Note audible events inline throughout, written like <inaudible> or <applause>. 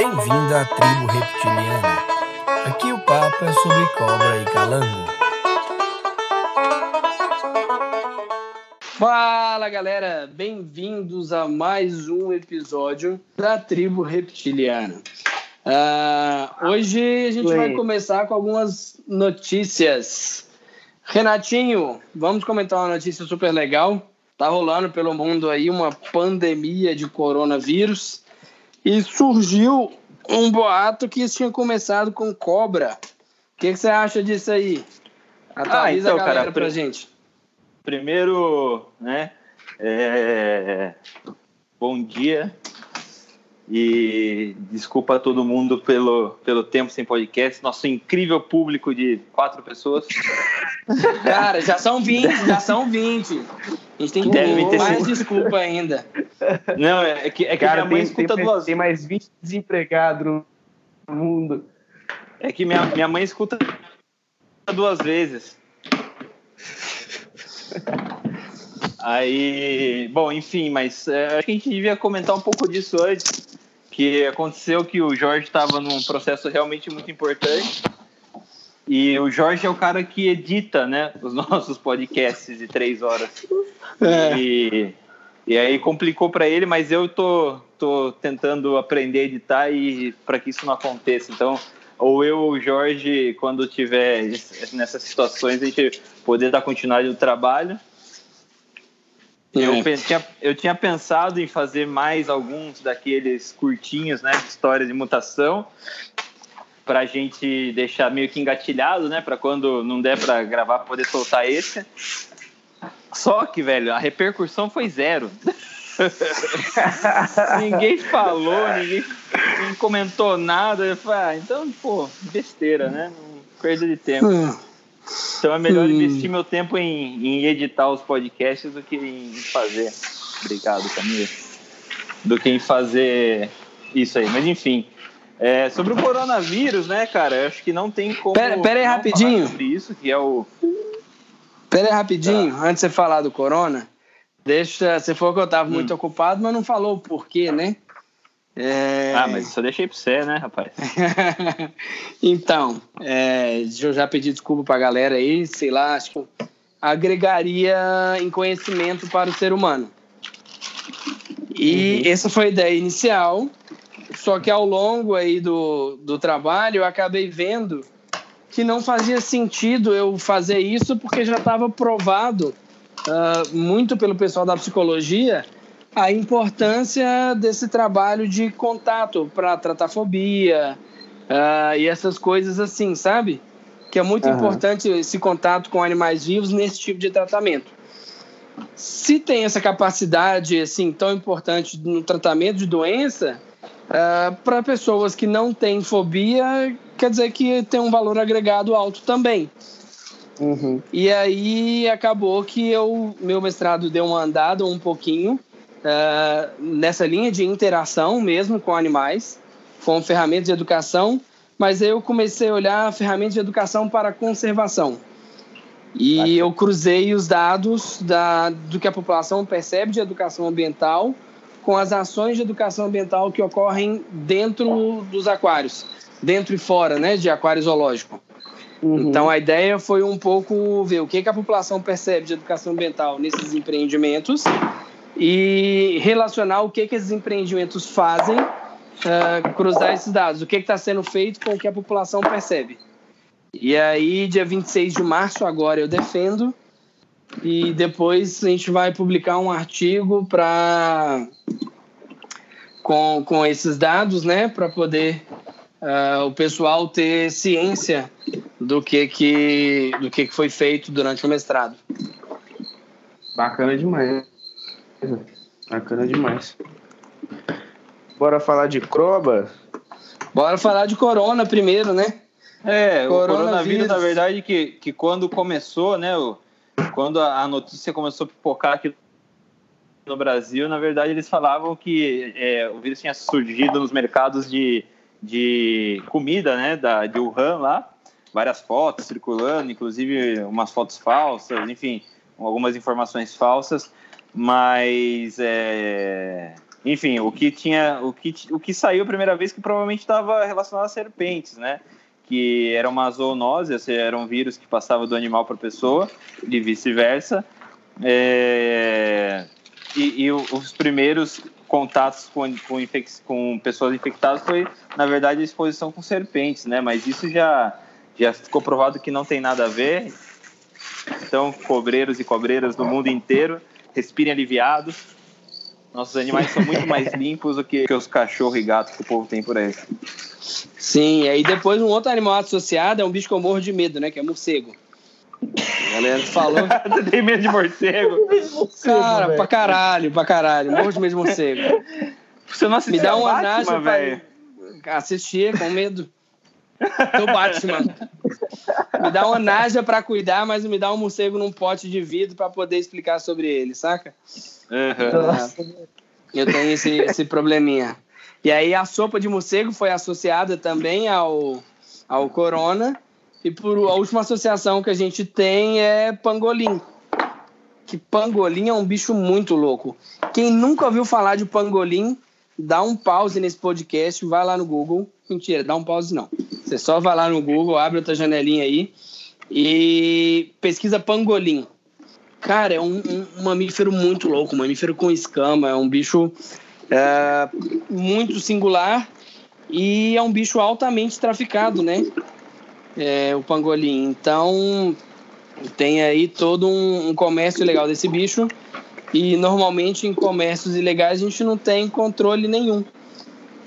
Bem-vindo à tribo reptiliana. Aqui o papo é sobre cobra e calango. Fala galera, bem-vindos a mais um episódio da tribo reptiliana. Uh, hoje a gente vai começar com algumas notícias. Renatinho, vamos comentar uma notícia super legal. Tá rolando pelo mundo aí uma pandemia de coronavírus e surgiu um boato que tinha começado com cobra. O que, que você acha disso aí? Atualiza ah, então, a galera cara, pra gente. Primeiro, né, é... bom dia e desculpa a todo mundo pelo, pelo tempo sem podcast. Nosso incrível público de quatro pessoas. <laughs> Cara, já são 20, já são 20. A gente tem que ter mais desculpa ainda. Não, é que, é que Cara, minha mãe tem, escuta tem, duas Tem mais 20 desempregados no mundo. É que minha, minha mãe escuta duas vezes. Aí, bom, enfim, mas é, acho que a gente devia comentar um pouco disso antes que aconteceu que o Jorge estava num processo realmente muito importante. E o Jorge é o cara que edita, né, os <laughs> nossos podcasts de três horas. É. E, e aí complicou para ele, mas eu tô, tô tentando aprender a editar e para que isso não aconteça. Então, ou eu ou o Jorge, quando tiver nessas situações, a gente poder dar continuidade no trabalho. Eu, é. tinha, eu tinha pensado em fazer mais alguns daqueles curtinhos, né, de história de mutação, para a gente deixar meio que engatilhado, né, para quando não der para gravar poder soltar esse. Só que, velho, a repercussão foi zero. <laughs> ninguém falou, ninguém, ninguém, comentou nada. Eu falei, ah, então, pô, besteira, né? Perda de tempo. Então é melhor hum. investir meu tempo em, em, editar os podcasts do que em fazer. Obrigado, Camila. Do que em fazer isso aí. Mas enfim. É, sobre o coronavírus, né, cara? Eu acho que não tem como. Pera, pera aí rapidinho. Sobre isso, que é o. Pera aí rapidinho, tá. antes de você falar do corona, deixa. Você falou que eu tava hum. muito ocupado, mas não falou o porquê, né? É... Ah, mas eu deixei para você, né, rapaz? <laughs> então, é, eu já pedi desculpa para a galera aí, sei lá, acho que agregaria em conhecimento para o ser humano. E uhum. essa foi a ideia inicial, só que ao longo aí do, do trabalho eu acabei vendo que não fazia sentido eu fazer isso porque já estava provado uh, muito pelo pessoal da psicologia a importância desse trabalho de contato para tratar fobia uh, e essas coisas assim, sabe? Que é muito uhum. importante esse contato com animais vivos nesse tipo de tratamento. Se tem essa capacidade assim tão importante no tratamento de doença, uh, para pessoas que não têm fobia, quer dizer que tem um valor agregado alto também. Uhum. E aí acabou que eu, meu mestrado deu uma andada um pouquinho uh, nessa linha de interação mesmo com animais, com ferramentas de educação, mas eu comecei a olhar ferramentas de educação para conservação. E eu cruzei os dados da, do que a população percebe de educação ambiental com as ações de educação ambiental que ocorrem dentro dos aquários, dentro e fora né, de aquário zoológico. Uhum. Então a ideia foi um pouco ver o que, que a população percebe de educação ambiental nesses empreendimentos e relacionar o que, que esses empreendimentos fazem, uh, cruzar esses dados, o que está sendo feito com o que a população percebe. E aí, dia 26 de março, agora eu defendo, e depois a gente vai publicar um artigo para com, com esses dados, né, para poder uh, o pessoal ter ciência do que que do que, que foi feito durante o mestrado. Bacana demais. Bacana demais. Bora falar de Croba? Bora falar de Corona primeiro, né? É, o coronavírus, na verdade, que, que quando começou, né? O, quando a, notícia começou a pipocar aqui no Brasil, na verdade, eles falavam que é, o vírus tinha surgido nos mercados de, de comida, né? Da, de Wuhan lá. Várias fotos circulando, inclusive umas fotos falsas, enfim, algumas informações falsas mas é, enfim, o que tinha, o que, o que saiu a primeira vez que provavelmente estava relacionado a serpentes, né? Que era uma zoonose, ou seja, era um vírus que passava do animal para a pessoa e vice-versa. É, e, e, os primeiros contatos com, com, com, pessoas infectadas foi, na verdade, a exposição com serpentes, né? Mas isso já, já ficou provado que não tem nada a ver. Então, cobreiros e cobreiras do mundo inteiro, respirem aliviados. Nossos animais são muito mais <laughs> limpos do que, que os cachorros e gatos que o povo tem por aí. Sim, e aí depois um outro animal associado é um bicho que eu morro de medo, né? Que é morcego. A galera falou. <laughs> Você tem medo de morcego? <laughs> Cara, véio. pra caralho, pra caralho. Morro de medo de morcego. Você não assistiu Me dá uma Batman, velho? Pra... Assistir com medo. Do Batman. Me dá uma naja pra cuidar, mas me dá um morcego num pote de vidro pra poder explicar sobre ele, saca? Uhum. Eu tenho esse, esse probleminha. E aí a sopa de morcego foi associada também ao, ao corona. E por, a última associação que a gente tem é pangolim. Que pangolim é um bicho muito louco. Quem nunca ouviu falar de pangolim, dá um pause nesse podcast, vai lá no Google. Mentira, dá um pause não. Você só vai lá no Google, abre outra janelinha aí e pesquisa pangolim. Cara, é um, um, mamífero muito louco, um mamífero com escama, é um bicho é, muito singular e é um bicho altamente traficado, né? É, o pangolim. Então, tem aí todo um, um comércio legal desse bicho e normalmente em comércios ilegais a gente não tem controle nenhum.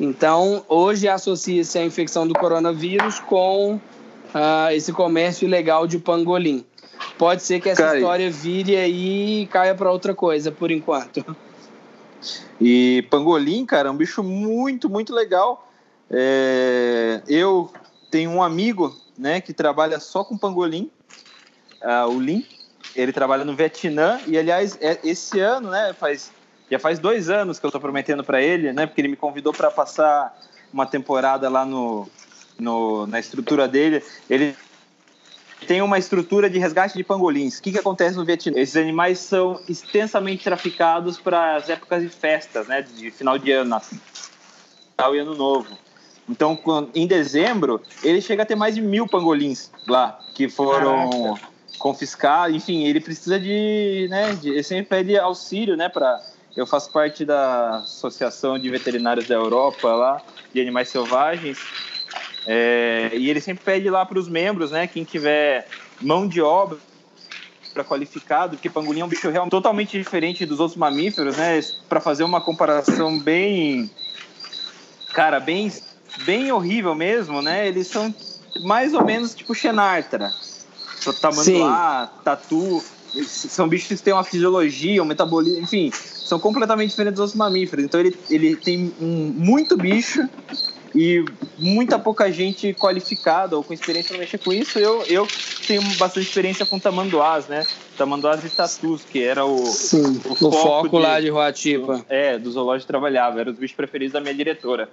Então, hoje associa-se a infecção do coronavírus com uh, esse comércio ilegal de pangolim. Pode ser que essa cara, história vire aí e caia para outra coisa por enquanto. E pangolim, cara, é um bicho muito, muito legal. É... Eu tenho um amigo, né, que trabalha só com pangolim, uh, o Lin. Ele trabalha no Vietnã e, aliás, é, esse ano, né, faz já faz dois anos que eu estou prometendo para ele, né, porque ele me convidou para passar uma temporada lá no, no, na estrutura dele. Ele tem uma estrutura de resgate de pangolins. O que, que acontece no Vietnã? Esses animais são extensamente traficados para as épocas de festas, né? De final de ano, Natal e Ano Novo. Então, em dezembro, ele chega a ter mais de mil pangolins lá, que foram Caraca. confiscados. Enfim, ele precisa de, né? De, ele sempre pede auxílio, né? Para eu faço parte da Associação de Veterinários da Europa lá, de animais selvagens. É, e ele sempre pede lá para os membros, né, quem tiver mão de obra para qualificado, porque pangolim é um bicho realmente totalmente diferente dos outros mamíferos, né? Para fazer uma comparação bem, cara, bem, bem horrível mesmo, né? Eles são mais ou menos tipo xenartra, tamanduá, tatu, são bichos que têm uma fisiologia, um metabolismo, enfim, são completamente diferentes dos outros mamíferos. Então ele, ele tem um, muito bicho e muita pouca gente qualificada ou com experiência para mexer com isso. Eu, eu tenho bastante experiência com tamanduás, né? Tamanduás e tatus, que era o, Sim, o, o foco, foco de, lá de Roatipa. É, do zoológico que trabalhava, era os bichos preferidos da minha diretora.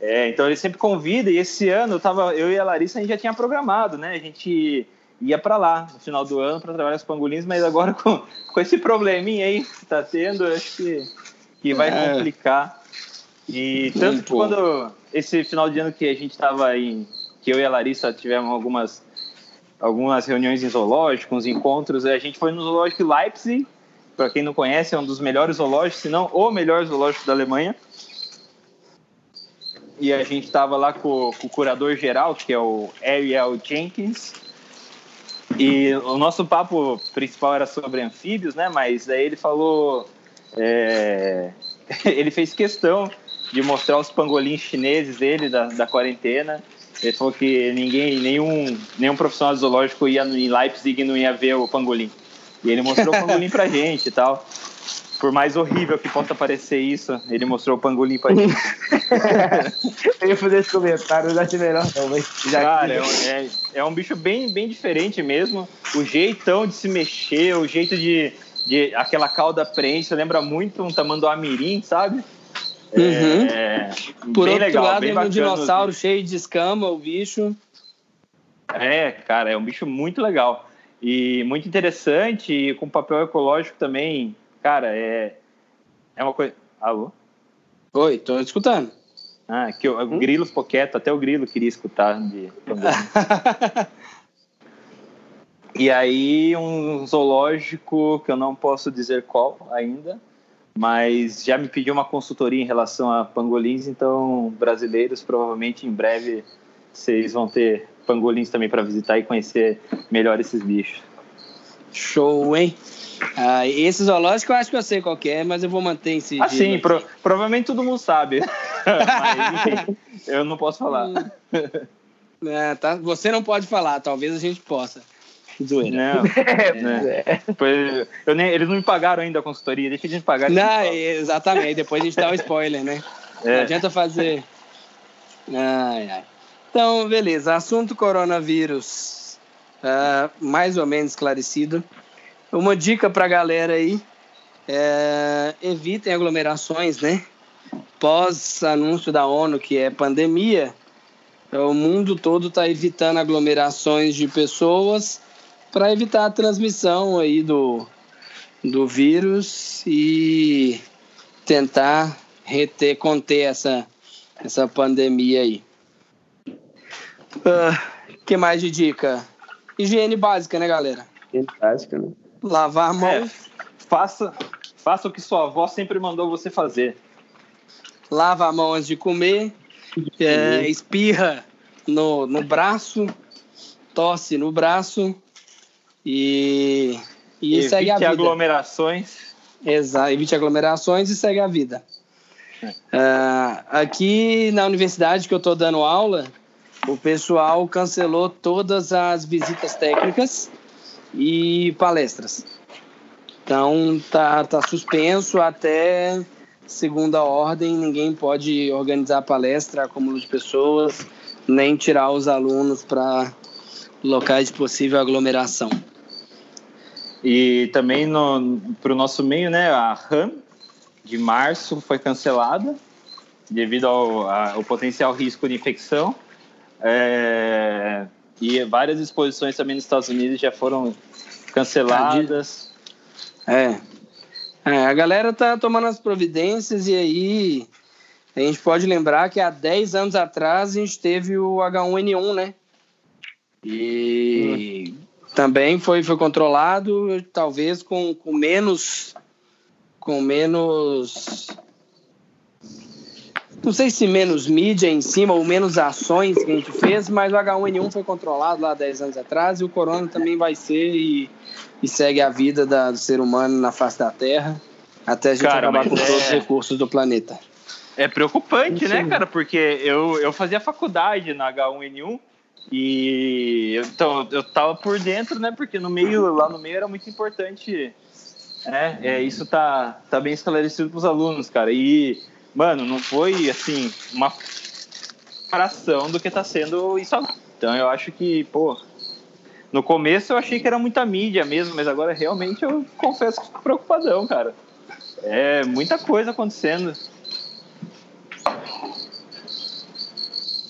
É, então ele sempre convida, e esse ano eu, tava, eu e a Larissa a gente já tinha programado, né? A gente ia para lá no final do ano para trabalhar os pangolins, mas agora com, com esse probleminha aí que tá tendo, acho que, que vai é. complicar. E tanto que quando esse final de ano que a gente estava em. que eu e a Larissa tivemos algumas, algumas reuniões em zoológico, uns encontros, a gente foi no zoológico Leipzig, para quem não conhece, é um dos melhores zoológicos, se não o melhor zoológico da Alemanha. E a gente estava lá com, com, o curador geral, que é o Ariel Jenkins. E o nosso papo principal era sobre anfíbios, né? Mas aí ele falou. É, <laughs> ele fez questão de mostrar os pangolins chineses dele da, da quarentena. Ele falou que ninguém, nenhum, nenhum profissional zoológico ia em Leipzig e não ia ver o pangolim. E ele mostrou o pangolim pra <laughs> gente e tal. Por mais horrível que possa parecer isso, ele mostrou o pangolim pra gente. <laughs> eu ia fazer esse comentário, já achei melhor não, mas já Cara, é, é, é, um bicho bem, bem diferente mesmo. O jeitão de se mexer, o jeito de, de aquela cauda prensa, lembra muito um tamanduá mirim, sabe? Uhum. É, Por outro legal, lado, é um dinossauro cheio de escama, o bicho. É, cara, é um bicho muito legal. E muito interessante, e com papel ecológico também. Cara, é, é uma coisa. Alô? Oi, tô escutando. Ah, que o hum? Grilo ficou quieto, até o Grilo queria escutar. De... <laughs> e aí, um zoológico que eu não posso dizer qual ainda, mas já me pediu uma consultoria em relação a pangolins, então brasileiros provavelmente em breve vocês vão ter pangolins também para visitar e conhecer melhor esses bichos. Show, hein? Ah, esse zoológico eu acho que eu sei qual é, mas eu vou manter em sigilo. Ah, sim, pro, provavelmente todo mundo sabe. <laughs> mas, enfim, eu não posso falar. É, tá, você não pode falar, talvez a gente possa. Zoeira. Não, <laughs> é, né? eu nem, eles não me pagaram ainda a consultoria, deixa a gente pagar. Não, exatamente, depois a gente dá o um spoiler, né? É. Não adianta fazer. Ai, ai. Então, beleza. Assunto coronavírus, uh, mais ou menos esclarecido. Uma dica para a galera aí: é, evitem aglomerações, né? Pós anúncio da ONU que é pandemia, o mundo todo está evitando aglomerações de pessoas para evitar a transmissão aí do, do vírus e tentar reter, conter essa, essa pandemia aí. Uh, que mais de dica? Higiene básica, né, galera? Higiene básica, né? Lavar a mão. É, faça, faça o que sua avó sempre mandou você fazer. Lava a mão antes de comer, é, espirra no, no braço, tosse no braço e, e evite segue a vida. aglomerações. Exato, evite aglomerações e segue a vida. Uh, aqui na universidade que eu estou dando aula, o pessoal cancelou todas as visitas técnicas e palestras. Então tá, tá suspenso até segunda ordem, ninguém pode organizar palestra, acúmulo de pessoas, nem tirar os alunos para locais de possível aglomeração. E também para o nosso meio, né, a RAM de março foi cancelada devido ao, ao potencial risco de infecção. É, e várias exposições também nos Estados Unidos já foram canceladas. É. é. A galera tá tomando as providências e aí a gente pode lembrar que há 10 anos atrás a gente teve o H1N1, né? E hum. também foi, foi controlado, talvez com, com menos com menos não sei se menos mídia em cima ou menos ações que a gente fez, mas o H1N1 foi controlado lá 10 anos atrás e o corona também vai ser e, e segue a vida da, do ser humano na face da Terra até a gente cara, acabar com é... todos os recursos do planeta. É preocupante, né, cara? Porque eu, eu fazia faculdade na H1N1 e então, eu tava por dentro, né? Porque no meio, lá no meio era muito importante. É, é isso tá, tá bem esclarecido para os alunos, cara. E mano, não foi assim uma comparação do que tá sendo isso agora. Então eu acho que, pô, no começo eu achei que era muita mídia mesmo, mas agora realmente eu confesso que fico preocupadão, cara. É muita coisa acontecendo.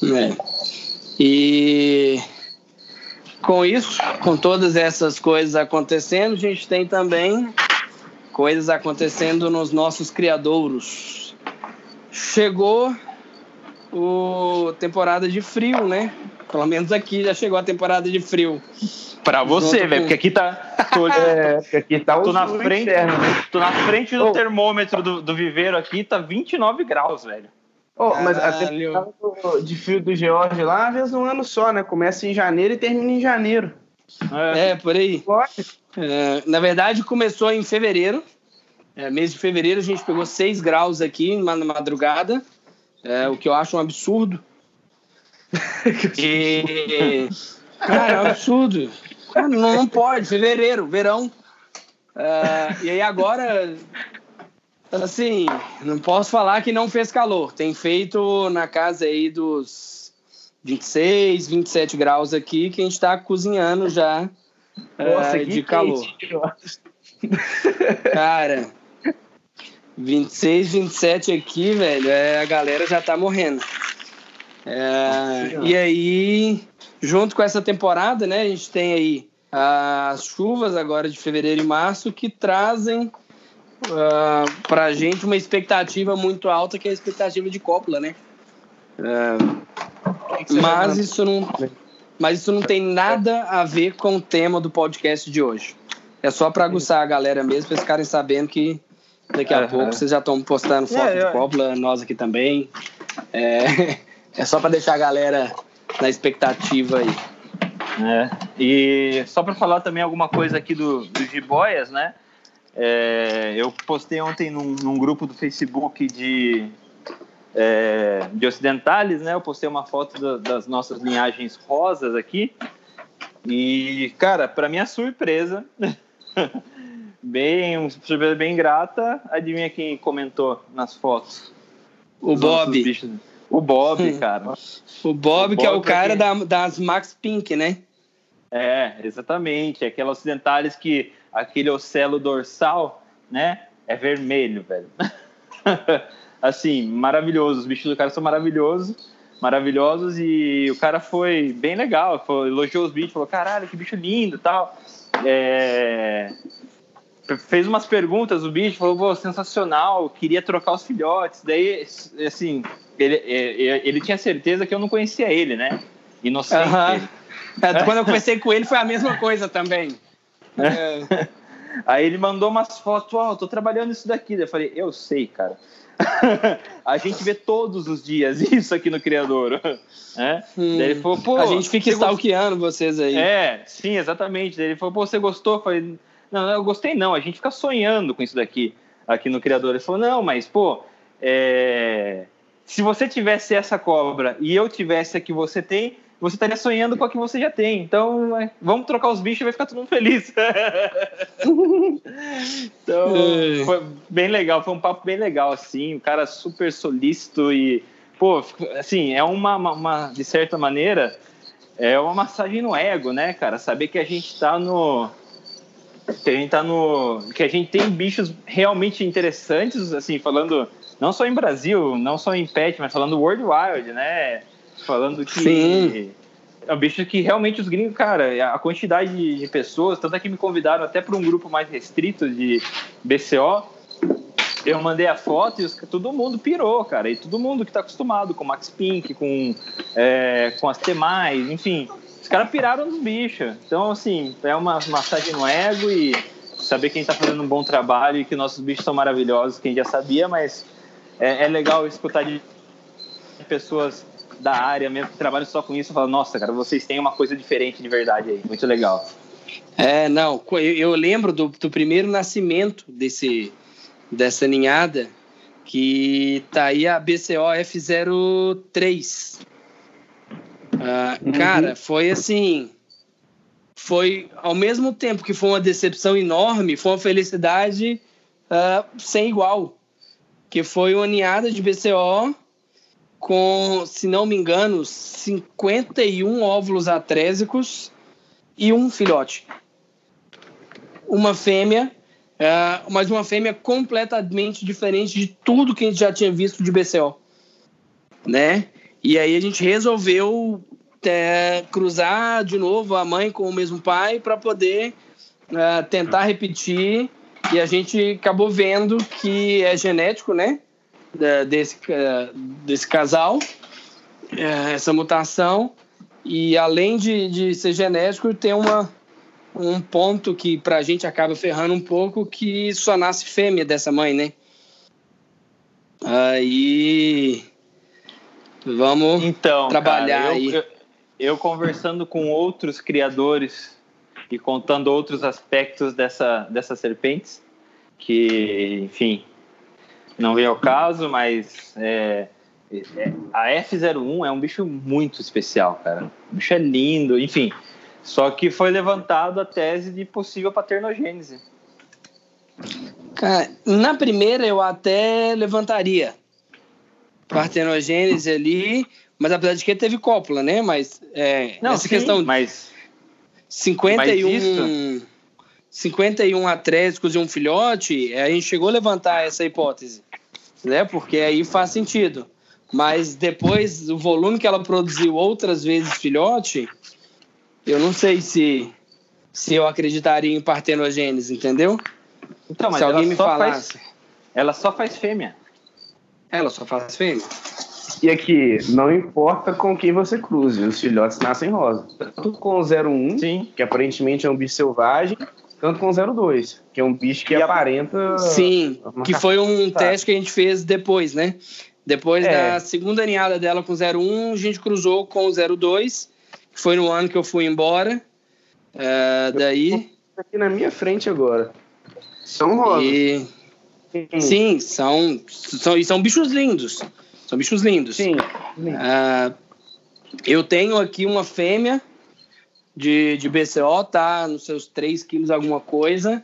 É. E com isso, com todas essas coisas acontecendo, a gente tem também coisas acontecendo nos nossos criadouros. Chegou o temporada de frio, né? Pelo menos aqui já chegou a temporada de frio. Pra você, velho, porque aqui tá. Tô, é, aqui tá tô na frente, inferno, né? Tô na frente do oh. termômetro do, do viveiro aqui, tá 29 graus, velho. Oh, mas a temporada de frio do George lá, às vezes um ano só, né? Começa em janeiro e termina em janeiro. É, é por aí. É, na verdade, começou em fevereiro. É, mês de fevereiro a gente pegou 6 graus aqui na madrugada, é, o que eu acho um absurdo. <laughs> e... Cara, é um absurdo. Cara, não, não pode, fevereiro, verão. É, e aí agora, assim, não posso falar que não fez calor. Tem feito na casa aí dos 26, 27 graus aqui, que a gente está cozinhando já Nossa, é, de calor. Cara, 26, 27 aqui, velho, é, a galera já tá morrendo. É, e aí, junto com essa temporada, né, a gente tem aí as chuvas agora de fevereiro e março que trazem uh, pra gente uma expectativa muito alta, que é a expectativa de Coppola, né? Uh, mas isso não mas isso não tem nada a ver com o tema do podcast de hoje. É só para aguçar a galera mesmo, para eles ficarem sabendo que daqui a uhum. pouco vocês já estão postando foto é, de Coppola, nós aqui também. É, <laughs> é só para deixar a galera na expectativa aí. É. E só para falar também alguma coisa aqui do, do Jiboias, né? É, eu postei ontem num, num, grupo do Facebook de, é, de ocidentais, né? Eu postei uma foto da, das nossas linhagens rosas aqui. E, cara, para minha surpresa, <laughs> bem, uma surpresa bem grata, adivinha quem comentou nas fotos? O Bob. O Bob, <laughs> cara. o Bob, o que é o cara da, das Max Pink, né? É, exatamente. Aquelas ocidentais que aquele ocelo dorsal, né? É vermelho, velho. <laughs> assim, maravilhoso. Os bichos do cara são maravilhosos, maravilhosos e o cara foi bem legal. Foi, elogiou os bichos, falou: caralho, que bicho lindo tal. É... Fez umas perguntas, o bicho falou: Pô, sensacional, queria trocar os filhotes. Daí, assim, ele, ele tinha certeza que eu não conhecia ele, né? Inocente. Uh -huh. é, quando eu conversei com ele foi a mesma coisa também. É. Aí ele mandou umas fotos, ó, oh, tô trabalhando isso daqui. Eu falei, eu sei, cara. <laughs> a gente vê todos os dias <laughs> isso aqui no Criador. É? Hum, Daí ele falou, pô. A gente fica stalkeando gost... vocês aí. É, sim, exatamente. Daí ele falou, pô, você gostou? Eu falei, não, eu gostei não. A gente fica sonhando com isso daqui aqui no Criador. Ele falou, não, mas, pô, é se você tivesse essa cobra e eu tivesse a que você tem, você estaria sonhando com a que você já tem. Então, é, vamos trocar os bichos e vai ficar todo mundo feliz. <laughs> então, é. foi bem legal, foi um papo bem legal, assim, o cara super solícito e, pô, assim, é uma, uma, uma de certa maneira, é uma massagem no ego, né, cara? Saber que a gente tá no que a gente tá no que a gente tem bichos realmente interessantes, assim, falando não só em Brasil, não só em pet, mas falando World Wild, né? Falando que Sim. é um bicho que realmente os gringos, cara, a quantidade de pessoas, tanto é que me convidaram até para um grupo mais restrito de BCO. Eu mandei a foto e os, todo mundo pirou, cara. E todo mundo que está acostumado com Max Pink, com, é, com as Temais, enfim. Os caras piraram nos bichos. Então, assim, é uma massagem no ego e saber quem está fazendo um bom trabalho e que nossos bichos são maravilhosos, quem já sabia, mas é, é legal escutar de pessoas da área mesmo que trabalham só com isso e falar, nossa, cara, vocês têm uma coisa diferente de verdade aí. Muito legal. É, não, eu, eu lembro do, do, primeiro nascimento desse, dessa ninhada, que tá aí a BCO F03. Ah, uhum. Cara, foi assim. Foi ao mesmo tempo que foi uma decepção enorme, foi uma felicidade uh, sem igual que foi uma ninhada de BCO com, se não me engano, 51 óvulos atrésicos e um filhote. Uma fêmea, uh, mas uma fêmea completamente diferente de tudo que a gente já tinha visto de BCO. Né? E aí a gente resolveu é, cruzar de novo a mãe com o mesmo pai para poder uh, tentar repetir e a gente acabou vendo que é genético, né? Desse, desse casal, é, essa mutação. E além de, de ser genético, tem uma, um ponto que pra gente acaba ferrando um pouco, que só nasce fêmea dessa mãe, né? Aí vamos então, trabalhar cara, eu, aí. Eu, eu conversando com outros criadores e contando outros aspectos dessa, dessas serpentes, que, enfim, não veio ao caso, mas é, é, a F01 é um bicho muito especial, cara. O bicho é lindo, enfim. Só que foi levantado a tese de possível paternogênese. Cara, na primeira eu até levantaria paternogênese ali, mas apesar de que teve cópula, né? Mas é, Não, essa sim, questão. Mas 51, mas 51 atrésicos e um filhote, a gente chegou a levantar essa hipótese, né? Porque aí faz sentido. Mas depois, o volume que ela produziu outras vezes filhote, eu não sei se, se eu acreditaria em partenogênese, entendeu? Então, mas Se alguém ela me só falasse. faz, ela só faz fêmea. Ela só faz fêmea? E aqui, não importa com quem você cruze, os filhotes nascem rosa. Tanto com o 01, Sim. que aparentemente é um bicho selvagem, tanto com o 02, que é um bicho que E a- aparenta. Sim, que foi um Tá. teste que a gente fez depois, né? Depois É. da segunda ninhada dela com 01, a gente cruzou com o 02, que foi no ano que eu fui embora. É, daí. aqui na minha frente agora. São rosas. E, sim, são, são, e são bichos lindos. São bichos lindos. Sim. Ah, eu tenho aqui uma fêmea de, de BCO, tá nos seus 3 quilos alguma coisa.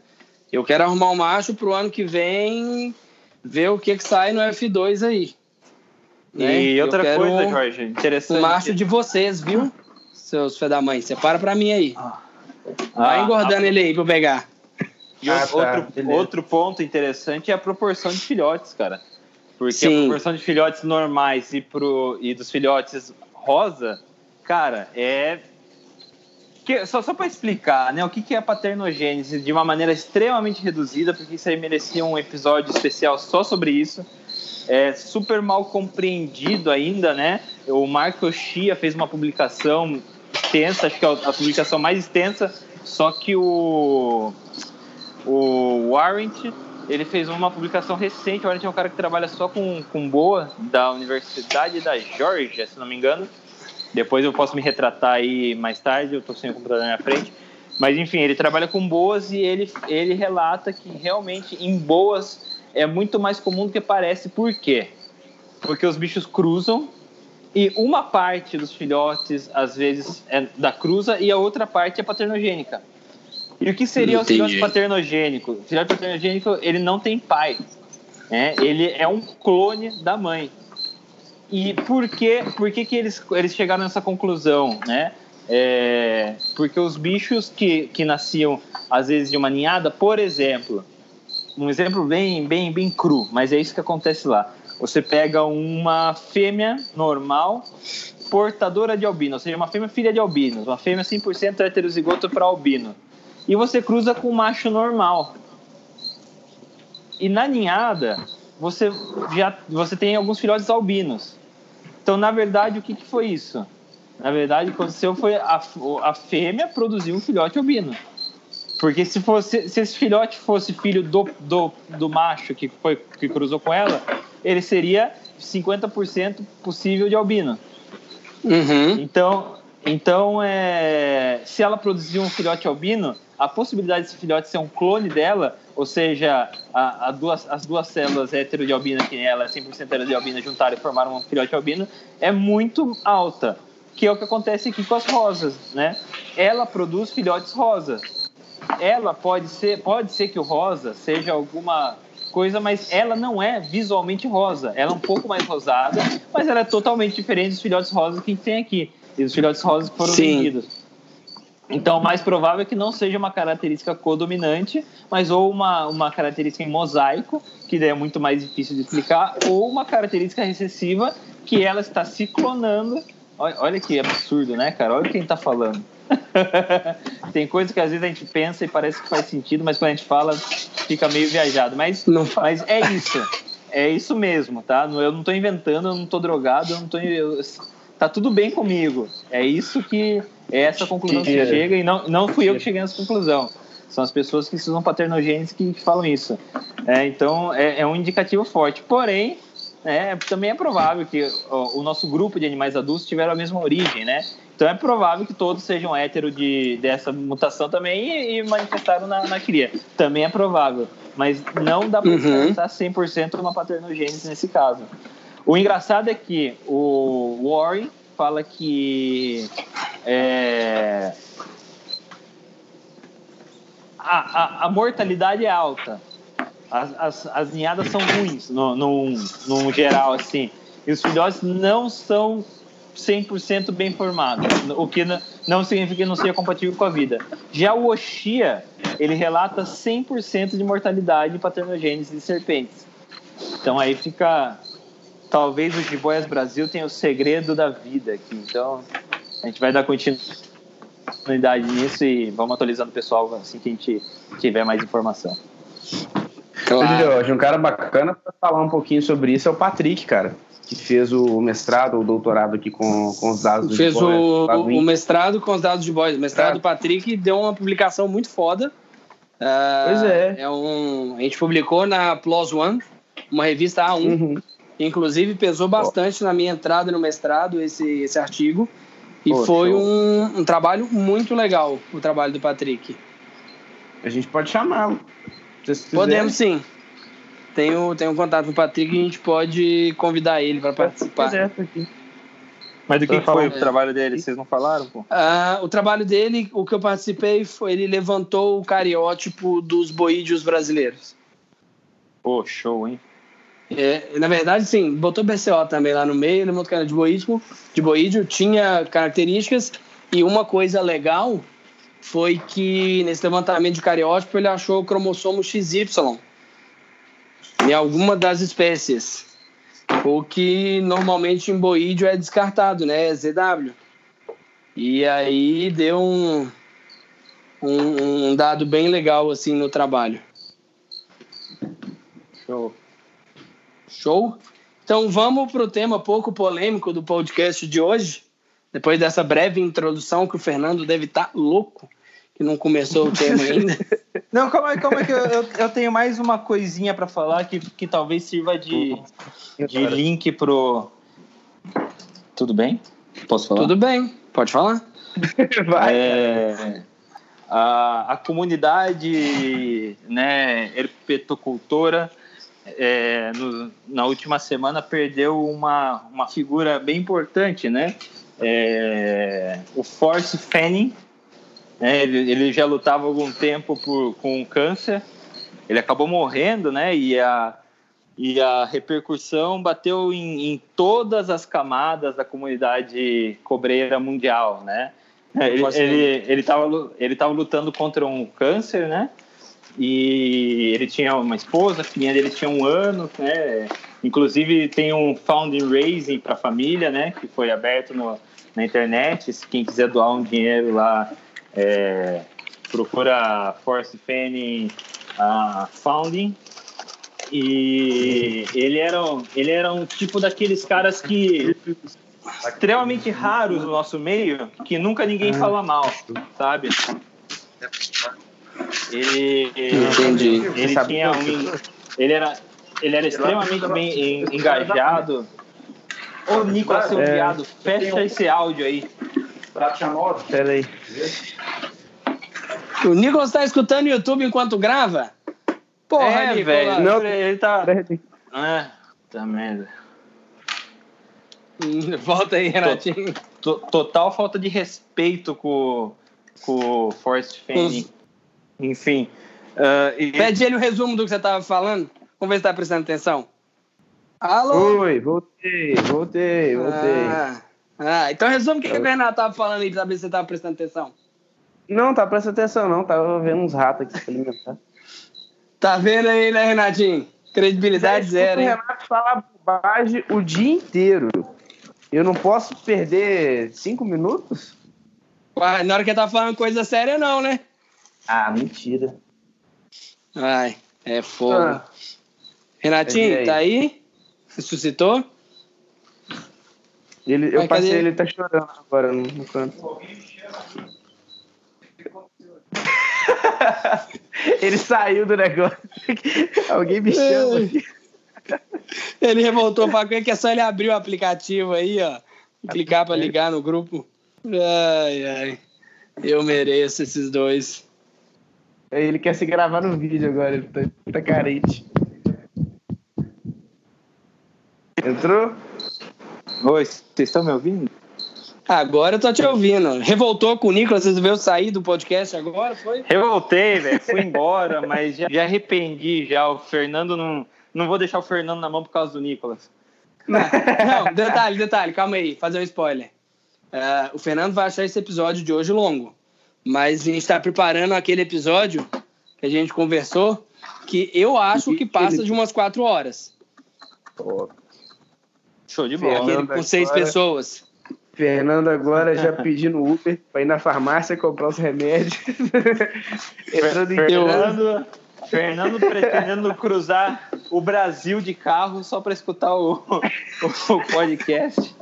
Eu quero arrumar um macho pro ano que vem, ver o que que sai no F2 aí. né? E Eu outra quero coisa, Jorge, O interessante. macho de vocês, viu? Seus fé da mãe. Separa pra mim aí. Vai Ah, engordando ele aí pra eu pegar. E Ah, outro, tá, outro, beleza. outro ponto interessante é a proporção de filhotes, cara. Porque Sim. a proporção de filhotes normais e, pro, e dos filhotes rosa, cara, é. Que, só só para explicar, né, o que, que é a paternogênese de uma maneira extremamente reduzida, porque isso aí merecia um episódio especial só sobre isso. É super mal compreendido ainda, né? O Marco Shia fez uma publicação extensa, acho que é a publicação mais extensa, só que o o Warrant, ele fez uma publicação recente. O Warrant é um cara que trabalha só com, com boa, da Universidade da Georgia, se não me engano. Depois eu posso me retratar aí mais tarde, eu tô sem o computador na minha frente. Mas enfim, ele trabalha com boas e ele, ele relata que realmente em boas é muito mais comum do que parece. Por quê? Porque os bichos cruzam e uma parte dos filhotes às vezes é da cruza e a outra parte é paternogênica. E o que seria o filhote paternogênico? O filhote paternogênico ele não tem pai, né? Ele é um clone da mãe. E por que, por que, que eles, eles chegaram nessa conclusão, né? É, porque os bichos que, que nasciam às vezes de uma ninhada, por exemplo, um exemplo bem, bem, bem cru, mas é isso que acontece lá. Você pega uma fêmea normal, portadora de albino, ou seja, uma fêmea filha de albinos, uma fêmea 100% heterozigoto para albino. E você cruza com um macho normal. E na ninhada, você já você tem alguns filhotes albinos. Então, na verdade, o que, que foi isso? Na verdade, o que aconteceu foi a, a fêmea produziu um filhote albino. Porque se, fosse, se esse filhote fosse filho do, do, do macho que, foi, que cruzou com ela, ele seria 50% possível de albino. Uhum. Então, então é, se ela produzir um filhote albino, a possibilidade desse filhote ser um clone dela, ou seja, a, a duas, as duas células hetero de albina, que ela é 100% hetero de albina, juntaram e formaram um filhote albino, é muito alta. Que é o que acontece aqui com as rosas, né? Ela produz filhotes rosa. Ela pode ser, pode ser que o rosa seja alguma coisa, mas ela não é visualmente rosa. Ela é um pouco mais rosada, mas ela é totalmente diferente dos filhotes rosas que a gente tem aqui. E dos filhotes rosas foram Sim. vendidos. Então, o mais provável é que não seja uma característica codominante, mas ou uma, uma característica em mosaico, que é muito mais difícil de explicar, ou uma característica recessiva, que ela está se clonando. Olha, olha que absurdo, né, cara? Olha quem está falando. <laughs> Tem coisa que às vezes a gente pensa e parece que faz sentido, mas quando a gente fala, fica meio viajado. Mas, Não mas é isso. É isso mesmo, tá? Eu não estou inventando, eu não estou drogado, eu não tô. Tá tudo bem comigo. É isso que. É essa conclusão que Mentira. chega, e não, não fui eu que cheguei nessa conclusão. São as pessoas que estudam paternogênese que falam isso. É, então, é, é um indicativo forte. Porém, é, também é provável que o, o nosso grupo de animais adultos tiveram a mesma origem, né? Então é provável que todos sejam hétero de, dessa mutação também e, e manifestaram na, na cria. Também é provável. Mas não dá para Uhum. descartar 100% uma paternogênese nesse caso. O engraçado é que o Warren fala que é, a, a, a mortalidade é alta. As, as, as ninhadas são ruins, no, no, no geral, assim. E os filhotes não são 100% bem formados, o que não significa que não seja compatível com a vida. Já o Oshia, ele relata 100% de mortalidade paternogênese de serpentes. Então aí fica... Talvez o Jiboias Brasil tenha o segredo da vida aqui. Então a gente vai dar continuidade nisso e vamos atualizando o pessoal assim que a gente tiver mais informação. Claro. Hoje, um cara bacana para falar um pouquinho sobre isso é o Patrick, cara, que fez o mestrado, o doutorado aqui com, com os dados do Fez o, o, mestrado com os dados de boys. O mestrado é. do Patrick deu uma publicação muito foda. Uh, pois é. é um, a gente publicou na Plus One, uma revista A1. Uhum. Inclusive, pesou bastante oh. na minha entrada no mestrado esse, esse artigo. E oh, foi um, um, trabalho muito legal, o trabalho do Patrick. A gente pode chamá-lo. Podemos sim. Tenho, tenho um contato com o Patrick e a gente pode convidar ele para participar. aqui. Mas do que, que foi o trabalho dele? Vocês não falaram? Pô? Ah, o trabalho dele, o que eu participei, foi ele levantou o cariótipo dos boídeos brasileiros. Pô, show, hein? É, na verdade, sim, botou BCO também lá no meio, levantou cara de boídeo, de boídeo, tinha características e uma coisa legal foi que nesse levantamento de cariótipo ele achou o cromossomo XY em alguma das espécies, o que normalmente em boídeo é descartado, né? É ZW. E aí deu um, um, um dado bem legal assim no trabalho. Show. Show? Então vamos para o tema pouco polêmico do podcast de hoje. Depois dessa breve introdução que o Fernando deve estar tá louco que não começou o tema <laughs> ainda. Não, calma aí, calma aí, que eu, eu, tenho mais uma coisinha para falar que, que talvez sirva de, de link pro. Tudo bem? Posso falar? Tudo bem, pode falar. <laughs> Vai. É, a, a comunidade né, herpetocultora é, no, na última semana perdeu uma, uma figura bem importante, né? É, o Force Fanning, né? Ele, ele já lutava algum tempo por, com câncer. Ele acabou morrendo, né? E a, e a repercussão bateu em, em todas as camadas da comunidade cobreira mundial, né? Ele ele ele estava ele tava lutando contra um câncer, né? E ele tinha uma esposa, a filhinha dele tinha um ano, né? Inclusive tem um founding raising para a família, né? Que foi aberto no, na internet. Se quem quiser doar um dinheiro lá é, procura Force Fanning uh, Founding e ele era, ele era um tipo daqueles caras que extremamente raros no nosso meio, que nunca ninguém fala mal, sabe? Ele, Entendi. ele tinha um, ele era, ele era extremamente bem engajado. Ô, Nicolas, seu é. viado, fecha esse áudio aí. Pera aí. O Nicolas tá escutando o YouTube enquanto grava? Porra, é, velho. Não, ele tá. É, tá merda. <laughs> Volta aí, Renatinho. Total falta de respeito com, com o Force Fanning. Enfim. Uh, e... Pede ele o resumo do que você tava falando. Vamos ver se tá prestando atenção. Alô? Oi, voltei, voltei, voltei. Ah, ah então resume o que, que o Renato tava falando aí pra saber se você tava prestando atenção. Não, tá prestando atenção, não. Tava vendo uns ratos aqui pra alimentar. Tá vendo aí, né, Renatinho? Credibilidade zero, hein? O Renato fala bobagem o dia inteiro. Eu não posso perder cinco minutos? Uai, na hora que ele tá falando coisa séria, não, né? Ah, mentira. Ai, é fogo. Ah. Renatinho, aí. tá aí? Ressuscitou? Ele, eu passei, cadê? ele tá chorando agora no, no canto. <laughs> Ele saiu do negócio. Alguém me chama aqui. Ele revoltou para que é só ele abrir o aplicativo aí, ó. Clicar para ligar no grupo. Ai, ai. Eu mereço esses dois. Ele quer se gravar no vídeo agora, ele tá, tá carente. Entrou? Oi, vocês estão me ouvindo? Agora eu tô te ouvindo. Revoltou com o Nicolas, resolveu sair do podcast agora, foi? Revoltei, velho. Fui embora, <laughs> mas já, já arrependi já. O Fernando não. Não vou deixar o Fernando na mão por causa do Nicolas. Não, não detalhe, detalhe, calma aí, fazer um spoiler. Uh, o Fernando vai achar esse episódio de hoje longo. Mas a gente está preparando aquele episódio que a gente conversou, que eu acho que passa de umas quatro horas. Show de bola. Aquele com seis pessoas. Fernando agora já pedindo Uber para ir na farmácia comprar os remédios. <laughs> Entrando em Fernando, Fernando pretendendo cruzar o Brasil de carro só para escutar o, o, o podcast.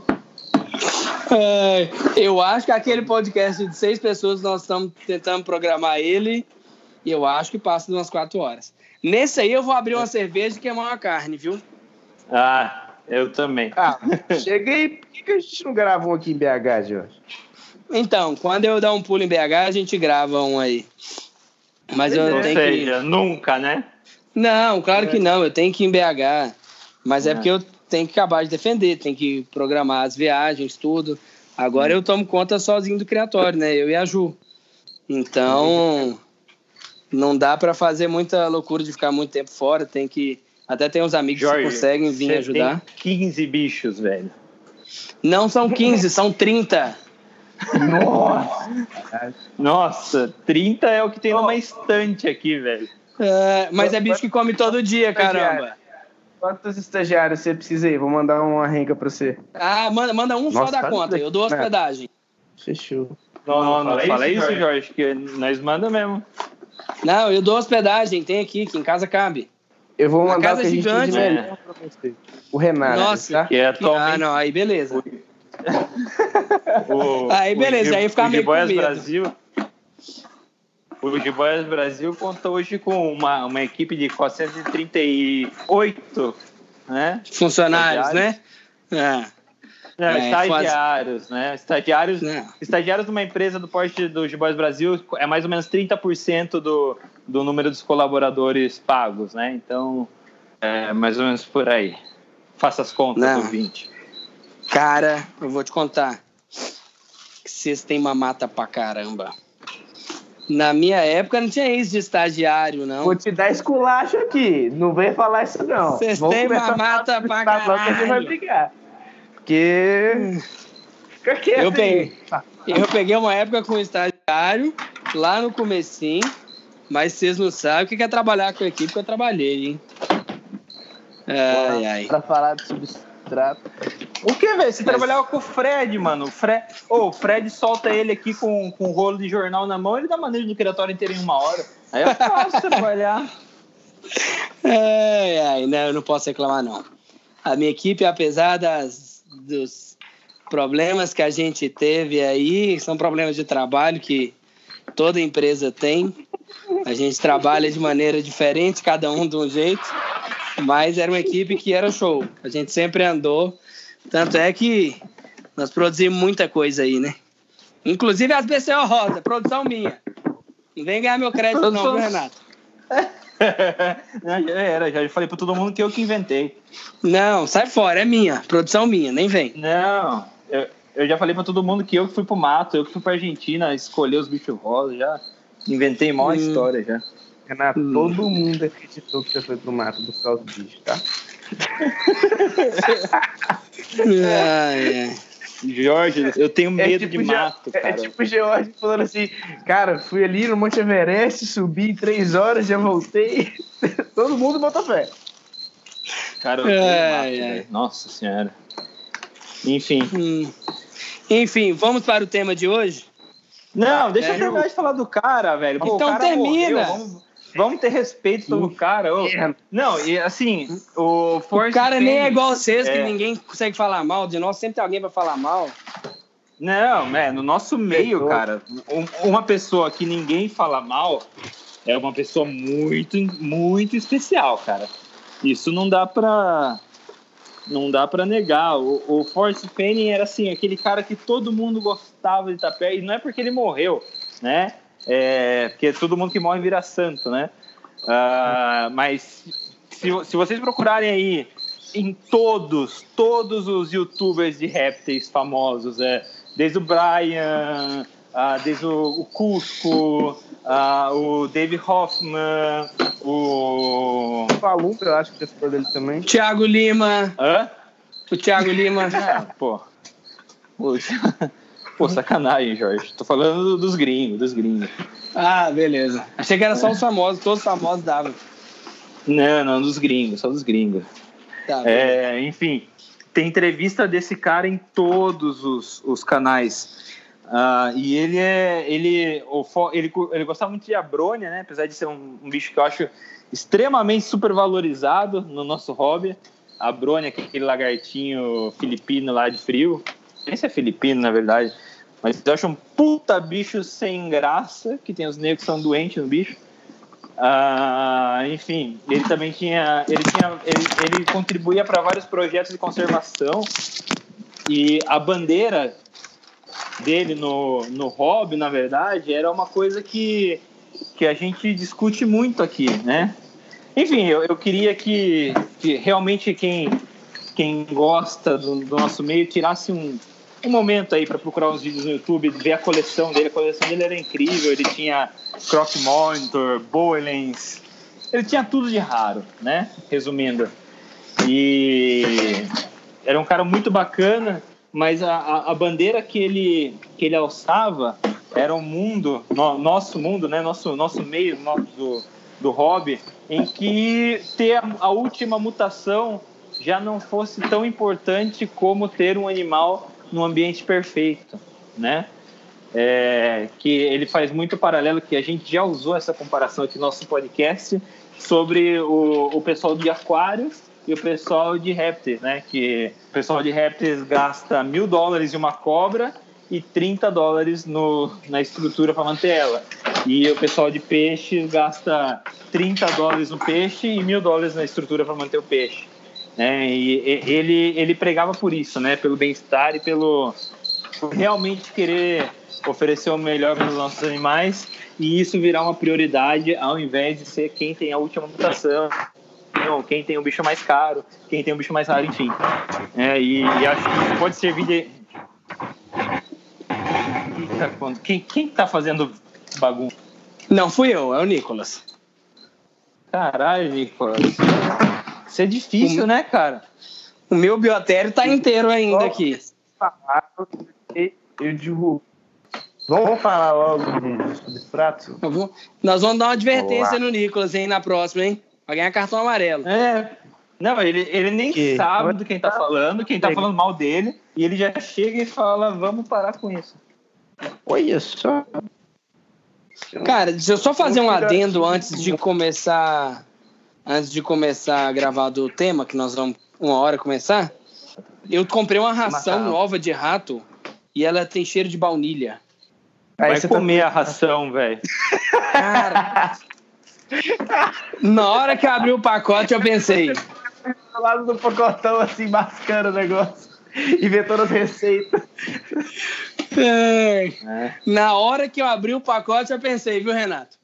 É, eu acho que aquele podcast de seis pessoas, nós estamos tentando programar ele e eu acho que passa de umas quatro horas. Nesse aí eu vou abrir uma cerveja e queimar uma carne, viu? Ah, eu também. Ah, <laughs> cheguei. Por que, a gente não grava um aqui em BH, Jorge? Então, quando eu dar um pulo em BH, a gente grava um aí. Mas eu Ou tenho seja, que. nunca, né? Não, claro que não, eu tenho que ir em BH. Mas é É. porque eu tenho que acabar de defender, tenho que programar as viagens, tudo. Agora eu tomo conta sozinho do criatório, né? Eu e a Ju. Então, não dá pra fazer muita loucura de ficar muito tempo fora. Tem que. Até tem uns amigos Jorge, que conseguem vir você ajudar. Tem 15 bichos, velho. Não são 15, são 30. Nossa, 30 é o que tem numa estante aqui, velho. É, mas é bicho que come todo dia, caramba. Quantos estagiários você precisa aí? Vou mandar uma renca pra você. Ah, manda, manda um só Nossa, da tá conta. Eu dou É. hospedagem. Fechou. Não, não, não fala fala isso, isso, Jorge, que nós manda mesmo. Não, eu dou hospedagem, tem aqui, que em casa cabe. Eu vou A mandar casa o que a gente tem de gigante, melhor pra você. O Renato, Nossa. tá? Que é Ah, atualmente não, aí beleza. <laughs> o, Aí, beleza, o, aí fica meio com medo. Brasil. O Jiboias Brasil conta hoje com uma, uma equipe de 438 né? Funcionários, né? É. Não, É, estagiários, né? Estagiários, Não. estagiários de uma empresa do porte do Jiboias Brasil é mais ou menos 30% do, do número dos colaboradores pagos, né? Então, é mais ou menos por aí. Faça as contas, Não. ouvinte. Cara, eu vou te contar. Vocês têm mamata pra caramba. Na minha época não tinha isso de estagiário, não. Vou te dar esculacho aqui. Não vem falar isso, não. Vocês têm mamata pra do estado, não, que a gente vai caralho. brigar. Porque. Quieto Eu peguei. Eu peguei uma época com estagiário, lá no comecinho, mas vocês não sabem o que é trabalhar com a equipe que eu trabalhei, hein? Ai, ai. Pra falar de substrato. O que, velho? Você trabalhava com o Fred, mano. O Fred, Ô, o Fred solta ele aqui com, com um rolo de jornal na mão, ele dá maneira do criatório inteiro em uma hora. Aí é fácil trabalhar. Ai, ai, não, eu não posso reclamar, não. A minha equipe, apesar das, dos problemas que a gente teve aí, são problemas de trabalho que toda empresa tem. A gente trabalha de maneira diferente, cada um de um jeito, mas era uma equipe que era show. A gente sempre andou. Tanto é que nós produzimos muita coisa aí, né? Inclusive as BCO Rosa, produção minha. Não vem ganhar meu crédito, não, viu, Renato? Não, <laughs> já era, já falei pra todo mundo que eu que inventei. Não, sai fora, é minha, produção minha, nem vem. Não, eu, eu já falei pra todo mundo que eu que fui pro mato, eu que fui pra Argentina escolher os bichos rosa, já inventei maior Hum. história já. Renato, Hum. todo mundo acreditou que você foi pro mato buscar os bichos, tá? Ai, ai. Jorge, eu tenho medo de Ge- mato, é cara. tipo o George falando assim, cara, fui ali no Monte Everest, subi em três horas, já voltei. <laughs> Todo mundo bota fé. Cara, eu Ai, mato, ai. Nossa senhora. Enfim. Hum. Enfim, vamos para o tema de hoje? Não, deixa É. eu terminar de falar do cara, velho. Pô, o Então cara termina. morreu, Vamos, vamos ter respeito pelo cara. ô. Não, e assim, o Force o cara nem é igual vocês, que é. ninguém consegue falar mal. De nós sempre tem alguém para falar mal. Não, é, no nosso meio, cara, um- uma pessoa que ninguém fala mal é uma pessoa muito, muito especial, cara. Isso não dá pra. Não dá pra negar. O, o Force Penny era assim, aquele cara que todo mundo gostava de estar perto, e não é porque ele morreu, né? É, porque todo mundo que morre vira santo, né? Ah, mas se, se vocês procurarem aí em todos, todos os youtubers de répteis famosos, é, desde o Brian, ah, desde o, o Cusco, ah, o Dave Hoffman, o. O Palumpa, eu acho que você falou dele também. Thiago Lima, Hã? o Thiago Lima. Ah, pô. Pô, <laughs> Pô, sacanagem, Jorge. Tô falando dos gringos, dos gringos. ah, beleza. Achei que era só os famosos, todos os famosos davam. Não, não, dos gringos, só dos gringos. Tá, É, enfim, tem entrevista desse cara em todos os, os canais. Uh, e ele é. Ele, o, ele, ele gostava muito de abrônia, né? Apesar de ser um, um, bicho que eu acho extremamente supervalorizado no nosso hobby. A brônia, é aquele lagartinho filipino lá de frio. Esse é filipino, na verdade. Mas eu acho um puta bicho sem graça, que tem os negros que são doentes no bicho. Uh, enfim, ele também tinha. Ele, tinha, ele, ele contribuía para vários projetos de conservação. E a bandeira dele no, no hobby, na verdade, era uma coisa que, que a gente discute muito aqui, né? Enfim, eu, eu queria que, que realmente quem, quem gosta do, do nosso meio tirasse um, um momento aí para procurar uns vídeos no YouTube, ver a coleção dele. A coleção dele era incrível, ele tinha Croc Monitor, Boelens, ele tinha tudo de raro, né? Resumindo. E era um cara muito bacana, mas a, a, a bandeira que ele, que ele alçava era um mundo, no, nosso mundo, né? Nosso, nosso meio nosso, do, do hobby, em que ter a, a última mutação já não fosse tão importante como ter um animal no ambiente perfeito, né? É, que ele faz muito paralelo, que a gente já usou essa comparação aqui no nosso podcast, sobre o, o pessoal de aquários e o pessoal de répteis, né? Que o pessoal de répteis gasta mil dólares em uma cobra e 30 dólares no, na estrutura para manter ela. E o pessoal de peixes gasta 30 dólares no peixe e mil dólares na estrutura para manter o peixe. É, e, ele, ele pregava por isso, né? Pelo bem-estar e pelo por realmente querer oferecer o melhor para os nossos animais e isso virar uma prioridade ao invés de ser quem tem a última mutação, quem tem o bicho mais caro, quem tem o bicho mais raro, enfim. É, e, e acho que pode servir de, quem, quem tá fazendo bagunça? Não fui eu, é o Nicolas. Caralho, Nicolas. Isso é difícil, o, né, cara? O meu biotério tá inteiro ainda aqui. Eu digo. Vamos falar logo de substrato? Vou, nós vamos dar uma advertência Olá. no Nicolas, hein, na próxima, hein? Vai ganhar cartão amarelo. É. Não, ele, ele nem que? sabe do quem tá falando, quem tá falando mal dele, e ele já chega e fala, vamos parar com isso. Olha só. Cara, deixa eu só fazer um adendo antes de começar. Antes de começar a gravar do tema, que nós vamos uma hora começar. Eu comprei uma ração nova de rato e ela tem cheiro de baunilha. Vai tá comer tá... a ração, velho. Cara. Na hora que eu abri o pacote, eu pensei. Do lado do pacotão, assim, mascando o negócio. E ver todas as receitas. É. É. Na hora que eu abri o pacote, eu pensei, viu, Renato?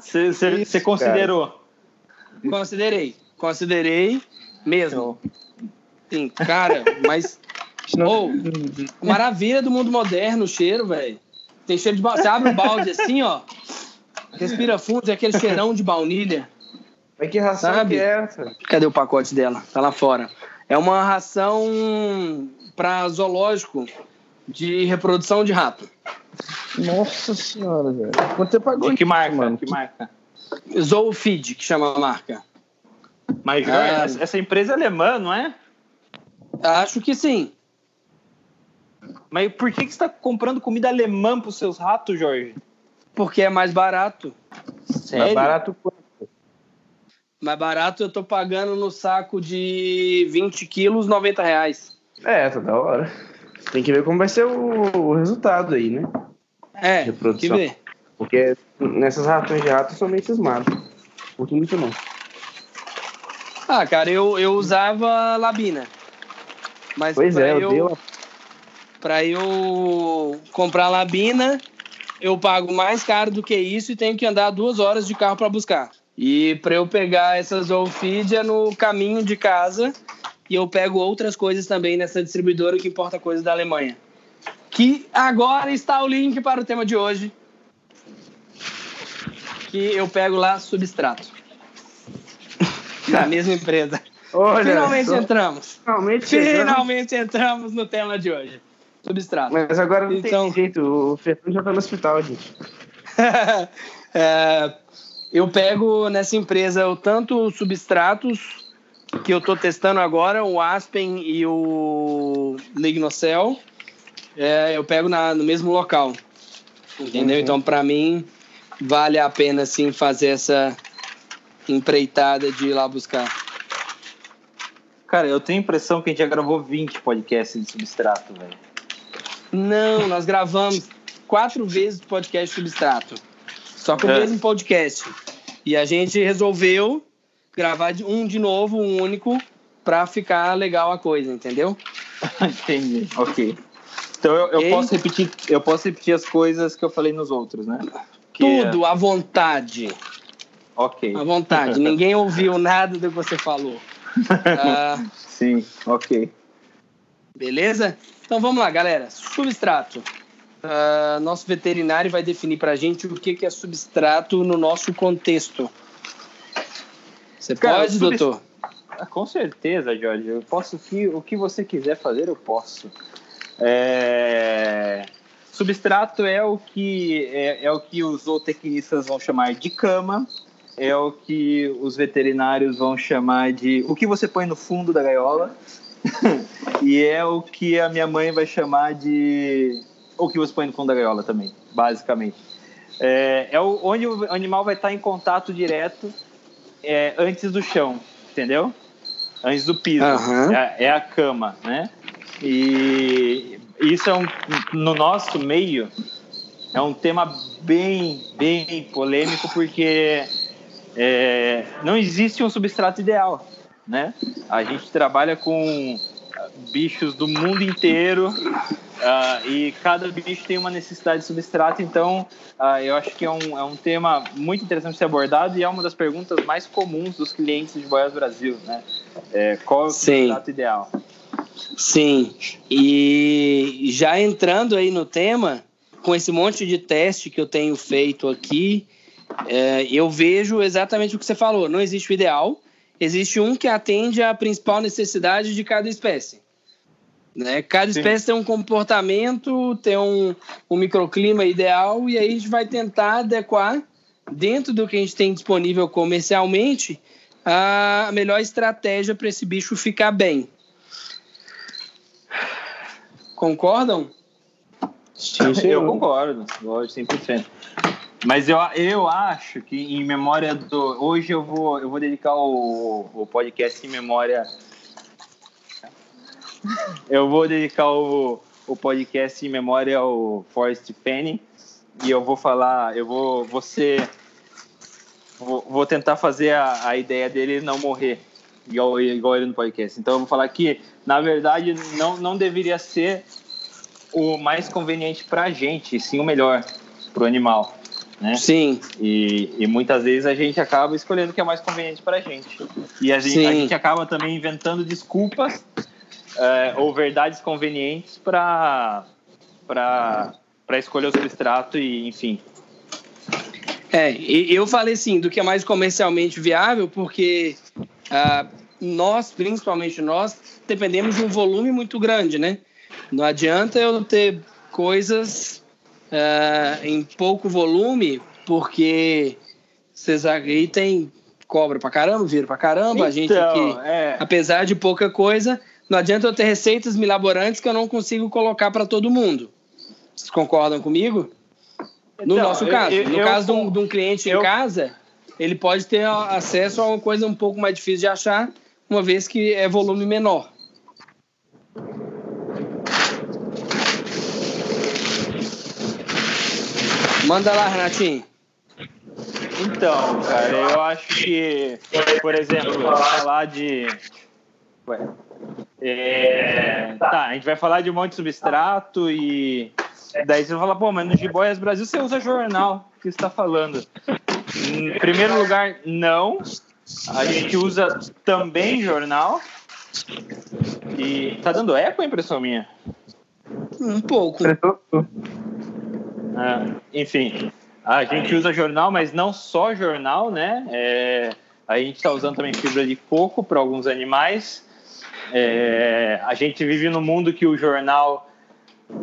Você considerou? Considerei. Considerei mesmo. Sim, cara, mas. Oh, maravilha do mundo moderno, o cheiro, velho. Tem cheiro de baunilha. Você abre o balde assim, ó. Respira fundo, é aquele cheirão de baunilha. Mas que ração Sabe? que é essa? Cadê o pacote dela? Tá lá fora. É uma ração para zoológico de reprodução de rato. Nossa senhora, velho. Quanto você pagou? De que marca, mano? Que marca? Zoofeed, que chama a marca. Mas ah, essa empresa é alemã, não é? Acho que sim. Mas por que, que você está comprando comida alemã para os seus ratos, Jorge? Porque é mais barato. Sério? Mais barato quanto? Mais barato eu tô pagando no saco de 20 quilos, 90 reais. É, tá da hora. Tem que ver como vai ser o, o resultado aí, né? É, tem que ver. Porque nessas ratões de rato somente cismado. Curto muito não. Ah, cara, eu, eu usava labina. Mas pois é, eu, eu para eu comprar labina, eu pago mais caro do que isso e tenho que andar duas horas de carro para buscar. E para eu pegar essa Zolfeed é no caminho de casa e eu pego outras coisas também nessa distribuidora que importa coisas da Alemanha. Que agora está o link para o tema de hoje. Que eu pego lá substrato. <laughs> Na mesma empresa. Olha, Finalmente entramos. Finalmente, Finalmente entramos no tema de hoje. Substrato. Mas agora não então, tem jeito, o Fernando já está no hospital, gente. <laughs> é, eu pego nessa empresa tanto substratos que eu estou testando agora, o Aspen e o Lignocell, é, eu pego na, no mesmo local. Entendeu? Uhum. Então, para mim, vale a pena sim fazer essa empreitada de ir lá buscar. Cara, eu tenho a impressão que a gente já gravou 20 podcasts de substrato, velho. Não, nós gravamos quatro vezes o podcast Substrato. Só com o É. mesmo podcast. E a gente resolveu gravar de- um de novo, um único, pra ficar legal a coisa, entendeu? <laughs> Entendi. Ok. Então eu, eu posso repetir, eu posso repetir as coisas que eu falei nos outros, né? Que é- Tudo à vontade. Ok. À vontade. <laughs> Ninguém ouviu nada do que você falou. <laughs> Ah, Sim, ok. beleza? Então vamos lá, galera. Substrato. Ah, nosso veterinário vai definir pra gente o que que é substrato no nosso contexto. Você Cara, pode, doutor? Ah, Com certeza, Jorge. Eu posso que o que você quiser fazer, eu posso. É, Substrato é o que é, é o que os zootecnistas vão chamar de cama, é o que os veterinários vão chamar de o que você põe no fundo da gaiola, <laughs> e é o que a minha mãe vai chamar de o que você põe no fundo da gaiola também, basicamente. É, é o, onde o animal vai estar em contato direto é, antes do chão, entendeu? Antes do piso. Aham. É, é a cama, né? E isso é um, no nosso meio é um tema bem, bem polêmico porque é, não existe um substrato ideal, né? A gente trabalha com bichos do mundo inteiro ah, e cada bicho tem uma necessidade de substrato, então ah, eu acho que é um, é um tema muito interessante de ser abordado e é uma das perguntas mais comuns dos clientes de Boias Brasil, né? É, qual é o substrato ideal? Sim. E já entrando aí no tema, com esse monte de teste que eu tenho feito aqui, é, eu vejo exatamente o que você falou. Não existe o ideal, existe um que atende à principal necessidade de cada espécie. Né? Cada Sim. espécie tem um comportamento, tem um, um microclima ideal, e aí a gente vai tentar adequar, dentro do que a gente tem disponível comercialmente, a melhor estratégia para esse bicho ficar bem. Concordam? Sim, Eu concordo, concordo 100%. Mas eu, eu acho que em memória do. Hoje eu vou, eu vou dedicar o, o podcast em memória. Eu vou dedicar o, o podcast em memória ao Forrest Penny. E eu vou falar, eu vou. Você. Vou, vou tentar fazer a, a ideia dele não morrer, igual, igual ele no podcast. Então eu vou falar que, na verdade, não, não deveria ser o mais conveniente para a gente, sim o melhor para o animal, né? Sim, E, e muitas vezes a gente acaba escolhendo o que é mais conveniente para a gente. E a gente, a gente acaba também inventando desculpas é, ou verdades convenientes para para escolher o substrato e, enfim. É, e eu falei assim, do que é mais comercialmente viável, porque ah, nós, principalmente nós, dependemos de um volume muito grande, né? Não adianta eu ter coisas ah, em pouco volume, porque vocês aí tem cobra pra caramba, vira pra caramba, a gente aqui, é, apesar de pouca coisa, não adianta eu ter receitas milaborantes que eu não consigo colocar para todo mundo. Vocês concordam comigo? No Então, nosso eu- caso. eu- no eu caso de um, de um cliente eu- em casa, ele pode ter acesso a uma coisa um pouco mais difícil de achar, uma vez que é volume menor. Manda lá, Renatinho. Então, cara, eu acho que, por exemplo, falar de. Ué. É, tá, a gente vai falar de um monte de substrato e. Daí você vai falar, pô, mas no Jiboias Brasil você usa jornal. O que você está falando? Em primeiro lugar, não. A gente usa também jornal. E. Tá dando eco a impressão minha? Um pouco. Ah, enfim, a gente usa jornal, mas não só jornal, né? É, a gente está usando também fibra de coco para alguns animais. É, a gente vive num mundo que o jornal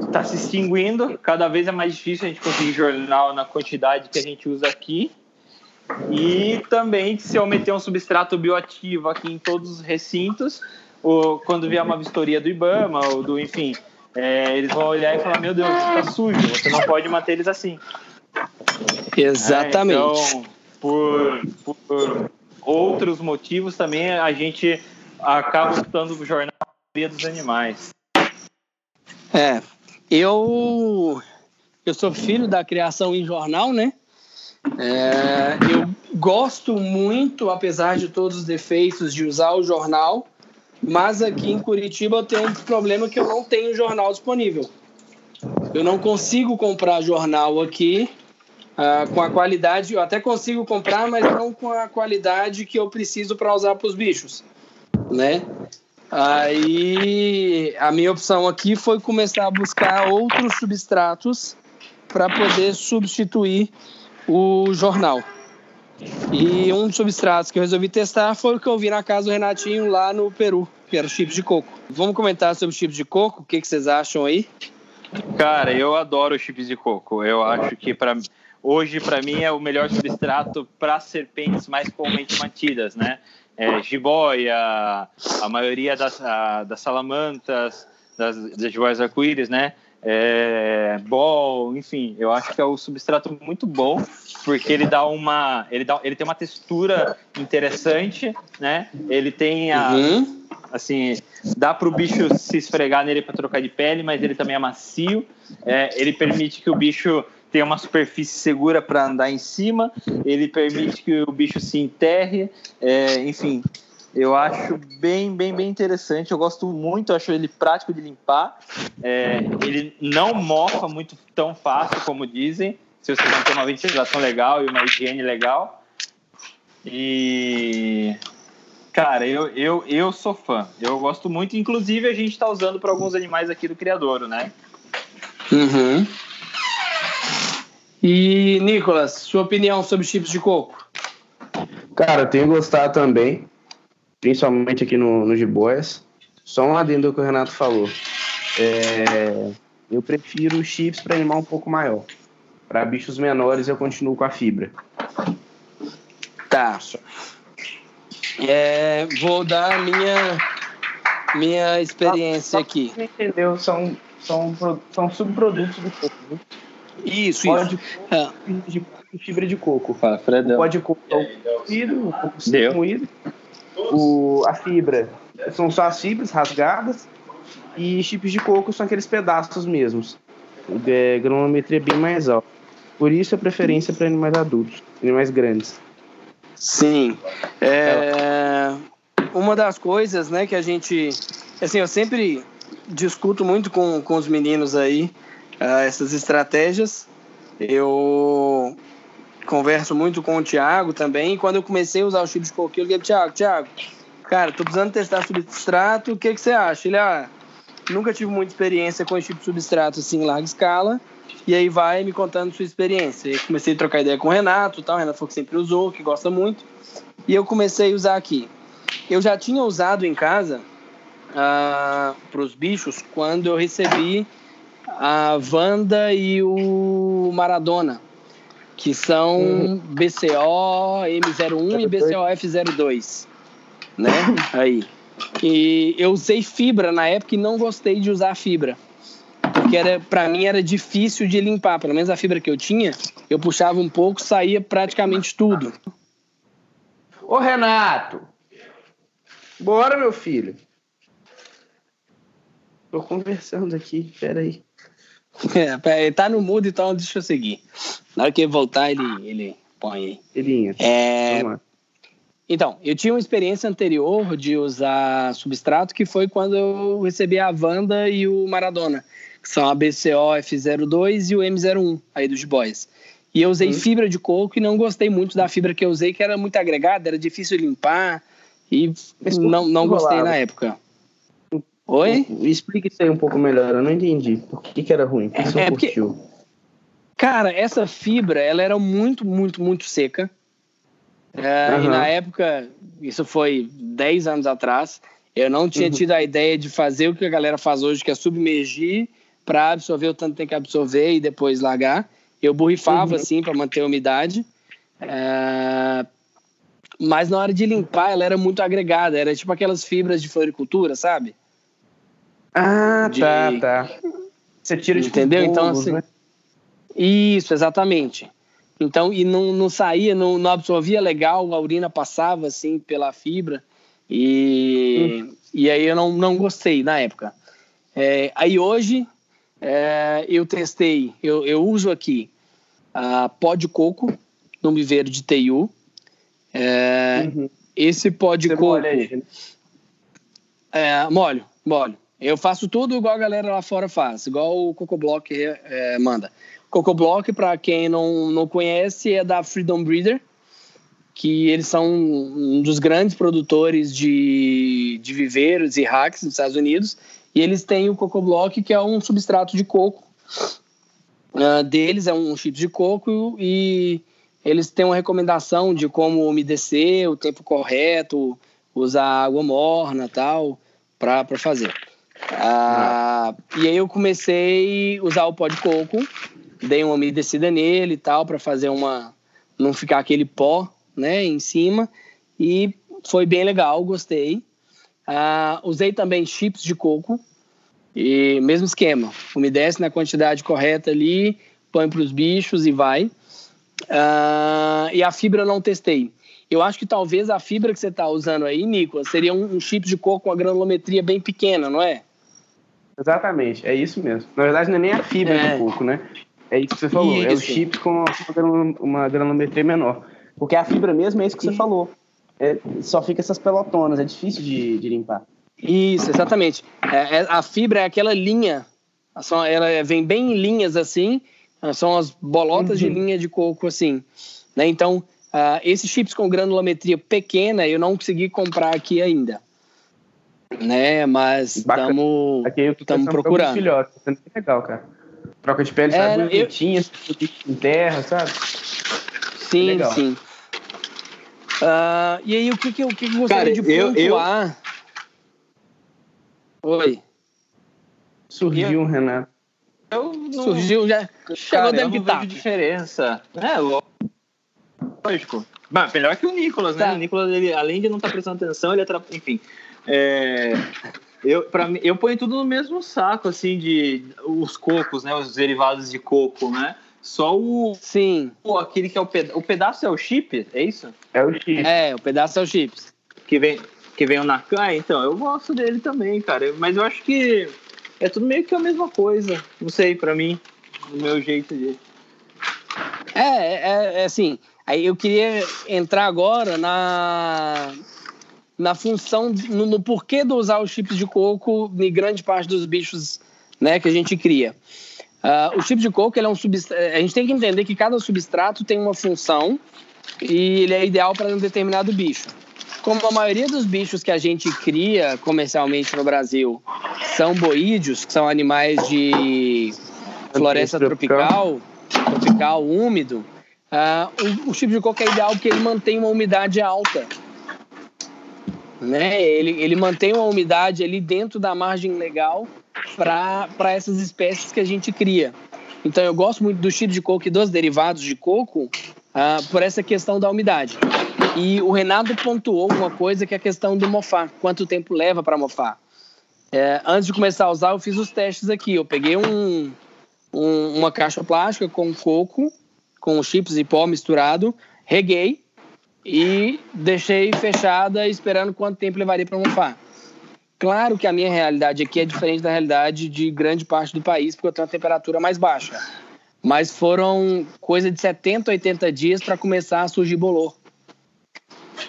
está se extinguindo. Cada vez é mais difícil a gente conseguir jornal na quantidade que a gente usa aqui. E também, se eu meter um substrato bioativo aqui em todos os recintos, ou quando vier uma vistoria do IBAMA, ou do, enfim, é, eles vão olhar e falar: Meu Deus, tá sujo, você não pode manter eles assim. Exatamente. É, então, por, por outros motivos também, a gente acaba optando o jornal dos animais. É, eu eu sou filho da criação em jornal, né? É, eu gosto muito, apesar de todos os defeitos, de usar o jornal, mas aqui em Curitiba eu tenho um problema que eu não tenho jornal disponível. Eu não consigo comprar jornal aqui uh, com a qualidade, eu até consigo comprar, mas não com a qualidade que eu preciso para usar para os bichos, né? Aí a minha opção aqui foi começar a buscar outros substratos para poder substituir o jornal. E um dos substratos que eu resolvi testar foi o que eu vi na casa do Renatinho lá no Peru, que era os chips de coco. Vamos comentar sobre chips de coco? O que, que vocês acham aí? Cara, eu adoro chips de coco. Eu acho que para hoje para mim é o melhor substrato para serpentes mais comumente mantidas, né? É, jiboia, a maioria das, a, das salamantas, das, das jiboias arco-íris, né? É, ball, enfim, eu acho que é o substrato muito bom porque ele dá uma, ele dá, ele tem uma textura interessante, né? Ele tem a, uhum. assim, dá para o bicho se esfregar nele para trocar de pele, mas ele também é macio. É, ele permite que o bicho tenha uma superfície segura para andar em cima. Ele permite que o bicho se enterre, é, enfim. Eu acho bem, bem, bem interessante. Eu gosto muito, acho ele prático de limpar. É, ele não mofa muito tão fácil como dizem, se você não tem uma ventilação legal e uma higiene legal. E cara, eu, eu, eu sou fã. Eu gosto muito. Inclusive, a gente está usando para alguns animais aqui do Criadouro, né? Uhum. E, Nicolas, sua opinião sobre chips de coco? Cara, eu tenho gostado também principalmente aqui no, no Jiboias. Só um adendo que o Renato falou. É, eu prefiro chips para animal um pouco maior. Para bichos menores eu continuo com a fibra. Tá. É, vou dar a minha, minha experiência aqui. Entendeu? São, são, são subprodutos do coco. Viu? Isso, pode isso. De, de, fibra de coco. Fala, Fredão. Pode coco moído, o coco moído o, a fibra são só as fibras rasgadas e chips de coco são aqueles pedaços mesmos. É, granulometria bem mais alta. Por isso a preferência para animais adultos, animais grandes. Sim. É, uma das coisas né, que a gente. Assim, eu sempre discuto muito com, com os meninos aí uh, essas estratégias. Eu converso muito com o Thiago também. E quando eu comecei a usar o chip de coquinho, eu liguei Thiago, Thiago, cara, tô precisando testar substrato, o que, que você acha? Ele, ah, nunca tive muita experiência com esse tipo de substrato assim em larga escala. E aí vai me contando sua experiência. E comecei a trocar ideia com o Renato, tal. o Renato falou que sempre usou, que gosta muito. E eu comecei a usar aqui. Eu já tinha usado em casa ah, para os bichos quando eu recebi a Wanda e o Maradona que são hum. BCO M01 e BCO F02, né? Aí. E eu usei fibra na época e não gostei de usar fibra. Porque era, para mim era difícil de limpar, pelo menos a fibra que eu tinha, eu puxava um pouco, saía praticamente tudo. Ô Renato, bora meu filho. Tô conversando aqui, peraí. É, ele tá no mudo, então deixa eu seguir. Na hora que ele voltar, ele, ele põe aí. Ele é... Então, eu tinha uma experiência anterior de usar substrato, que foi quando eu recebi a Wanda e o Maradona, que são a BCO F02 e o M01, aí dos boys. E eu usei uhum. fibra de coco e não gostei muito da fibra que eu usei, que era muito agregada, era difícil limpar e não, não gostei na época. Oi? Explique isso aí um pouco melhor, eu não entendi. Por que, que era ruim? Por que você é, porque, curtiu? Cara, essa fibra, ela era muito, muito, muito seca. É, uhum. E na época, isso foi 10 anos atrás, eu não tinha uhum. tido a ideia de fazer o que a galera faz hoje, que é submergir para absorver o tanto que tem que absorver e depois largar. Eu borrifava uhum. assim para manter a umidade. É... Mas na hora de limpar, ela era muito agregada. Era tipo aquelas fibras de floricultura, sabe? Ah, De- tá, tá. Você tira de Entendeu? Então, bolos, assim, né? Isso, exatamente. Então, e não, não saía, não, não absorvia legal, a urina passava assim pela fibra. E, e aí eu não, não gostei na época. É, aí hoje é, eu testei, eu, eu uso aqui a pó de coco, no viveiro de TU. É, Uhum. esse pó de Você coco. molha né? É, molho, molho. Eu faço tudo igual a galera lá fora faz, igual o Cocoblock é, manda. Cocoblock, para quem não, não conhece, é da Freedom Breeder, que eles são um dos grandes produtores de, de viveiros e hacks dos Estados Unidos. E eles têm o Cocoblock, que é um substrato de coco. Ah, deles é um chip de coco e eles têm uma recomendação de como umedecer, o tempo correto, usar água morna tal, para fazer. Ah, e aí eu comecei a usar o pó de coco, dei uma umedecida nele e tal, para fazer uma. não ficar aquele pó né, em cima. E foi bem legal, gostei. Ah, usei também chips de coco, e mesmo esquema, umedece na quantidade correta ali, põe para os bichos e vai. Ah, e a fibra eu não testei. Eu acho que talvez a fibra que você está usando aí, Nicolas, seria um, um chip de coco com uma granulometria bem pequena, não é? Exatamente, é isso mesmo. Na verdade, não é nem a fibra É. do coco, né? É isso que você falou, é o Isso. chip com uma granu- uma granulometria menor. Porque a fibra mesmo é isso que você falou. É, só fica essas pelotonas, é difícil de, de limpar. Isso, exatamente. É, é- a fibra é aquela linha, ela vem bem em linhas assim, são as bolotas de Uhum. linha de coco assim. Né? Então, ah, esses chips com granulometria pequena eu não consegui comprar aqui ainda. Né? Mas estamos eu procurando. tá sendo bem legal, cara. Troca de pele, É, sabe, eu- bonitinha, assim, em terra, sabe? Sim, Legal. sim. Ah, e aí, o que, que, eu- o que que eu gostaria Cara, de eu- eu- pontuar? Oi. Surgiu um Renato. Eu não, Surgiu já. Chegou cara, eu dentro não de vejo tato. diferença. É, ló- lógico. Mas melhor que o Nicolas, né? Tá. O Nicolas, ele, além de não estar prestando atenção, ele atrapalha. Enfim. É, eu, pra mim, eu ponho tudo no mesmo saco, assim, de os cocos, né? Os derivados de coco, né? Só o, Sim, o- aquele que é o pedaço. O pedaço é o chip, é isso? É o chip. é, o pedaço é o chips. Que vem, que vem o Nakai, então, eu gosto dele também, cara. Mas eu acho que é tudo meio que a mesma coisa. Não sei, pra mim, do meu jeito de. É, é, é assim. Aí eu queria entrar agora na, na função, no, no porquê de usar os chips de coco em grande parte dos bichos né, que a gente cria. Ah, o chip de coco ele é um substrato. A gente tem que entender que cada substrato tem uma função e ele é ideal para um determinado bicho. Como a maioria dos bichos que a gente cria comercialmente no Brasil são boídeos, que são animais de floresta tropical, tropical, úmido, ah, o, o chip de coco é ideal porque ele mantém uma umidade alta. Né? Ele, ele mantém uma umidade ali dentro da margem legal para essas espécies que a gente cria. Então eu gosto muito do chip de coco e dos derivados de coco ah, por essa questão da umidade. E o Renato pontuou uma coisa que é a questão do mofar. Quanto tempo leva para mofar? É, antes de começar a usar, eu fiz os testes aqui. Eu peguei um, um- uma caixa plástica com coco, com chips e pó misturado, reguei e deixei fechada esperando quanto tempo levaria para mofar. Claro que a minha realidade aqui é diferente da realidade de grande parte do país, porque eu tenho uma temperatura mais baixa. Mas foram coisa de 70, 80 dias para começar a surgir bolor.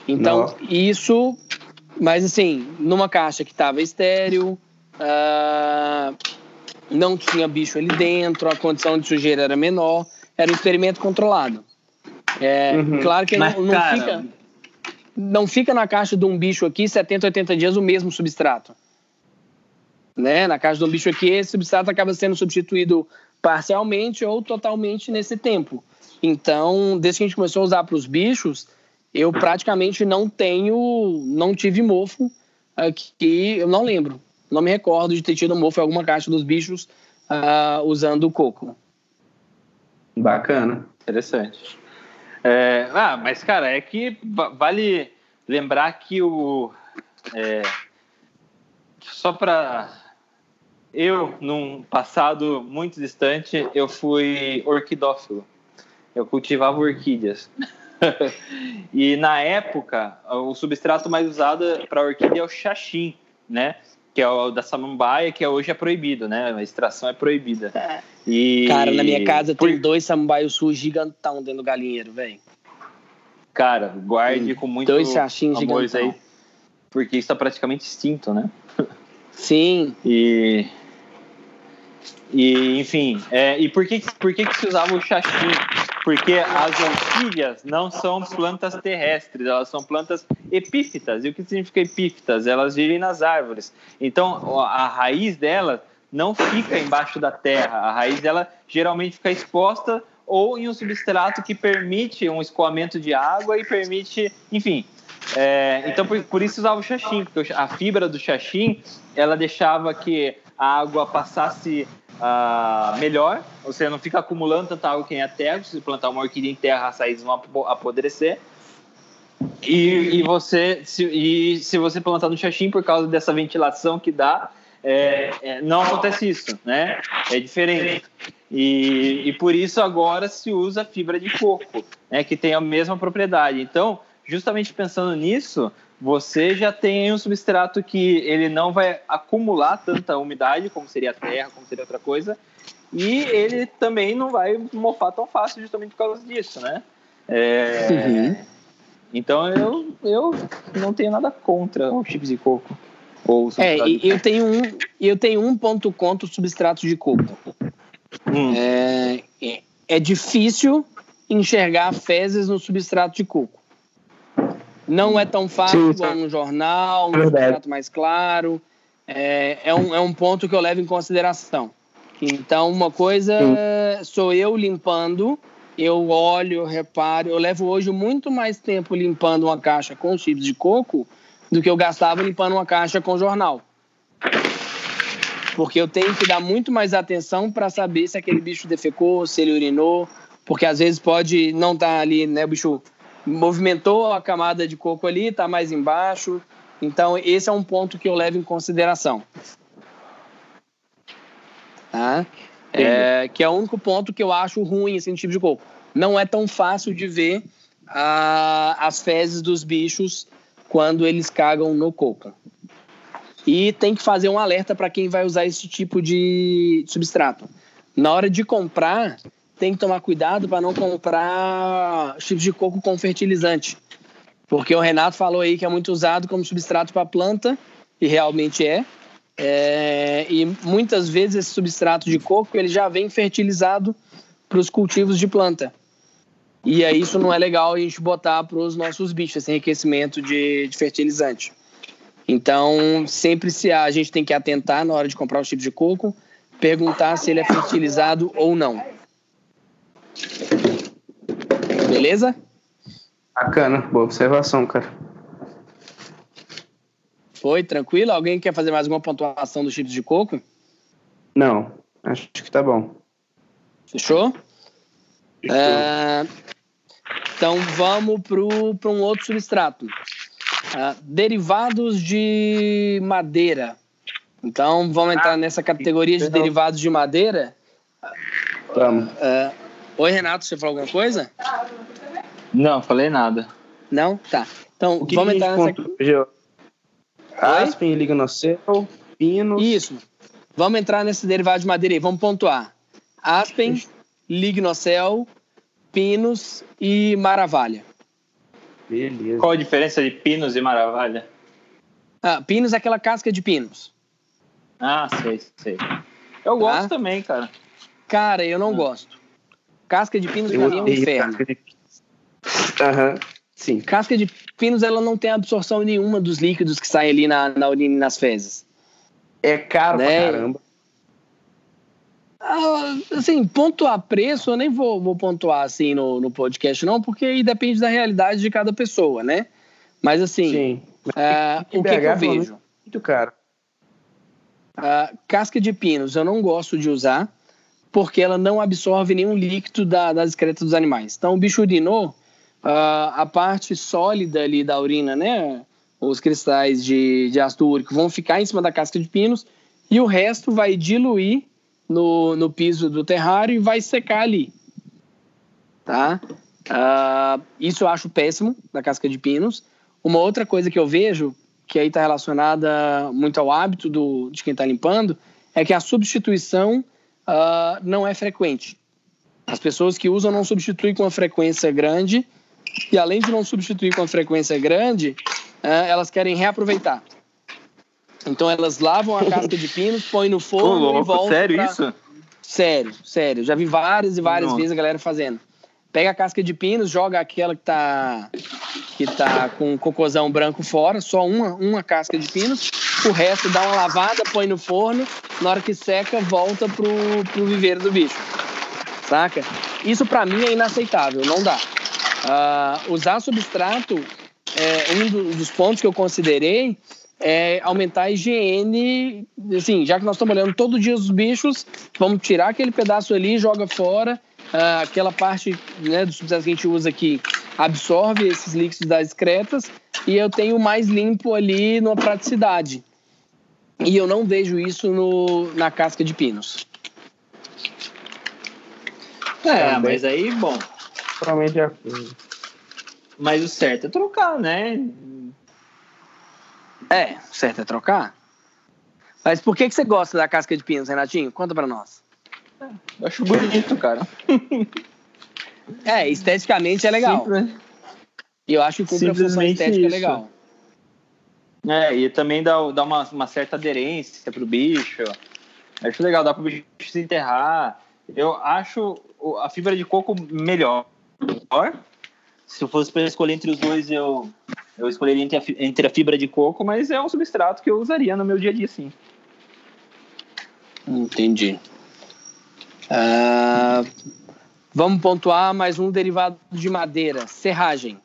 Então, Nossa. isso, mas assim, numa caixa que estava estéreo, ah, não tinha bicho ali dentro, a condição de sujeira era menor, era um experimento controlado. É, Uhum. Claro que Mas, não, não cara, fica não fica na caixa de um bicho aqui 70, 80 dias o mesmo substrato. Né? Na caixa de um bicho aqui, esse substrato acaba sendo substituído parcialmente ou totalmente nesse tempo. Então, desde que a gente começou a usar para os bichos, eu praticamente não tenho, não tive mofo aqui, eu não lembro. Não me recordo de ter tido mofo em alguma caixa dos bichos ah, usando o coco. Bacana. Interessante. É, ah, mas, cara, é que va- vale lembrar que o. é, só para eu, num passado muito distante, eu fui orquidófilo. Eu cultivava orquídeas. <laughs> e na época, o substrato mais usado para orquídea é o xaxim, né? Que é o da samambaia, que hoje é proibido, né? A extração é proibida. É. E... Cara, na minha casa Por... tem dois samambaios sul gigantão dentro do galinheiro, velho. Cara, guarde com muito dois xaxins amor aí, porque está praticamente extinto, né? Sim. E e, enfim, é, e por que, por que, que se usava o xaxim? Porque as orquídeas não são plantas terrestres, elas são plantas epífitas. E o que significa epífitas? Elas vivem nas árvores. Então, a raiz dela não fica embaixo da terra. A raiz dela geralmente fica exposta ou em um substrato que permite um escoamento de água e permite, enfim. É, então, por, por isso usava o xaxim, porque a fibra do xaxim, ela deixava que a água passasse uh, melhor, você não fica acumulando tanta água que nem a terra, se plantar uma orquídea em terra, as raízes vão apodrecer. E, e, você, se, e se você plantar no xaxim, por causa dessa ventilação que dá, é, é, não acontece isso, né? É diferente. E, e por isso agora se usa fibra de coco, né, que tem a mesma propriedade. Então, justamente pensando nisso, você já tem um substrato que ele não vai acumular tanta umidade como seria a terra, como seria outra coisa, e ele também não vai mofar tão fácil justamente por causa disso, né? É... Uhum. Então eu, eu não tenho nada contra os chips de coco. Ou é, eu tenho um eu tenho um ponto contra o substrato de coco. Hum. É, é, é difícil enxergar fezes no substrato de coco. Não é tão fácil igual no jornal, um retrato mais claro. É, é, um, é um ponto que eu levo em consideração. Então, uma coisa Sim. sou eu limpando, eu olho, eu reparo. Eu levo hoje muito mais tempo limpando uma caixa com chips de coco do que eu gastava limpando uma caixa com jornal. Porque eu tenho que dar muito mais atenção para saber se aquele bicho defecou, se ele urinou, porque às vezes pode não estar tá ali, né, o bicho movimentou a camada de coco ali, está mais embaixo. Então, esse é um ponto que eu levo em consideração. Tá? É, que é o único ponto que eu acho ruim esse tipo de coco. Não é tão fácil de ver a, as fezes dos bichos quando eles cagam no coco. E tem que fazer um alerta para quem vai usar esse tipo de substrato. Na hora de comprar, tem que tomar cuidado para não comprar chips de coco com fertilizante. Porque o Renato falou aí que é muito usado como substrato para planta, e realmente é. é. E muitas vezes esse substrato de coco ele já vem fertilizado para os cultivos de planta. E aí isso não é legal a gente botar para os nossos bichos, esse enriquecimento de, de fertilizante. Então, sempre se a gente tem que atentar na hora de comprar o chip de coco, perguntar se ele é fertilizado ou não. Beleza? Bacana, boa observação, cara. Foi, tranquilo? Alguém quer fazer mais alguma pontuação dos chips de coco? Não, acho que tá bom. Fechou? É, então vamos para um outro substrato. É, derivados de madeira. Então vamos entrar nessa categoria de derivados de madeira. Vamos. É, Oi, Renato, você falou alguma coisa? Não, falei nada. Não? Tá. Então, que vamos entrar nessa... Ponto, Aspen, liga pinos... Isso. Vamos entrar nesse derivado de madeira aí. Vamos pontuar. Aspen, lignocel, pinos e maravalha. Beleza. Qual a diferença de pinos e maravalha? Ah, pinos é aquela casca de pinos. Ah, sei, sei. Eu gosto ah. também, cara. Cara, eu não ah. gosto. Casca de pinos pra mim é um inferno. Aham, uhum, sim. Casca de pinos, ela não tem absorção nenhuma dos líquidos que saem ali na, na urina e nas fezes. É caro né? pra caramba. Ah, assim, pontuar preço, eu nem vou, vou pontuar assim no, no podcast, não, porque aí depende da realidade de cada pessoa, né? Mas assim, Sim. Uh, o que, que, eu vejo? Muito caro. Uh, casca de pinos eu não gosto de usar porque ela não absorve nenhum líquido da, das excretas dos animais. Então, o bicho urinou, uh, a parte sólida ali da urina, né, os cristais de, de ácido úrico vão ficar em cima da casca de pinos e o resto vai diluir no, no piso do terrário e vai secar ali. Tá? Uh, isso eu acho péssimo da casca de pinos. Uma outra coisa que eu vejo, que aí está relacionada muito ao hábito do, de quem está limpando, é que a substituição uh, não é frequente. As pessoas que usam não substituem com uma frequência grande e além de não substituir com uma frequência grande, uh, elas querem reaproveitar. Então elas lavam a casca de pinos, põem no forno louco, e voltam. Sério pra... isso? Sério, sério. Já vi várias e várias Nossa. vezes a galera fazendo. Pega a casca de pinos, joga aquela que tá que tá com cocôzão branco fora, só uma, uma casca de pinos, o resto dá uma lavada, põe no forno, na hora que seca, volta pro, pro viveiro do bicho. Saca? Isso para mim é inaceitável, não dá. Uh, usar substrato é um dos pontos que eu considerei é aumentar a higiene, assim, já que nós estamos olhando todo dia os bichos, vamos tirar aquele pedaço ali, joga fora, uh, aquela parte né, do substrato que a gente usa aqui absorve esses líquidos das excretas e eu tenho mais limpo ali numa praticidade. E eu não vejo isso no, na casca de pinos. É, Também. mas aí, bom. Provavelmente é. Mas o certo é trocar, né? É, o certo é trocar. Mas por que, que você gosta da casca de pinos, Renatinho? Conta pra nós. Eu acho bonito, cara. É, esteticamente é legal. Simples. E eu acho que cumpre a função estética isso. legal. É, e também dá, dá uma, uma certa aderência pro bicho. Acho legal, dá pro bicho se enterrar. Eu acho a fibra de coco melhor. Se eu fosse para escolher entre os dois, eu, eu escolheria entre a, entre a fibra de coco, mas é um substrato que eu usaria no meu dia a dia, sim. Entendi. Uh, vamos pontuar mais um derivado de madeira, serragem.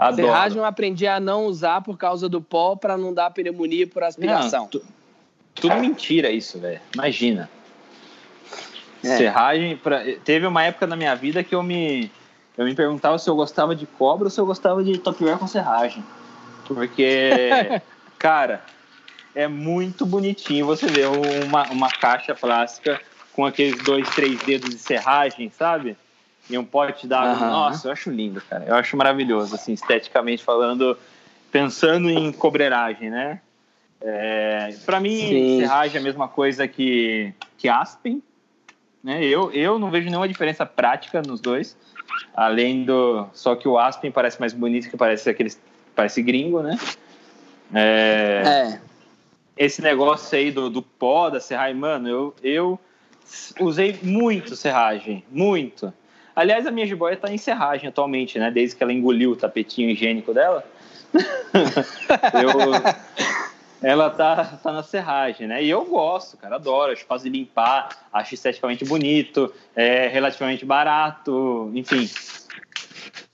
Adoro. Serragem eu aprendi a não usar por causa do pó para não dar pneumonia por aspiração. Não, tu, tudo mentira isso, velho. Imagina. É. Serragem, pra, teve uma época na minha vida que eu me eu me perguntava se eu gostava de cobra ou se eu gostava de tapioca com serragem. Porque, <laughs> cara, é muito bonitinho você ver uma, uma caixa plástica com aqueles dois, três dedos de serragem, sabe? E um pote d'água. Uhum. Nossa, eu acho lindo, cara. Eu acho maravilhoso, assim, esteticamente falando, pensando em cobreiragem, né? É, para mim, Sim. serragem é a mesma coisa que, que aspen. Né? Eu, eu não vejo nenhuma diferença prática nos dois. Além do. Só que o aspen parece mais bonito que parece aquele. Parece gringo, né? É, é. Esse negócio aí do, do pó da serragem, mano, eu, eu usei muito serragem, muito. Aliás, a minha jiboia tá em serragem atualmente, né? Desde que ela engoliu o tapetinho higiênico dela. <laughs> eu, ela tá, tá na serragem, né? E eu gosto, cara, adoro. Acho fácil de limpar, acho esteticamente bonito, é relativamente barato, enfim.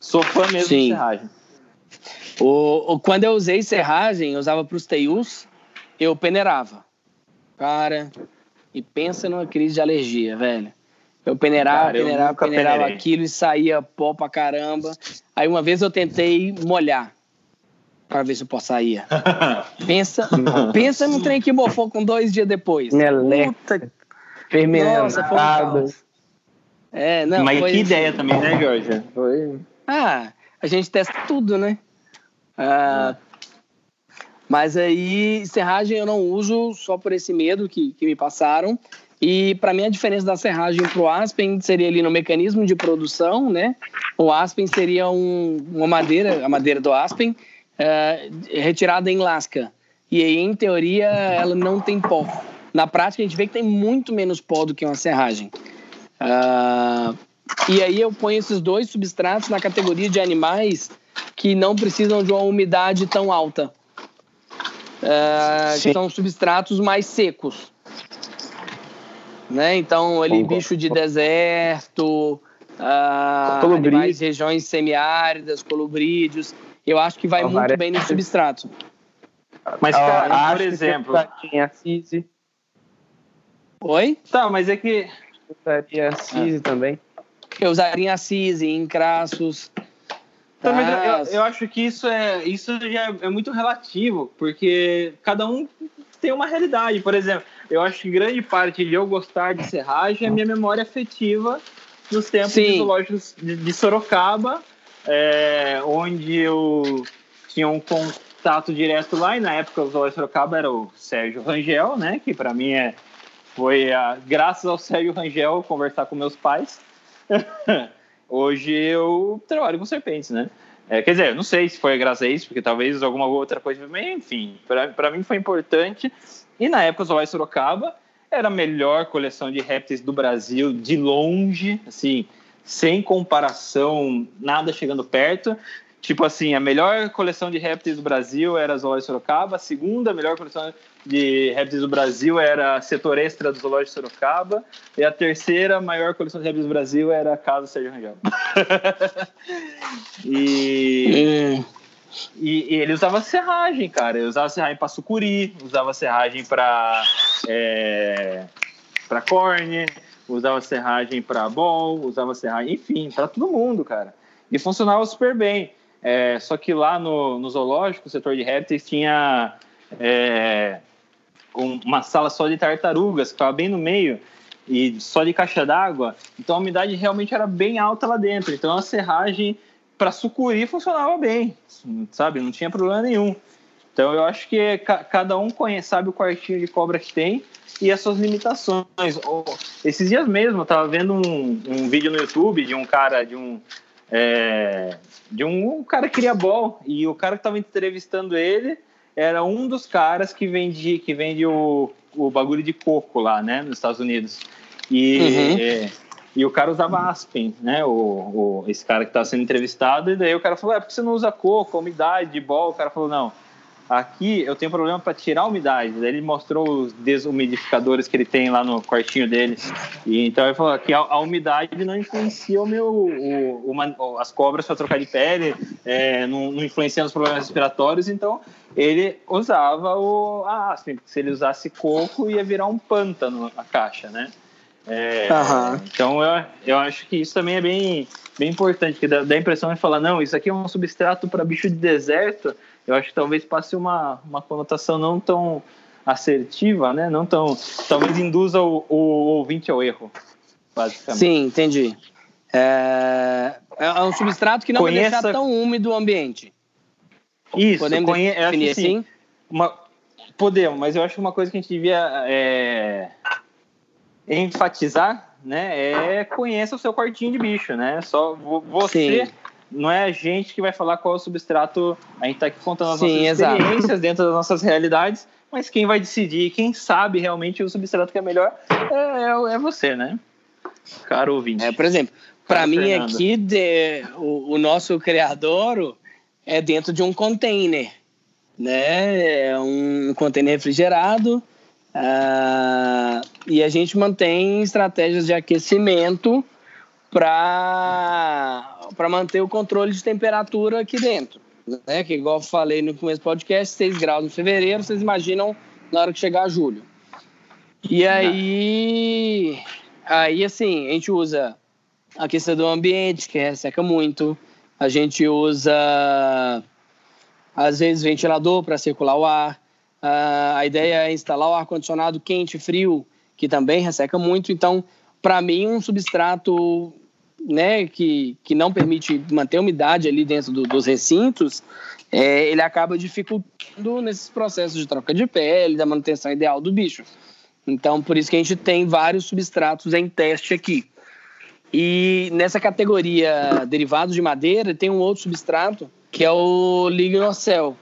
Sou fã mesmo Sim. de serragem. O, o, quando eu usei serragem, eu usava para os teius, eu peneirava. Cara, e pensa numa crise de alergia, velho. Eu peneirava, Cara, peneirava, eu peneirava peneirei. aquilo e saía pó pra caramba. Aí uma vez eu tentei molhar para ver se o pó saía. <laughs> pensa, pensa no trem que mofou com dois dias depois. Meleca. Fermentado. É, não, Mas foi... que ideia também, né, Jorge? Foi. Ah, a gente testa tudo, né? Ah, mas aí, serragem eu não uso só por esse medo que, que me passaram. E para mim a diferença da serragem para o aspen seria ali no mecanismo de produção, né? O aspen seria um, uma madeira, a madeira do aspen, uh, retirada em lasca. E aí, em teoria, ela não tem pó. Na prática, a gente vê que tem muito menos pó do que uma serragem. Uh, e aí eu ponho esses dois substratos na categoria de animais que não precisam de uma umidade tão alta. Uh, que são substratos mais secos. Né? Então, ali, bicho de deserto, uh, animais de regiões semiáridas, colubrídeos. Eu acho que vai oh, muito bem no substrato. Mas, cara, por exemplo. Tinha CISI. Oi? Tá, mas é que. Usaria CISI ah. também. Eu usaria a CISI em crassos. Tá, mas eu, eu, acho que isso é isso já é muito relativo, porque cada um tem uma realidade. Por exemplo, eu acho que grande parte de eu gostar de serragem é minha memória afetiva nos tempos Sim. zoológicos de, de Sorocaba, é, onde eu tinha um contato direto lá, e na época o zoológico de Sorocaba era o Sérgio Rangel, né, que para mim é, foi a, graças ao Sérgio Rangel conversar com meus pais. <laughs> Hoje eu trabalho com serpentes, né? É, quer dizer, não sei se foi graças a isso, porque talvez alguma outra coisa, mas enfim, para mim foi importante. E na época o Zoológico Sorocaba era a melhor coleção de répteis do Brasil, de longe, assim, sem comparação, nada chegando perto. Tipo assim, a melhor coleção de répteis do Brasil era a Zoológico Sorocaba, a segunda melhor coleção de répteis do Brasil era a Setor Extra do Zoológico Sorocaba, e a terceira maior coleção de répteis do Brasil era a Casa Sérgio Rangel. <laughs> e, e, e, ele usava serragem, cara. Ele usava serragem para sucuri, usava serragem para é, para corne, usava serragem para bol, usava serragem, enfim, para todo mundo, cara. E funcionava super bem. É, só que lá no, no zoológico, o setor de répteis, tinha é, um, uma sala só de tartarugas, que ficava bem no meio, e só de caixa d'água. Então a umidade realmente era bem alta lá dentro. Então a serragem para sucuri funcionava bem, sabe? Não tinha problema nenhum. Então eu acho que ca cada um conhece, sabe o quartinho de cobra que tem e as suas limitações. Esses dias mesmo eu estava vendo um, um, vídeo no YouTube de um cara, de um é, de um, um, cara que queria bol e o cara que estava entrevistando ele era um dos caras que vende que vende o, o bagulho de coco lá, né, nos Estados Unidos. E uhum. é, e o cara usava Aspen, né? O, o esse cara que estava sendo entrevistado, e daí o cara falou: é porque você não usa coco, umidade, bol. O cara falou: não, aqui eu tenho problema para tirar a umidade. Daí ele mostrou os desumidificadores que ele tem lá no quartinho dele. E então ele falou que a, a umidade não influencia o meu, o, o, as cobras para trocar de pele, é, não, não influencia nos problemas respiratórios. Então ele usava o a Aspen, porque se ele usasse coco ia virar um pântano a caixa, né? É, uhum. Então eu, eu acho que isso também é bem, bem importante, que dá, dá a impressão de falar, não, isso aqui é um substrato para bicho de deserto, eu acho que talvez passe uma, uma conotação não tão assertiva, né? Não tão. Talvez induza o, o ouvinte ao erro, basicamente. Sim, entendi. É, é um substrato que não Conheça... vai deixar tão úmido o ambiente. Isso, Podemos conhe... definir assim? Uma... Podemos, mas eu acho que uma coisa que a gente devia é... enfatizar, né, é conheça o seu quartinho de bicho, né? Só você Sim não é a gente que vai falar qual é o substrato. A gente está aqui contando as Sim, nossas experiências exato. dentro das nossas realidades, mas quem vai decidir, quem sabe realmente o substrato que é melhor é, é, é você, né? Caro ouvinte. É, por exemplo, para mim Fernando. aqui, de, o, o, nosso criador é dentro de um container, né? É um container refrigerado. Uh, e a gente mantém estratégias de aquecimento para manter o controle de temperatura aqui dentro. Né? Que, igual eu falei no começo do podcast, 6 graus em fevereiro, vocês imaginam na hora que chegar julho. E aí, aí assim, a gente usa aquecedor ambiente, que resseca muito. A gente usa, às vezes, ventilador para circular o ar. Uh, a ideia é instalar o ar-condicionado quente e frio, que também resseca muito. Então, para mim, um substrato né, que, que não permite manter a umidade ali dentro do, dos recintos, é, ele acaba dificultando nesses processos de troca de pele, da manutenção ideal do bicho. Então, por isso que a gente tem vários substratos em teste aqui. E nessa categoria derivados de madeira, tem um outro substrato, que é o lignocel.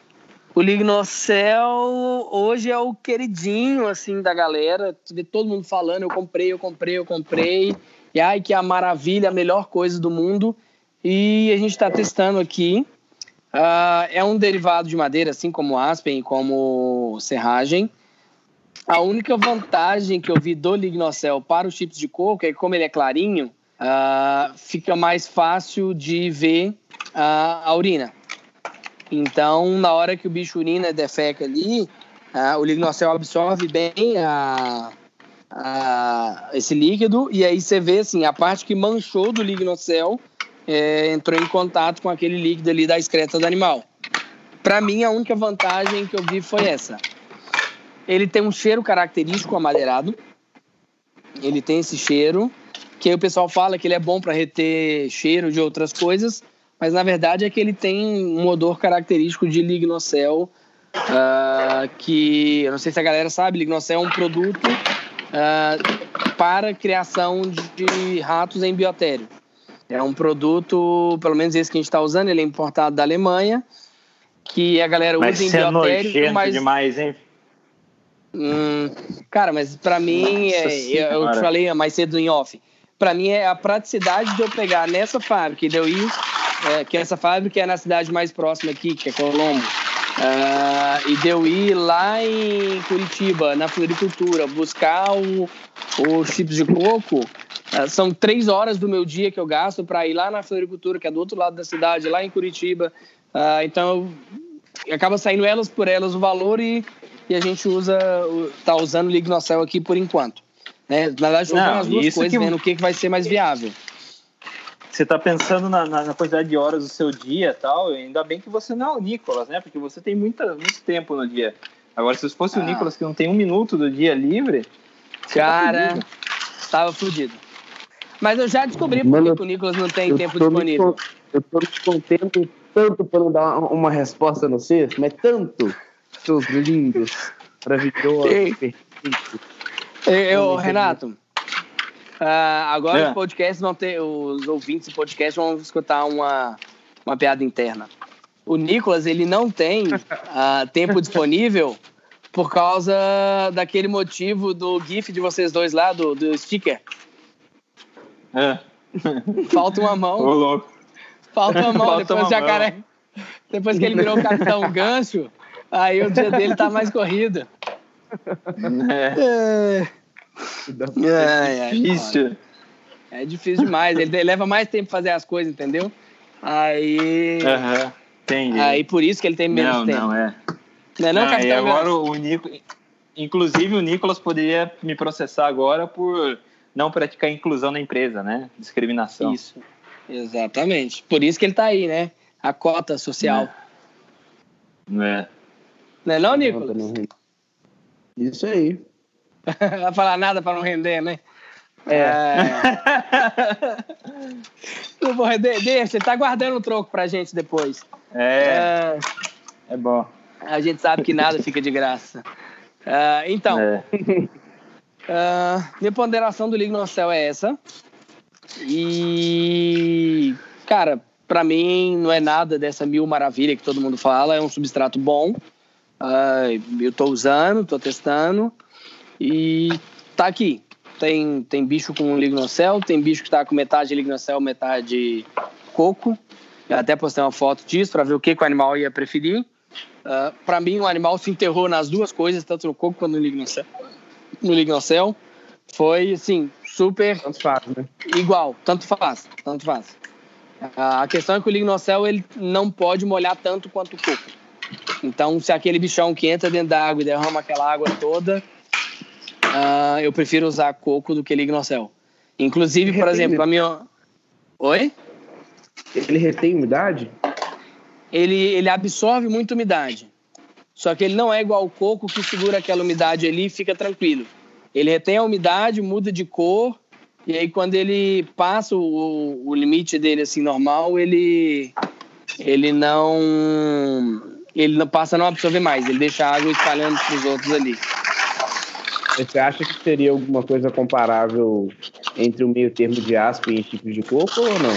O lignocel hoje é o queridinho, assim, da galera. Vê todo mundo falando, eu comprei, eu comprei, eu comprei. E ai, que a maravilha, a melhor coisa do mundo. E a gente está testando aqui. Uh, é um derivado de madeira, assim como aspen, como serragem. A única vantagem que eu vi do lignocel para os chips de coco é que, como ele é clarinho, uh, fica mais fácil de ver uh, a urina. Então, na hora que o bicho urina defeca ali, o lignocel absorve bem a, a, esse líquido, e aí você vê assim, a parte que manchou do lignocel é, entrou em contato com aquele líquido ali da excreta do animal. Para mim, a única vantagem que eu vi foi essa. ele tem um cheiro característico amadeirado. Ele tem esse cheiro, que aí o pessoal fala que ele é bom para reter cheiro de outras coisas, mas na verdade é que ele tem um odor característico de lignocel, uh, que eu não sei se a galera sabe, lignocel é um produto uh, para criação de ratos em biotério. É um produto, pelo menos esse que a gente está usando, ele é importado da Alemanha, que a galera mas usa em é biotério, mas demais, hein? Hum, cara, mas para mim, é, eu te falei mais cedo em off, para mim é a praticidade de eu pegar nessa fábrica e de eu ir, é, que essa fábrica é na cidade mais próxima aqui, que é Colombo, uh, e de eu ir lá em Curitiba, na floricultura, buscar o, os chips de coco, uh, são três horas do meu dia que eu gasto para ir lá na floricultura, que é do outro lado da cidade, lá em Curitiba. Uh, então, acaba saindo elas por elas o valor e e a gente usa, tá usando o Lignocel aqui por enquanto. Né? Na verdade, juntando as duas coisas, que... vendo o que, que vai ser mais viável. Você está pensando na, na, na, quantidade de horas do seu dia e tal, ainda bem que você não é o Nicolas, né? Porque você tem muita, muito tempo no dia. Agora, se fosse ah. o Nicolas que não tem um minuto do dia livre, tá cara, estava fudido. Mas eu já descobri por que o Nicolas não tem tempo disponível. eu estou descontente tanto para não dar uma resposta no sexto, mas tanto seus lindos, maravilhosos, perfeitos. Eu, Renato, uh, agora é. os podcasts vão ter, os ouvintes do podcast vão escutar uma, uma piada interna. O Nicolas, ele não tem uh, <laughs> tempo disponível por causa daquele motivo do GIF de vocês dois lá, do, do sticker. É. Falta uma mão. Ô, louco. Falta uma mão, Falta depois uma jacaré. Mão. Depois que ele virou o Capitão Gancho, Aí o dia dele tá mais corrido. É. É, é difícil. <laughs> É difícil demais. Ele leva mais tempo fazer as coisas, entendeu? Aí. Uhum. Entendi. Aí por isso que ele tem menos não, tempo. Não, é. Não é não, não e agora o Nico. Inclusive o Nicolas poderia me processar agora por não praticar inclusão na empresa, né? Discriminação. Isso. Exatamente. Por isso que ele tá aí, né? A cota social. É. é. Não é não, Nicolas? Isso aí. <laughs> Vai falar nada para não render, né? É. <laughs> não vou render. Deixa, você tá guardando o troco pra gente depois. É. É, é bom. A gente sabe que nada fica de graça. Uh, então, é. uh, <laughs> minha ponderação do Lignocel é essa. E, cara, para mim não é nada dessa mil maravilha que todo mundo fala. É um substrato bom. Uh, eu estou usando, estou testando e tá aqui. Tem, tem bicho com lignocel, tem bicho que está com metade lignocel, metade coco. Eu até postei uma foto disso para ver o que, que o animal ia preferir. Uh, ah, para mim, o animal se enterrou nas duas coisas, tanto no coco quanto no lignocel. No lignocel. Foi, assim, super... Tanto faz, né? Igual, tanto faz, tanto faz. Uh, a questão é que o lignocel, ele não pode molhar tanto quanto o coco. Então, se aquele bichão que entra dentro da água e derrama aquela água toda, uh, eu prefiro usar coco do que lignocel. Inclusive, por exemplo, a minha. Oi? Ele retém umidade? Ele, ele absorve muita umidade. Só que ele não é igual o coco que segura aquela umidade ali e fica tranquilo. Ele retém a umidade, muda de cor, e aí quando ele passa o, o limite dele assim normal, ele ele não ele não passa a não absorver mais, ele deixa a água espalhando para os outros ali. Você acha que seria alguma coisa comparável entre o meio termo de aspa e tipos de coco ou não?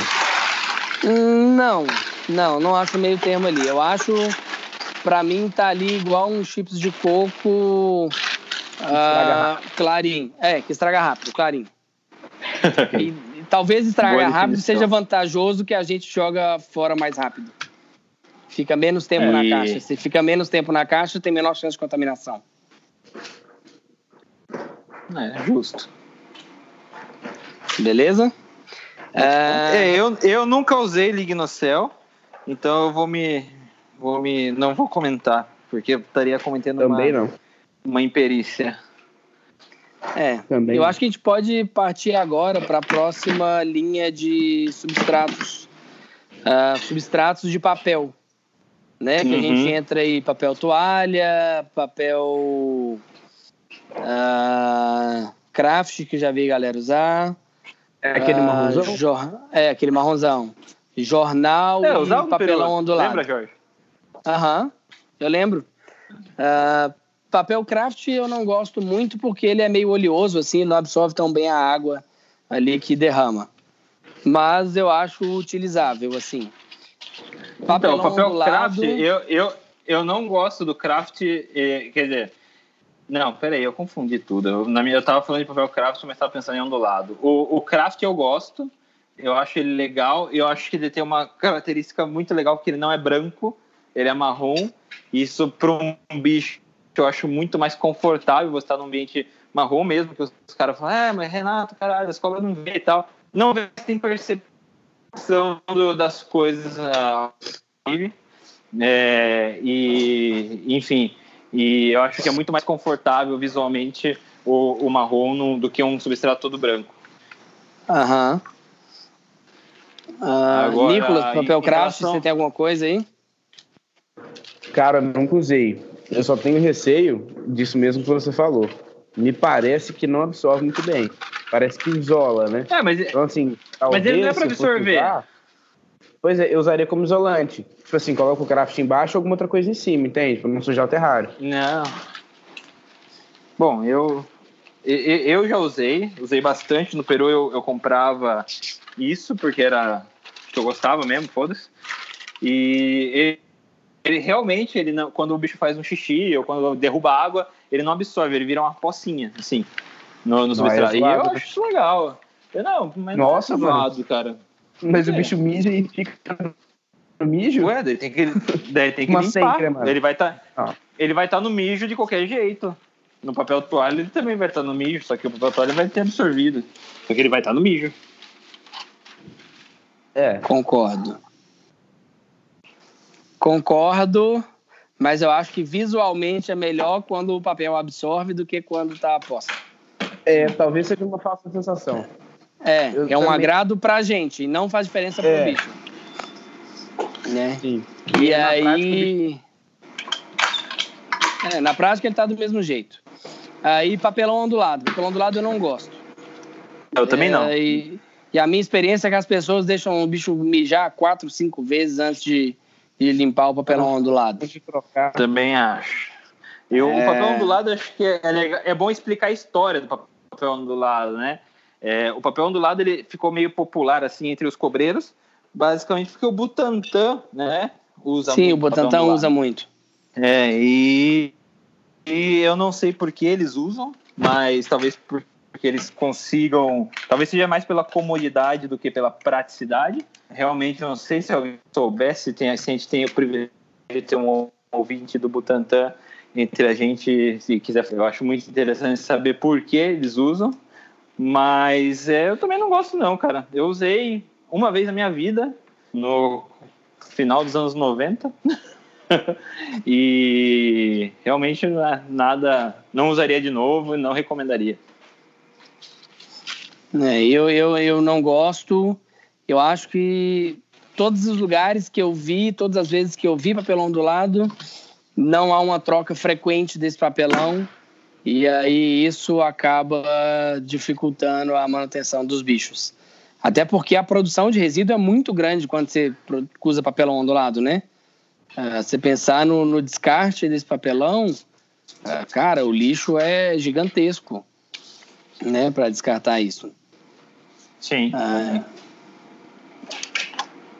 Não, não, não acho meio termo ali. Eu acho, para mim, tá ali igual um chips de coco uh, clarim. É, que estraga rápido, clarim. <laughs> e, e, talvez estraga rápido seja vantajoso que a gente joga fora mais rápido. Fica menos tempo é, na e... caixa. Se fica menos tempo na caixa, tem menor chance de contaminação. É, justo. Beleza? É... é, eu, eu nunca usei Lignocel, então eu vou me, vou me. Não vou comentar, porque eu estaria cometendo Também uma, não. uma imperícia. É, Também eu não. acho que a gente pode partir agora para a próxima linha de substratos. Uh, substratos de papel né? Que uhum. a gente entra aí papel toalha, papel Uh, craft, que já vi galera usar. É aquele Ah, marronzão? jor- É, aquele marronzão. Jornal É, e papelão Peru. ondulado. Lembra, Jorge? Aham, eu lembro. Ah, papel craft eu não gosto muito porque ele é meio oleoso, assim, não absorve tão bem a água ali que derrama. Mas eu acho utilizável, assim. Então, Papelão o papel ondulado- craft, eu, eu, eu não gosto do craft, eh, quer dizer, não, peraí, eu confundi tudo. Eu, na minha, eu tava falando de papel craft, mas tava pensando em ondulado. O, o craft eu gosto, eu acho ele legal, eu acho que ele tem uma característica muito legal, que ele não é branco, ele é marrom. Isso para um bicho eu acho muito mais confortável você estar num ambiente marrom mesmo, que os, os caras falam, é, mas Renato, caralho, as cobras não vê e tal. Não vê, tem percepção do- das coisas ah, é, e enfim e eu acho que é muito mais confortável visualmente o, o marrom no- do que um substrato todo branco Aham. Ah, Agora, Nicolas, papel craft, relação- você tem alguma coisa aí? Cara, nunca usei. Eu só tenho receio disso mesmo que você falou. Me parece que não absorve muito bem. Parece que isola, né? é mas Então, assim, Mas ele não é fosse absorver. usar, pois é, eu usaria como isolante. Tipo assim, coloca o craft embaixo ou alguma outra coisa em cima, entende? Pra não sujar o terrário. não bom eu eu já usei usei bastante no Peru eu, eu comprava isso porque era que eu gostava mesmo foda-se e ele, ele realmente ele não, quando o bicho faz um xixi ou quando derruba água ele não absorve ele vira uma pocinha assim no, no Não, substrato é e eu né? acho isso legal eu não mas Nossa, não é mano. zoado, cara Mas É. o bicho mija e fica no mijo? Ué, daí tem que, daí tem que Uma limpar. sempre, mano. ele vai estar Ah. ele vai estar no mijo de qualquer jeito. No papel toalha ele também vai estar no mijo, só que o papel toalha vai ter absorvido. Só que ele vai estar no mijo. É. Concordo. Concordo, mas eu acho que visualmente é melhor quando o papel absorve do que quando tá aposta. É, talvez seja uma falsa sensação. É, Eu é um também- agrado pra gente e não faz diferença pro É. bicho. Né? Sim. E na aí. É, na prática ele tá do mesmo jeito. Aí papelão ondulado. Papelão ondulado eu não gosto. Eu também não. É, E, e a minha experiência é que as pessoas deixam o bicho mijar quatro, cinco vezes antes de, de limpar o papelão ondulado. Antes de trocar. Também acho. Eu, É. O papel ondulado, acho que é, é bom explicar a história do papel ondulado, né? É, o papel ondulado ele ficou meio popular assim entre os cobreiros, basicamente porque o Butantan, né, usa Sim, muito o Butantan usa muito. É, e, e eu não sei por que eles usam, mas talvez por- porque eles consigam. Talvez seja mais pela comodidade do que pela praticidade. Realmente, não sei se alguém soubesse, tem, se a gente tem o privilégio de ter um ouvinte do Butantan entre a gente, se quiser. Eu acho muito interessante saber por que eles usam, mas é, eu também não gosto, não, cara. Eu usei uma vez na minha vida, no final dos anos 90. <laughs> e realmente na- nada, não usaria de novo e não recomendaria. É, eu, eu, eu não gosto. Eu acho que todos os lugares que eu vi, todas as vezes que eu vi papelão ondulado, não há uma troca frequente desse papelão. E aí isso acaba dificultando a manutenção dos bichos. Até porque a produção de resíduo é muito grande quando você usa papelão ondulado, né? Ah, você pensar no, no descarte desse papelão, ah, cara, o lixo é gigantesco, né? Para descartar isso. Sim. Ah,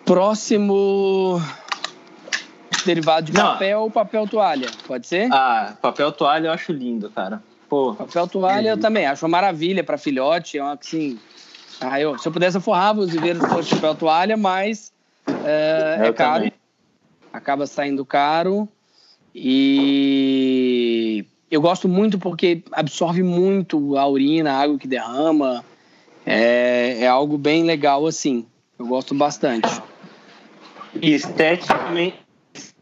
próximo derivado de Não. papel ou papel toalha, pode ser? Ah, papel toalha eu acho lindo, cara. Pô, Papel toalha eu também acho uma maravilha para filhote, é uma assim. Ah, eu, se eu pudesse eu forrava os viveiros de papel toalha, mas é, é caro, também. acaba saindo caro e eu gosto muito porque absorve muito a urina, a água que derrama, é, é algo bem legal assim. Eu gosto bastante. E esteticamente,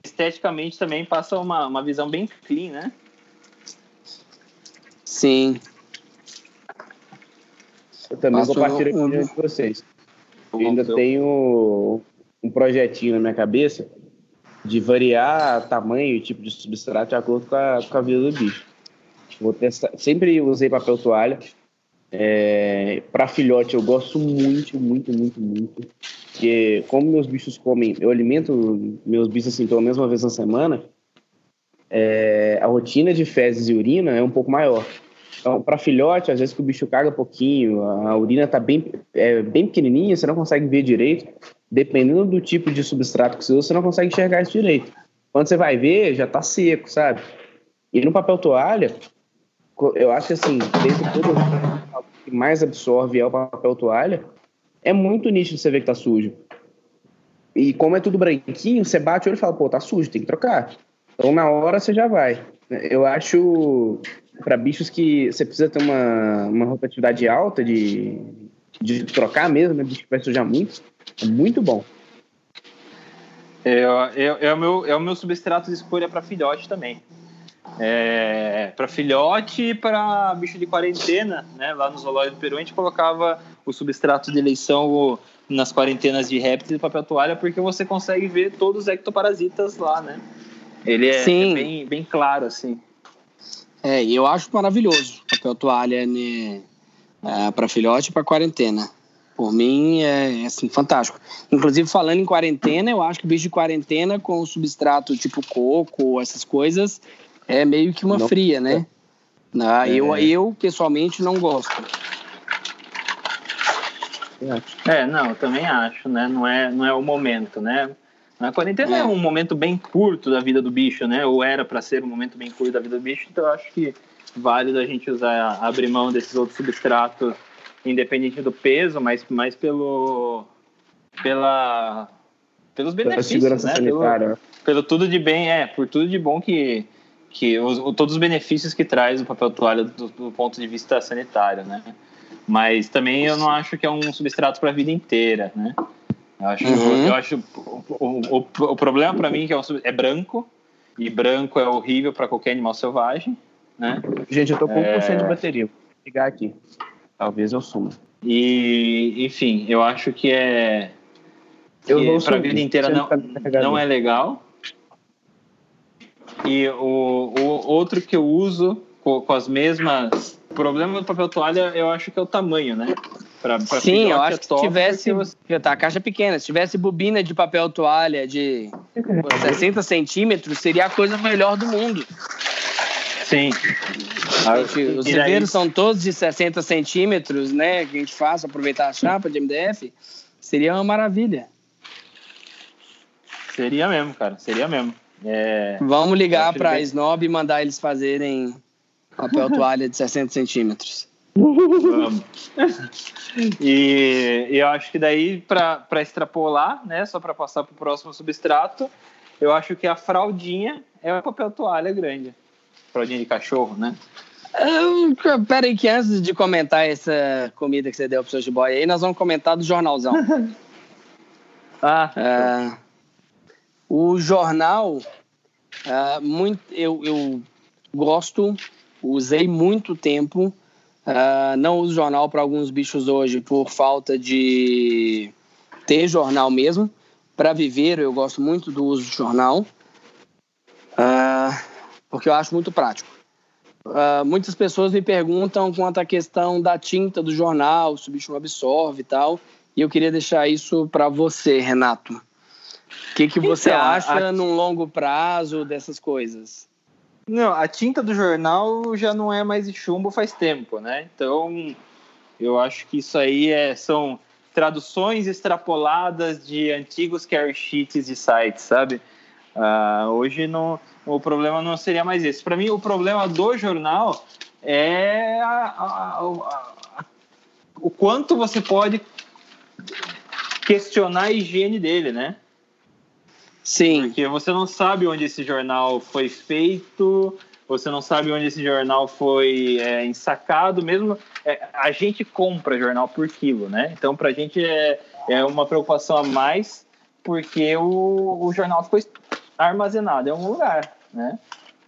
esteticamente também passa uma, uma visão bem clean, né? Sim. Eu também Passou compartilho um- com vocês. Eu ainda tenho um projetinho na minha cabeça de variar tamanho e tipo de substrato de acordo com a, com a vida do bicho. Vou testar. Sempre usei papel toalha. É, para filhote eu gosto muito, muito, muito, muito. Porque como meus bichos comem, eu alimento meus bichos assim pelo menos uma vez na semana, é, a rotina de fezes e urina é um pouco maior. Então, para filhote, às vezes que o bicho caga pouquinho, a urina tá bem, é, bem pequenininha, você não consegue ver direito. Dependendo do tipo de substrato que você usa, você não consegue enxergar isso direito. Quando você vai ver, já tá seco, sabe? E no papel toalha, eu acho que assim, dentro de todo que mais absorve é o papel toalha, é muito nítido você ver que tá sujo. E como é tudo branquinho, você bate o olho e fala, pô, tá sujo, tem que trocar. Então na hora você já vai. Eu acho para bichos que você precisa ter uma, uma rotatividade alta de, de trocar mesmo, né? Bicho que vai sujar muito, é muito bom. É, é, é, o meu, é o meu substrato de escolha para filhote também. É, para filhote e para bicho de quarentena, né? Lá no zoológico do Peru a gente colocava o substrato de eleição nas quarentenas de répteis e papel toalha porque você consegue ver todos os ectoparasitas lá, né? Ele é, é bem, bem claro, assim. É, e eu acho maravilhoso papel toalha né, é, para filhote e para quarentena. Por mim é, é assim, fantástico. Inclusive, falando em quarentena, eu acho que bicho de quarentena com substrato tipo coco, essas coisas, é meio que uma não, fria, né? Ah, é. eu, eu, pessoalmente, não gosto. É, não, eu também acho, né? Não é, não é o momento, né? A quarentena é. é um momento bem curto da vida do bicho, né? Ou era para ser um momento bem curto da vida do bicho, então eu acho que válido a gente usar, abrir mão desses outros substratos, independente do peso, mas mais pelo, pela, pelos benefícios, né? Pelo, pelo, tudo de bem, é, por tudo de bom que, que os, todos os benefícios que traz o papel toalha do, do ponto de vista sanitário, né? Mas também eu não acho que é um substrato para a vida inteira, né? Eu acho, uhum. eu acho o, o, o problema para mim é que é, é, branco e branco é horrível para qualquer animal selvagem, né? Gente, eu tô com 1% é... de bateria. Vou ligar aqui. Talvez eu suma. E, enfim, eu acho que é eu que para a vida inteira não, não é legal. E o, o outro que eu uso com, com as mesmas. O problema do papel toalha, eu acho que é o tamanho, né? Pra, pra Sim, eu acho que se tivesse. Você... Tá, a caixa é pequena. Se tivesse bobina de papel toalha de 60 centímetros, seria a coisa melhor do mundo. Sim. Gente, os viveiros são todos de 60 centímetros, né? Que a gente faz aproveitar a chapa de MDF. Seria uma maravilha. Seria mesmo, cara. Seria mesmo. É... Vamos ligar para a Snob e mandar eles fazerem papel toalha de 60 centímetros. Vamos. e, e eu acho que daí, para extrapolar, né, só para passar para o próximo substrato, eu acho que a fraldinha é o papel toalha grande. Fraldinha de cachorro, né? Uh, pera aí que antes de comentar essa comida que você deu pro seu boy aí, nós vamos comentar do jornalzão. <laughs> ah, uh, o jornal, uh, muito, eu, eu gosto, usei muito tempo Uh, não uso jornal para alguns bichos hoje por falta de ter jornal mesmo. Para viver, eu gosto muito do uso de jornal, uh, porque eu acho muito prático. Uh, muitas pessoas me perguntam quanto à questão da tinta do jornal, se o bicho não absorve e tal, e eu queria deixar isso para você, Renato. O que, que você então, acha a... num longo prazo dessas coisas? Não, a tinta do jornal já não é mais de chumbo faz tempo, né? Então, eu acho que isso aí é, são traduções extrapoladas de antigos carry sheets de sites, sabe? Uh, hoje não, o problema não seria mais esse. Para mim, o problema do jornal é a, a, a, o quanto você pode questionar a higiene dele, né? Sim. Porque você não sabe onde esse jornal foi feito, você não sabe onde esse jornal foi é, ensacado, mesmo é, a gente compra jornal por quilo, né? Então, para a gente é, é uma preocupação a mais, porque o, o jornal ficou armazenado em algum lugar, né?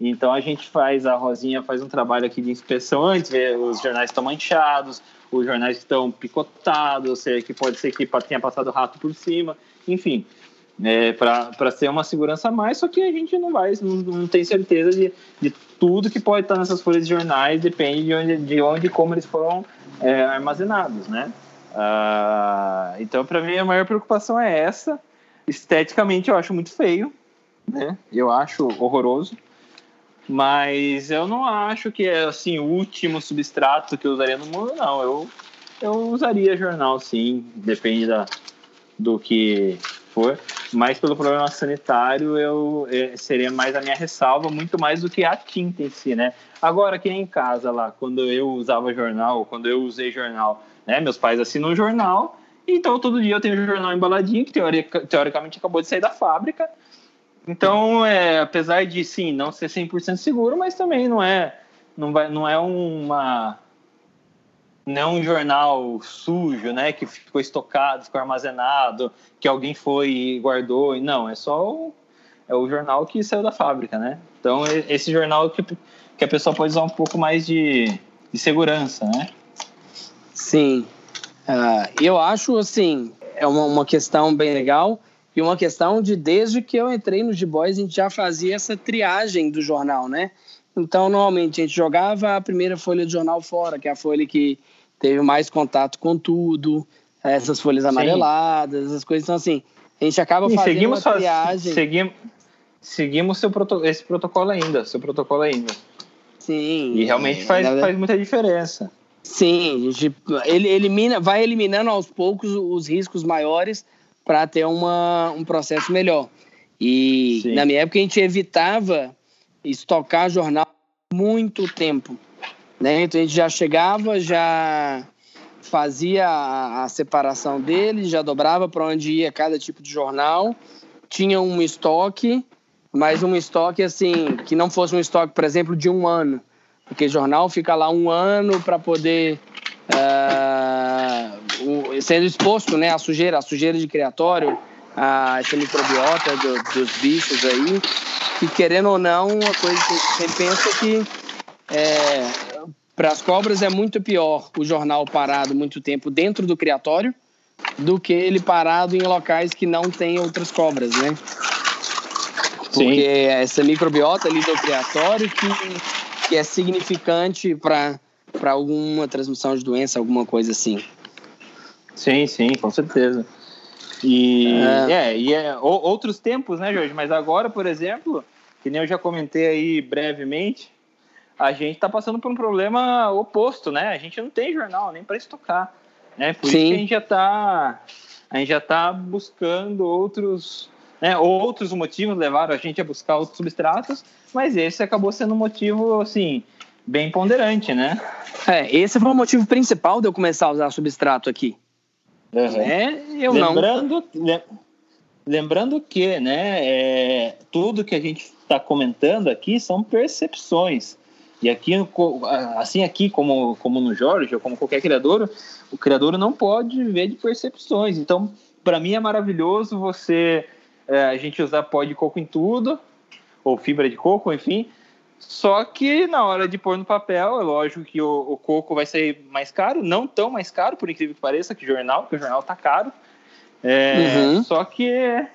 Então a gente faz, a Rosinha faz um trabalho aqui de inspeção antes, vê os jornais estão manchados, os jornais estão picotados, ou seja, que pode ser que tenha passado rato por cima, enfim. É, para ser uma segurança a mais, só que a gente não vai, não, não tem certeza de, de tudo que pode estar nessas folhas de jornais, depende de onde, de onde como eles foram é, armazenados, né? Ah, então, para mim, a maior preocupação é essa. Esteticamente, eu acho muito feio, né? Eu acho horroroso. Mas eu não acho que é assim o último substrato que eu usaria no mundo, não. Eu, eu usaria jornal, sim, depende da, do que for. Mas pelo problema sanitário, eu, é, seria mais a minha ressalva, muito mais do que a tinta em si, né? Agora, aqui em casa lá, quando eu usava jornal, quando eu usei jornal, né? Meus pais assinam jornal, então todo dia eu tenho jornal embaladinho, que teoric, teoricamente acabou de sair da fábrica. Então, é, apesar de sim, não ser 100% seguro, mas também não é não vai não é uma não um jornal sujo, né, que ficou estocado, ficou armazenado, que alguém foi e guardou. Não, é só o, é o jornal que saiu da fábrica, né? Então, esse jornal que, que a pessoa pode usar um pouco mais de, de segurança, né? Sim. Uh, eu acho, assim, é uma, uma questão bem legal e uma questão de desde que eu entrei no G-Boys a gente já fazia essa triagem do jornal, né? Então, normalmente a gente jogava a primeira folha de jornal fora, que é a folha que teve mais contato com tudo, essas folhas amareladas, Sim. essas coisas. Então, assim, a gente acaba fazendo seguimos uma triagem. Seguimos, seguimos seu proto, esse protocolo ainda, seu protocolo ainda. Sim. E realmente faz, verdade, faz muita diferença. Sim, gente, ele elimina, vai eliminando aos poucos os riscos maiores para ter uma, um processo melhor. E Sim. na minha época a gente evitava estocar jornal muito tempo. Né? Então a gente já chegava, já fazia a, a separação dele, já dobrava para onde ia cada tipo de jornal, tinha um estoque, mas um estoque assim, que não fosse um estoque, por exemplo, de um ano. Porque jornal fica lá um ano para poder uh, sendo exposto né, à sujeira, à sujeira de criatório, a essa microbiota do, dos bichos aí, que querendo ou não, uma coisa que você pensa que é, para as cobras é muito pior o jornal parado muito tempo dentro do criatório do que ele parado em locais que não tem outras cobras, né? Porque é essa microbiota ali do criatório que, que é significante para alguma transmissão de doença, alguma coisa assim. Sim, sim, com certeza. E é, é e é outros tempos, né, Jorge? Mas agora, por exemplo, que nem eu já comentei aí brevemente, a gente está passando por um problema oposto, né? A gente não tem jornal nem para estocar, né? Por Sim. isso que a gente já está a gente já tá buscando outros, né? Outros motivos levaram a gente a buscar outros substratos, mas esse acabou sendo um motivo assim bem ponderante, né? É, esse foi o motivo principal de eu começar a usar substrato aqui. Uhum. É, eu lembrando, não. Lembrando que, né, é, tudo que a gente está comentando aqui são percepções. E aqui, assim aqui como, como no Jorge, ou como qualquer criador, o criador não pode viver de percepções. Então, para mim é maravilhoso você é, a gente usar pó de coco em tudo, ou fibra de coco, enfim, só que na hora de pôr no papel, é lógico que o, o, coco vai ser mais caro, não tão mais caro, por incrível que pareça, que o jornal, porque o jornal tá caro. É, uhum. Só que é,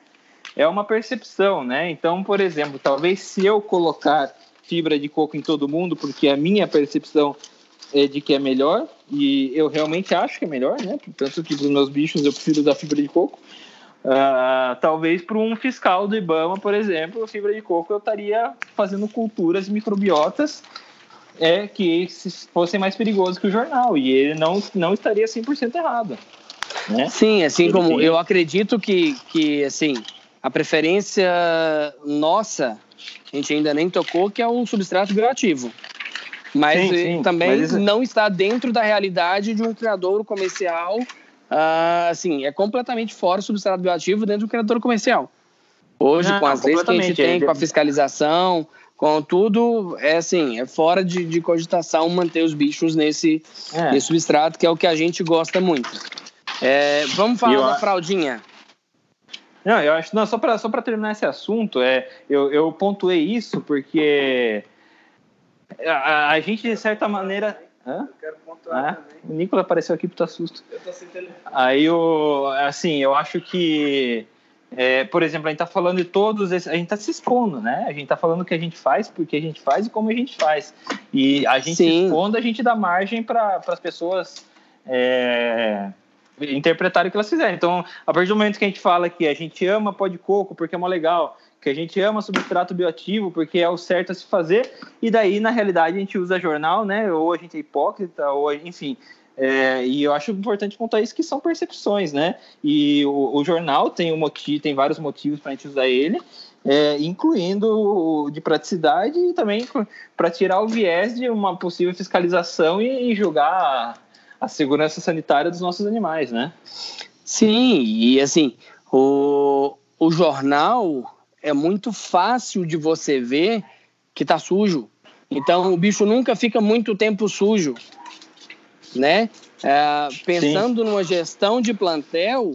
é uma percepção, né? Então, por exemplo, talvez se eu colocar fibra de coco em todo mundo, porque a minha percepção é de que é melhor, e eu realmente acho que é melhor, né? Tanto que para os meus bichos eu prefiro usar fibra de coco. Uh, talvez para um fiscal do IBAMA, por exemplo, fibra de coco eu estaria fazendo culturas microbiotas é que fossem mais perigosos que o jornal e ele não, não estaria 100% errado. Né? Sim, assim Sim. como eu acredito que, que assim, a preferência nossa, a gente ainda nem tocou, que é o substrato bioativo. Mas sim, sim. também Mas isso... não está dentro da realidade de um criador comercial uh, assim, é completamente fora o substrato bioativo dentro do criador comercial. Hoje, Não, com as leis que a gente tem, com a fiscalização, com tudo, é assim, é fora de, de cogitação manter os bichos nesse, é. nesse substrato, que é o que a gente gosta muito. É, vamos falar eu, da fraldinha. Não, eu acho, não, só para só terminar esse assunto, é, eu, eu pontuei isso porque a, a gente, de certa maneira, Hã? Eu quero pontuar ah, também. O Nicolas apareceu aqui para assustar. susto. Eu tô sem telefone. Aí, eu, assim, eu acho que é, por exemplo, a gente está falando de todos esses, a gente está se expondo, né? A gente está falando o que a gente faz, porque a gente faz e como a gente faz. E a gente Sim. se expondo, a gente dá margem para as pessoas é, interpretarem o que elas fizeram. Então, a partir do momento que a gente fala que a gente ama pó de coco porque é mó legal, que a gente ama substrato bioativo porque é o certo a se fazer, e daí, na realidade, a gente usa jornal, né? Ou a gente é hipócrita, ou enfim. É, e eu acho importante contar isso que são percepções, né? E o, o jornal tem um motivo, tem vários motivos para a gente usar ele, é, incluindo de praticidade e também para tirar o viés de uma possível fiscalização e, e julgar a, segurança sanitária dos nossos animais, né? Sim, e assim, o, o jornal é muito fácil de você ver que tá sujo. Então o bicho nunca fica muito tempo sujo, né? É, pensando Sim. numa gestão de plantel,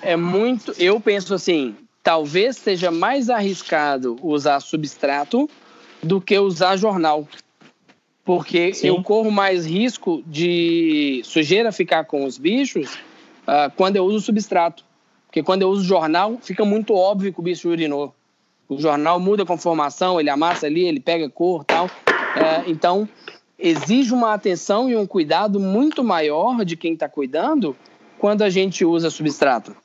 é muito. Eu penso assim, talvez seja mais arriscado usar substrato do que usar jornal, porque Sim. eu corro mais risco de sujeira ficar com os bichos uh, quando eu uso substrato. Porque quando eu uso jornal, fica muito óbvio que o bicho urinou. O jornal muda a conformação, ele amassa ali, ele pega cor tal. É, então, exige uma atenção e um cuidado muito maior de quem está cuidando quando a gente usa substrato.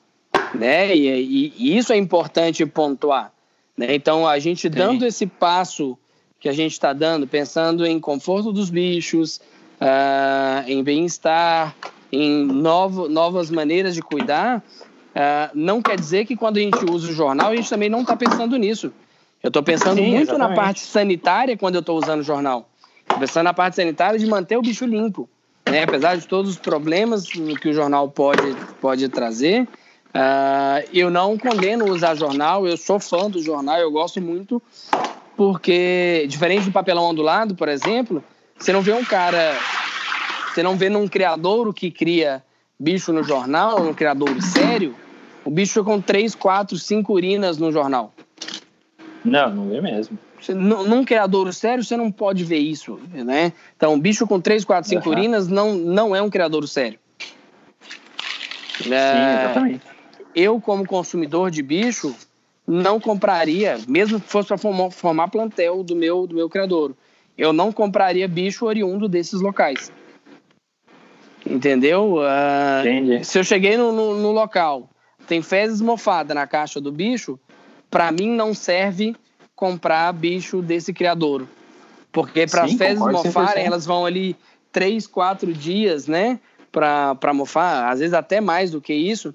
Né? E, e, e isso é importante pontuar. Né? Então, a gente Sim. dando esse passo que a gente está dando, pensando em conforto dos bichos, uh, em bem-estar, em novo, novas maneiras de cuidar, Uh, não quer dizer que quando a gente usa o jornal, a gente também não está pensando nisso. Eu estou pensando Sim, muito exatamente. na parte sanitária quando eu estou usando o jornal. Estou pensando na parte sanitária de manter o bicho limpo. Né? Apesar de todos os problemas que o jornal pode, pode trazer, uh, eu não condeno usar jornal, eu sou fã do jornal, eu gosto muito, porque, diferente do papelão ondulado, por exemplo, você não vê um cara, você não vê num criador que cria bicho no jornal, um criador sério, o bicho com três, quatro, cinco urinas no jornal. Não, não vê mesmo. Você, num criador sério, você não pode ver isso, né? Então, um bicho com três, quatro, cinco uhum. urinas não, não é um criador sério. Sim, é, exatamente. Eu, como consumidor de bicho, não compraria, mesmo que fosse para formar, formar plantel do meu, do meu criador, eu não compraria bicho oriundo desses locais. Entendeu? Uh. Se eu cheguei no, no, no, local, tem fezes mofadas na caixa do bicho, para mim não serve comprar bicho desse criador. Porque para as fezes mofarem, elas vão ali três, quatro dias, né? Para mofar, às vezes até mais do que isso.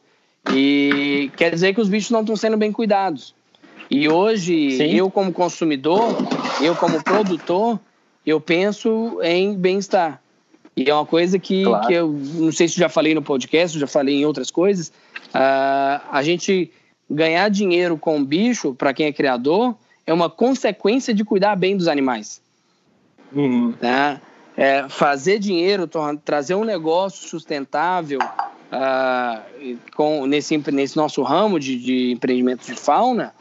E quer dizer que os bichos não estão sendo bem cuidados. E hoje, Sim. eu como consumidor, eu como produtor, eu penso em bem-estar. E é uma coisa que, claro. que eu não sei se já falei no podcast, já falei em outras coisas. Uh, a gente ganhar dinheiro com bicho, para quem é criador, é uma consequência de cuidar bem dos animais. Uhum. Tá? É, fazer dinheiro, trazer um negócio sustentável uh, com, nesse, nesse nosso ramo de, de empreendimento de fauna,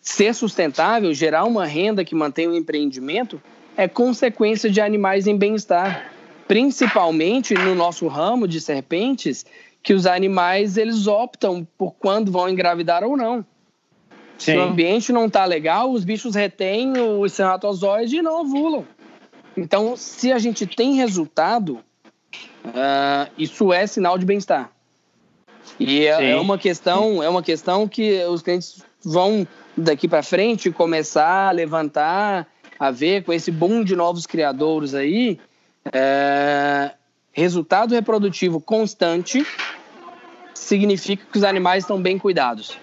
ser sustentável, gerar uma renda que mantém o empreendimento, é consequência de animais em bem-estar principalmente no nosso ramo de serpentes, que os animais eles optam por quando vão engravidar ou não. Sim. Se o ambiente não está legal, os bichos retêm o espermatozoide e não ovulam. Então, se a gente tem resultado, uh, isso é sinal de bem-estar. E é, é, uma questão, é uma questão que os clientes vão daqui para frente começar a levantar, a ver com esse boom de novos criadores aí, é, resultado reprodutivo constante significa que os animais estão bem cuidados.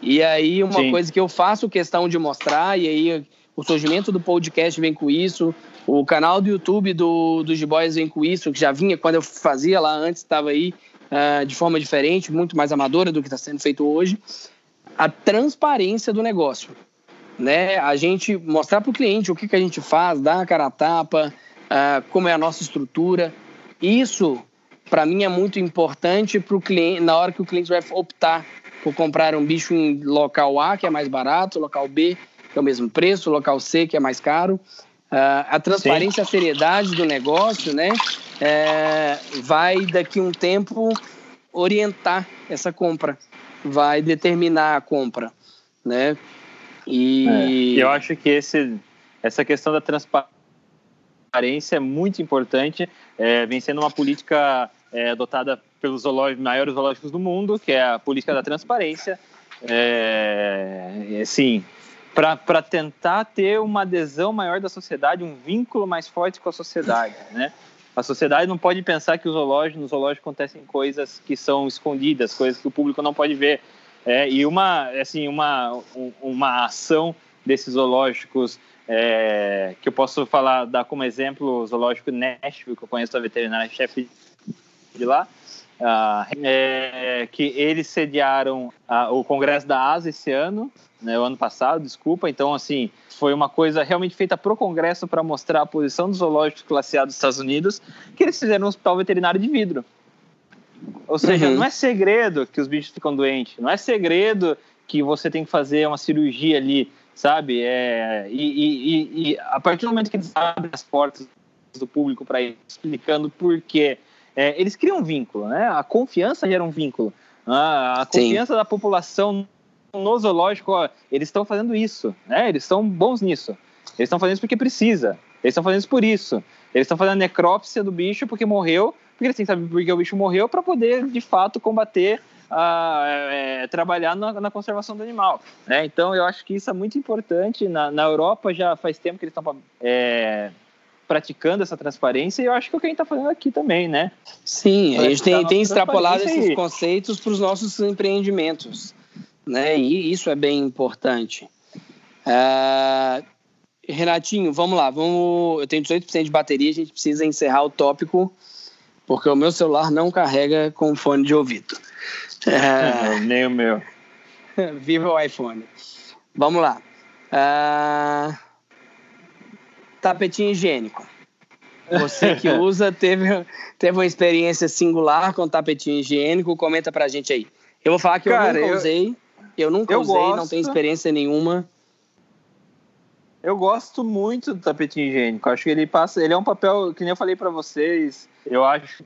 E aí, uma Sim. coisa que eu faço questão de mostrar, e aí o surgimento do podcast vem com isso, o canal do YouTube do, do G-Boys vem com isso, que já vinha quando eu fazia lá antes, estava aí uh, de forma diferente, muito mais amadora do que está sendo feito hoje. A transparência do negócio. Né? A gente mostrar para o cliente o que, que a gente faz, dar a cara a tapa, uh, como é a nossa estrutura. Isso, para mim, é muito importante para o cliente, na hora que o cliente vai optar por comprar um bicho em local A, que é mais barato, local B, que é o mesmo preço, local C, que é mais caro. Uh, a transparência, Sim. a seriedade do negócio, né, é, vai daqui um tempo orientar essa compra. vai determinar a compra, né? E é, eu acho que esse, essa questão da transparência é muito importante, é, vem sendo uma política é, adotada pelos zoológicos, maiores zoológicos do mundo, que é a política da transparência. É, assim, para tentar ter uma adesão maior da sociedade, um vínculo mais forte com a sociedade, né? A sociedade não pode pensar que o zoológico, no zoológico acontecem coisas que são escondidas, coisas que o público não pode ver. É, e uma, assim, uma, uma ação desses zoológicos é, que eu posso falar, dar como exemplo o zoológico Nashville, que eu conheço a veterinária-chefe de lá, ah, é, que eles sediaram ah, o Congresso da ASA esse ano, né, o ano passado, desculpa. Então, assim, foi uma coisa realmente feita pro Congresso para mostrar a posição dos zoológicos classe A dos Estados Unidos, que eles fizeram um hospital veterinário de vidro. Ou seja, uhum. não é segredo que os bichos ficam doentes, não é segredo que você tem que fazer uma cirurgia ali, sabe? É, e, e, e a partir do momento que eles abrem as portas do público para ir explicando por quê é, eles criam um vínculo, né? A confiança gera um vínculo. Ah, a confiança Sim. da população no zoológico, ó, eles estão fazendo isso, né? Eles são bons nisso. Eles estão fazendo isso porque precisa. Eles estão fazendo isso por isso. Eles estão fazendo necrópsia do bicho porque morreu, porque eles têm que saber por que o bicho morreu para poder, de fato, combater é, é, trabalhar na, na, conservação do animal. Né? Então, eu acho que isso é muito importante. Na, na Europa já faz tempo que eles estão é, praticando essa transparência e eu acho que é o que a gente está fazendo aqui também, né? Sim, a gente tem, tem extrapolado esses conceitos para os nossos empreendimentos, né? E isso é bem importante. Uh, Renatinho, vamos lá, vamos. Eu tenho 18% de bateria, a gente precisa encerrar o tópico porque o meu celular não carrega com fone de ouvido. Uh, <laughs> Nem o meu. <laughs> Viva o iPhone. Vamos lá. Uh, tapetinho higiênico. Você que <laughs> usa, teve, teve uma experiência singular com tapetinho higiênico, comenta pra gente aí. Eu vou falar que Cara, eu nunca eu, usei, eu nunca eu usei, gosto, não tenho experiência nenhuma. Eu gosto muito do tapetinho higiênico. Acho que ele passa, ele é um papel, que nem eu falei para vocês, eu acho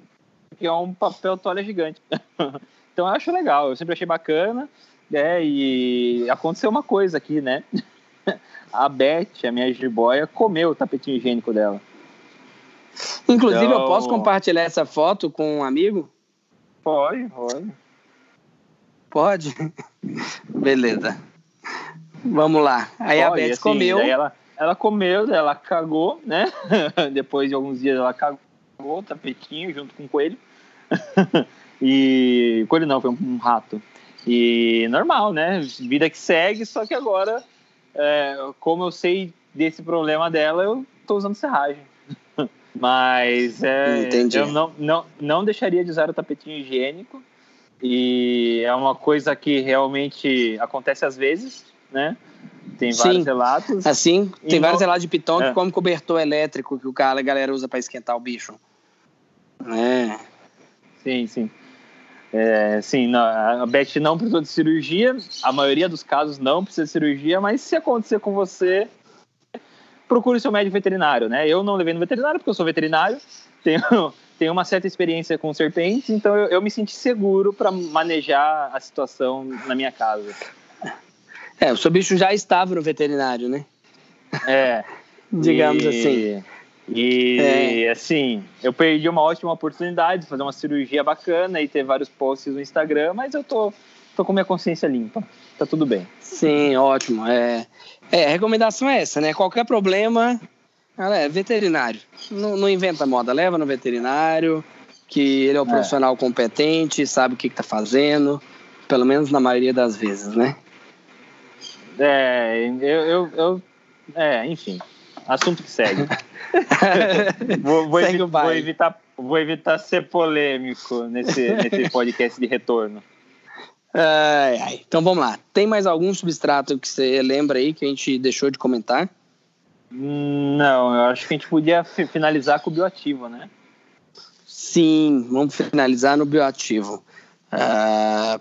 que é um papel toalha gigante. <laughs> então eu acho legal, eu sempre achei bacana, é, e aconteceu uma coisa aqui, né? <laughs> a Beth, a minha jiboia, comeu o tapetinho higiênico dela. Inclusive, então... eu posso compartilhar essa foto com um amigo? Pode, pode. Pode? Beleza. Vamos lá. Aí a Beth assim, comeu. Ela, ela comeu, ela cagou, né? <laughs> Depois de alguns dias ela cagou o tapetinho junto com o coelho. <laughs> e coelho não, foi um rato. E normal, né? Vida que segue, só que agora é, como eu sei desse problema dela, eu tô usando serragem. <laughs> Mas é, eu não, não, não deixaria de usar o tapetinho higiênico. E é uma coisa que realmente acontece às vezes, né? Tem vários sim. relatos. Assim, tem vários relatos de piton é. que come cobertor elétrico que o cara, a galera usa para esquentar o bicho. É. Sim, sim. É, sim, não, a Beth não precisou de cirurgia, a maioria dos casos não precisa de cirurgia, mas se acontecer com você, procure seu médico veterinário, né? Eu não levei no veterinário porque eu sou veterinário, <laughs> tenho, tenho uma certa experiência com serpentes, então eu, eu me senti seguro para manejar a situação na minha casa. É, o seu bicho já estava no veterinário, né? É. <laughs> Digamos e... assim. E é. assim, eu perdi uma ótima oportunidade de fazer uma cirurgia bacana e ter vários posts no Instagram, mas eu tô, tô com minha consciência limpa. Tá tudo bem. Sim, ótimo. É, é a recomendação é essa, né? Qualquer problema, é veterinário. Não, não inventa moda, leva no veterinário, que ele é o é. profissional competente, sabe o que, que tá fazendo, pelo menos na maioria das vezes, né? É, eu, eu, eu é, enfim, assunto que segue. <laughs> vou, vou, evi vou, evitar, vou evitar ser polêmico nesse, nesse <laughs> podcast de retorno. Ai, ai. Então vamos lá. Tem mais algum substrato que você lembra aí que a gente deixou de comentar? Não, eu acho que a gente podia finalizar com o bioativo, né? Sim, vamos finalizar no bioativo. Uh,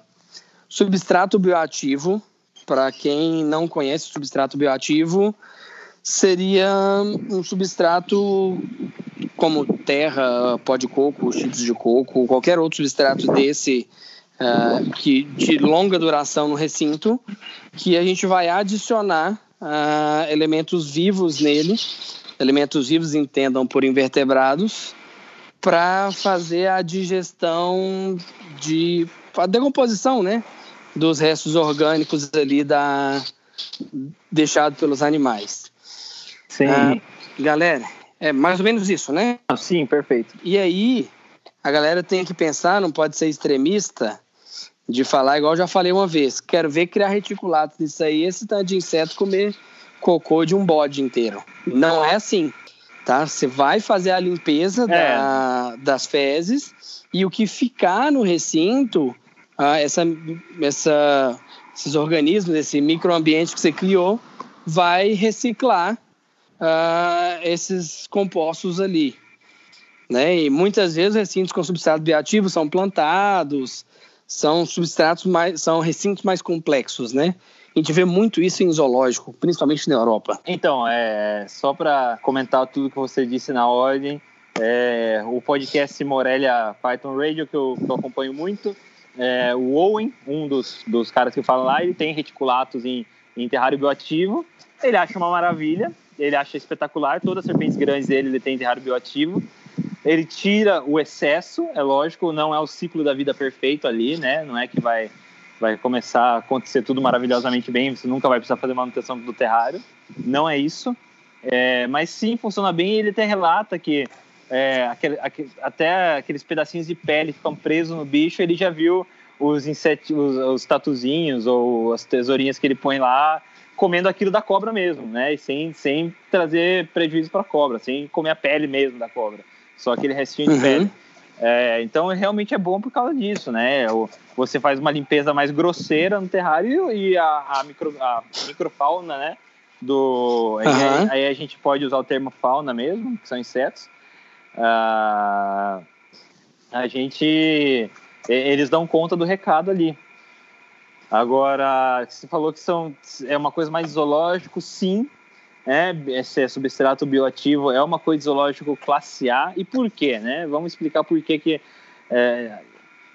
substrato bioativo, para quem não conhece substrato bioativo, seria um substrato como terra, pó de coco, chips de coco, qualquer outro substrato desse uh, que, de longa duração no recinto, que a gente vai adicionar uh, elementos vivos nele, elementos vivos entendam por invertebrados, para fazer a digestão de a decomposição, né, dos restos orgânicos ali da deixado pelos animais. Sim. Ah, galera, é mais ou menos isso, né? Ah, sim, perfeito. E aí, a galera tem que pensar, não pode ser extremista, de falar igual já falei uma vez. Quero ver criar reticulados disso aí, esse tanto de inseto comer cocô de um bode inteiro. Não é assim, tá? Você vai fazer a limpeza é. da, das fezes e o que ficar no recinto, ah, essa, essa, esses organismos, esse microambiente que você criou, vai reciclar ah, esses compostos ali. Né? E muitas vezes recintos com substrato bioativo são plantados, são substratos mais, são recintos mais complexos, né? A gente vê muito isso em zoológico, principalmente na Europa. Então, é, só para comentar tudo que você disse na ordem, é, o podcast Morelia Python Radio, que eu, que eu acompanho muito, é, o Owen, um dos, dos caras que fala lá, ele tem reticulatos em, em terrário bioativo, ele acha uma maravilha, ele acha espetacular, todas as serpentes grandes dele ele tem terrário bioativo, ele tira o excesso, é lógico, não é o ciclo da vida perfeito ali, né, não é que vai vai começar a acontecer tudo maravilhosamente bem, você nunca vai precisar fazer manutenção do terrário. Não é isso. É, mas sim, funciona bem ele até relata que é, aquele, aquele, até aqueles pedacinhos de pele ficam presos no bicho, ele já viu os insetos, os, os tatuzinhos ou as tesourinhas que ele põe lá comendo aquilo da cobra mesmo, né? E sem, sem trazer prejuízo para a cobra, sem comer a pele mesmo da cobra, só aquele restinho de uhum. pele. É, então realmente é bom por causa disso, né? Você faz uma limpeza mais grosseira no terrário e a, a, micro, a microfauna, né? Do, uhum. aí, aí, a gente pode usar o termo fauna mesmo, que são insetos. Uh, a gente eles dão conta do recado ali. Agora, você falou que são é uma coisa mais zoológico, sim, é, esse é substrato bioativo é uma coisa zoológico classe A. E por quê? Né? Vamos explicar por quê que é,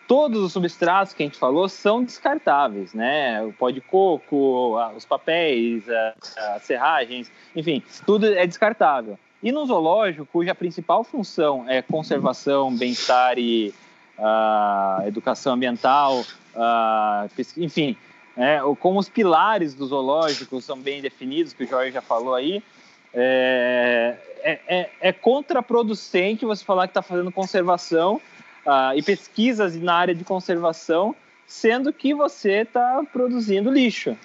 todos os substratos que a gente falou são descartáveis, né? O pó de coco, os papéis, as serragens, enfim, tudo é descartável. E no zoológico, cuja principal função é conservação, bem-estar e uh, educação ambiental, uh, enfim, é, como os pilares do zoológico são bem definidos, que o Jorge já falou aí, é, é, é, é contraproducente você falar que está fazendo conservação uh, e pesquisas na área de conservação, sendo que você está produzindo lixo.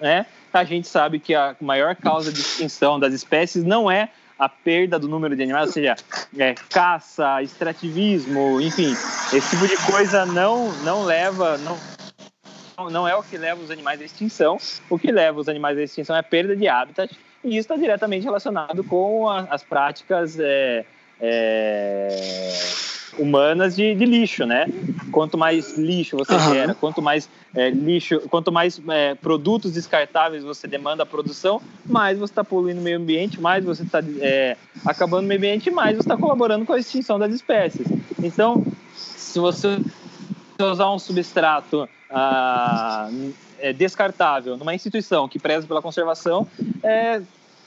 Né? A gente sabe que a maior causa de extinção das espécies não é a perda do número de animais, ou seja, é, caça, extrativismo, enfim, esse tipo de coisa não, não leva, não, não é o que leva os animais à extinção. O que leva os animais à extinção é a perda de habitat, e isso está diretamente relacionado com a, as práticas é, é, humanas de, de, lixo, né? Quanto mais lixo você uhum. gera, quanto mais é, lixo, quanto mais é, produtos descartáveis você demanda a produção, mais você está poluindo o meio ambiente, mais você está é, acabando o meio ambiente, mais você está colaborando com a extinção das espécies. Então, se você usar um substrato ah, é descartável numa instituição que preza pela conservação, é,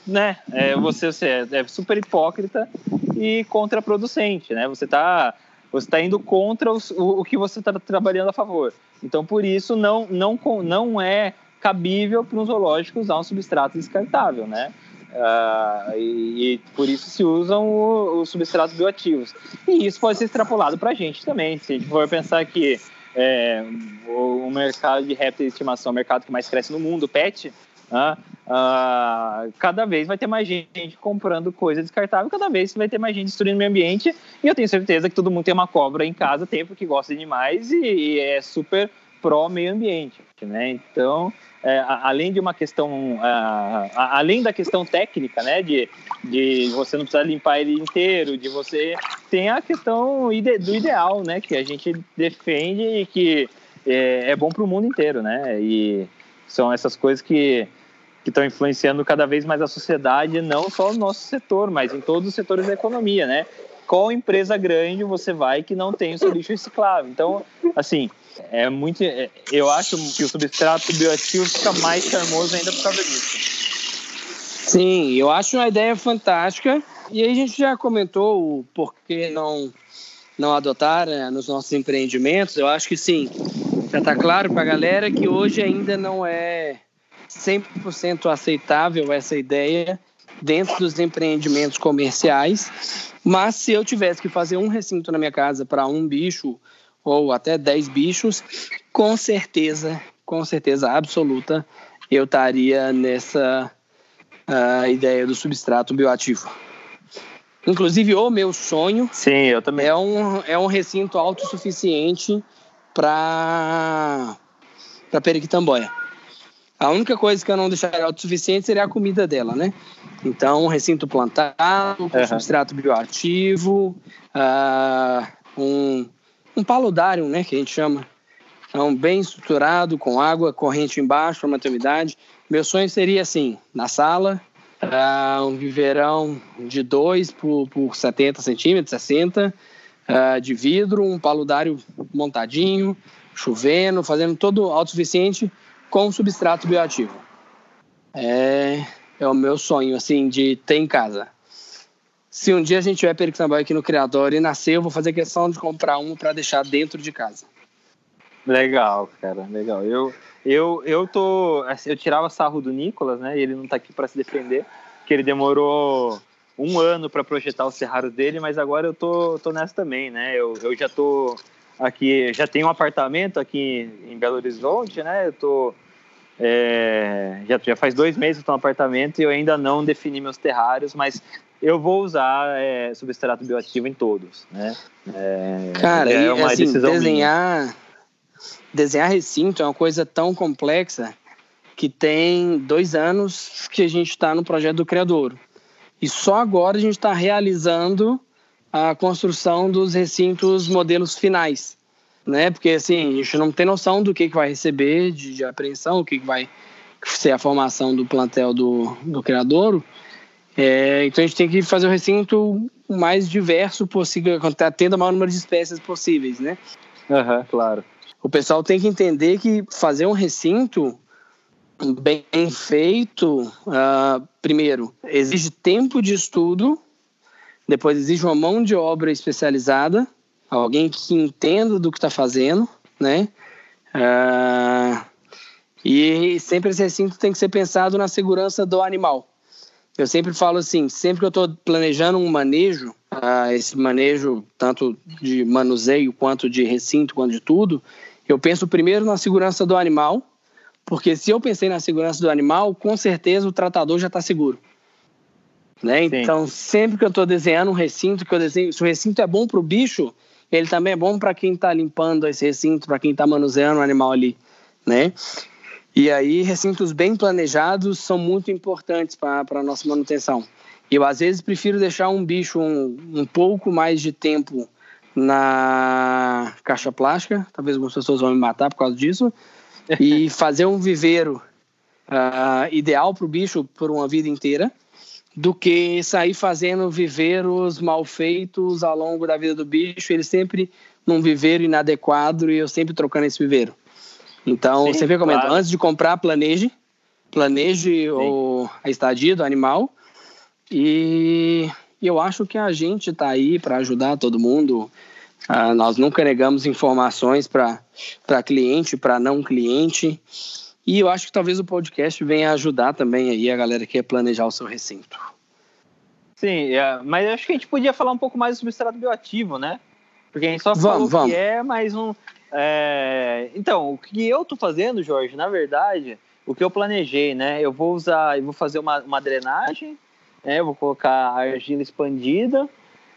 né, é, você, você é, é super hipócrita e contraproducente, né? Você está você tá indo contra os, o, o, que você está trabalhando a favor. Então, por isso, não, não, não é cabível para um zoológico usar um substrato descartável, né? Uh, e, e, por isso se usam os substratos bioativos. E isso pode ser extrapolado para a gente também. Se a gente for pensar que é, o, o, mercado de répteis de estimação é o mercado que mais cresce no mundo, pet, uh, uh, cada vez vai ter mais gente comprando coisa descartável, cada vez vai ter mais gente destruindo o meio ambiente. E eu tenho certeza que todo mundo tem uma cobra em casa, tem porque gosta de animais e, e é super pró meio ambiente, né? Então, é, além de uma questão, além da questão técnica, né, de, de você não precisar limpar ele inteiro, de você tem a questão ide, do ideal, né, que a gente defende e que é, é bom para o mundo inteiro, né? E são essas coisas que que estão influenciando cada vez mais a sociedade, não só no nosso setor, mas em todos os setores da economia, né? Qual empresa grande você vai que não tem o seu lixo reciclável. Então, assim, é muito. É, eu acho que o substrato bioativo fica mais charmoso ainda por causa disso. Sim, eu acho uma ideia fantástica. E aí a gente já comentou o porquê não, não adotar né, nos nossos empreendimentos. Eu acho que sim, já está claro para a galera que hoje ainda não é 100% aceitável essa ideia dentro dos empreendimentos comerciais. Mas se eu tivesse que fazer um recinto na minha casa para um bicho ou até 10 bichos, com certeza, com certeza absoluta, eu estaria nessa uh, ideia do substrato bioativo. Inclusive, o meu sonho Sim, eu também. é um, é um recinto autossuficiente para Periquitamboia. A única coisa que eu não deixaria autossuficiente seria a comida dela, né? Então, um recinto plantado, com uhum. substrato bioativo, uh, um, um paludário, né, que a gente chama. Então, bem estruturado, com água corrente embaixo para manter umidade. Meu sonho seria assim, na sala, uh, um viveirão de 2 por, por 70 centímetros, 60, uh, de vidro, um paludário montadinho, chovendo, fazendo todo autossuficiente com substrato bioativo. É, é o meu sonho, assim, de ter em casa. Se um dia a gente tiver Perixambai aqui no Criador e nascer, eu vou fazer questão de comprar um para deixar dentro de casa. Legal, cara, legal. Eu, eu, eu tô. Assim, eu tirava sarro do Nicolas, né? E ele não tá aqui para se defender, que ele demorou um ano para projetar o cerrado dele, mas agora eu tô, tô nessa também, né? Eu, eu já tô aqui, já tenho um apartamento aqui em Belo Horizonte, né? Eu tô é, já, já faz dois meses que estou no apartamento e eu ainda não defini meus terrários, mas eu vou usar é, substrato bioativo em todos, né? É, Cara, é uma assim, desenhar, minha. desenhar recinto é uma coisa tão complexa que tem dois anos que a gente está no projeto do Criador. E só agora a gente está realizando a construção dos recintos modelos finais né? Porque assim, a gente não tem noção do que, que vai receber de, de apreensão, o que, que vai ser a formação do plantel do, do criador. É, então a gente tem que fazer o recinto o mais diverso possível, tendo o maior número de espécies possíveis, né? Uhum, claro. O pessoal tem que entender que fazer um recinto bem feito, uh, primeiro, exige tempo de estudo, depois exige uma mão de obra especializada, alguém que entenda do que está fazendo, né? Uh, e sempre esse recinto tem que ser pensado na segurança do animal. Eu sempre falo assim, sempre que eu estou planejando um manejo, uh, esse manejo tanto de manuseio quanto de recinto, quanto de tudo, eu penso primeiro na segurança do animal, porque se eu pensei na segurança do animal, com certeza o tratador já está seguro. Né? Então, sempre que eu estou desenhando um recinto, que eu desenho, se o recinto é bom para o bicho, ele também é bom para quem está limpando esse recinto, para quem está manuseando o animal ali, né? E aí, recintos bem planejados são muito importantes para a nossa manutenção. Eu, às vezes, prefiro deixar um bicho um, um pouco mais de tempo na caixa plástica, talvez algumas pessoas vão me matar por causa disso, <laughs> e fazer um viveiro uh, ideal para o bicho por uma vida inteira, do que sair fazendo viveiros mal feitos ao longo da vida do bicho, ele sempre num viveiro inadequado e eu sempre trocando esse viveiro. Então, Sim, você vê como claro. antes de comprar, planeje, planeje o, a estadia do animal e eu acho que a gente está aí para ajudar todo mundo. Uh, nós nunca negamos informações para cliente, para não cliente. E eu acho que talvez o podcast venha ajudar também aí a galera que quer planejar o seu recinto. Sim, é, mas acho que a gente podia falar um pouco mais sobre o substrato bioativo, né? Porque a gente só falou vamos, que é mais um. É... Então, o que eu tô fazendo, Jorge, na verdade, o que eu planejei, né? Eu vou usar, eu vou fazer uma, uma drenagem, né? Eu vou colocar argila expandida,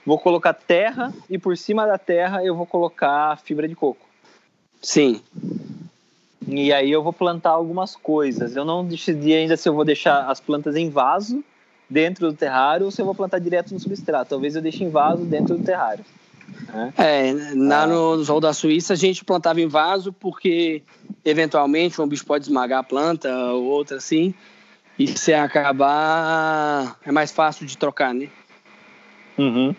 vou colocar terra e por cima da terra eu vou colocar fibra de coco. Sim. E aí eu vou plantar algumas coisas. Eu não decidi ainda se eu vou deixar as plantas em vaso dentro do terrário ou se eu vou plantar direto no substrato. Talvez eu deixe em vaso dentro do terrário. Né? É, lá ah. no Zoo da Suíça a gente plantava em vaso porque eventualmente um bicho pode esmagar a planta ou outra assim. E se acabar, é mais fácil de trocar, né? Uhum.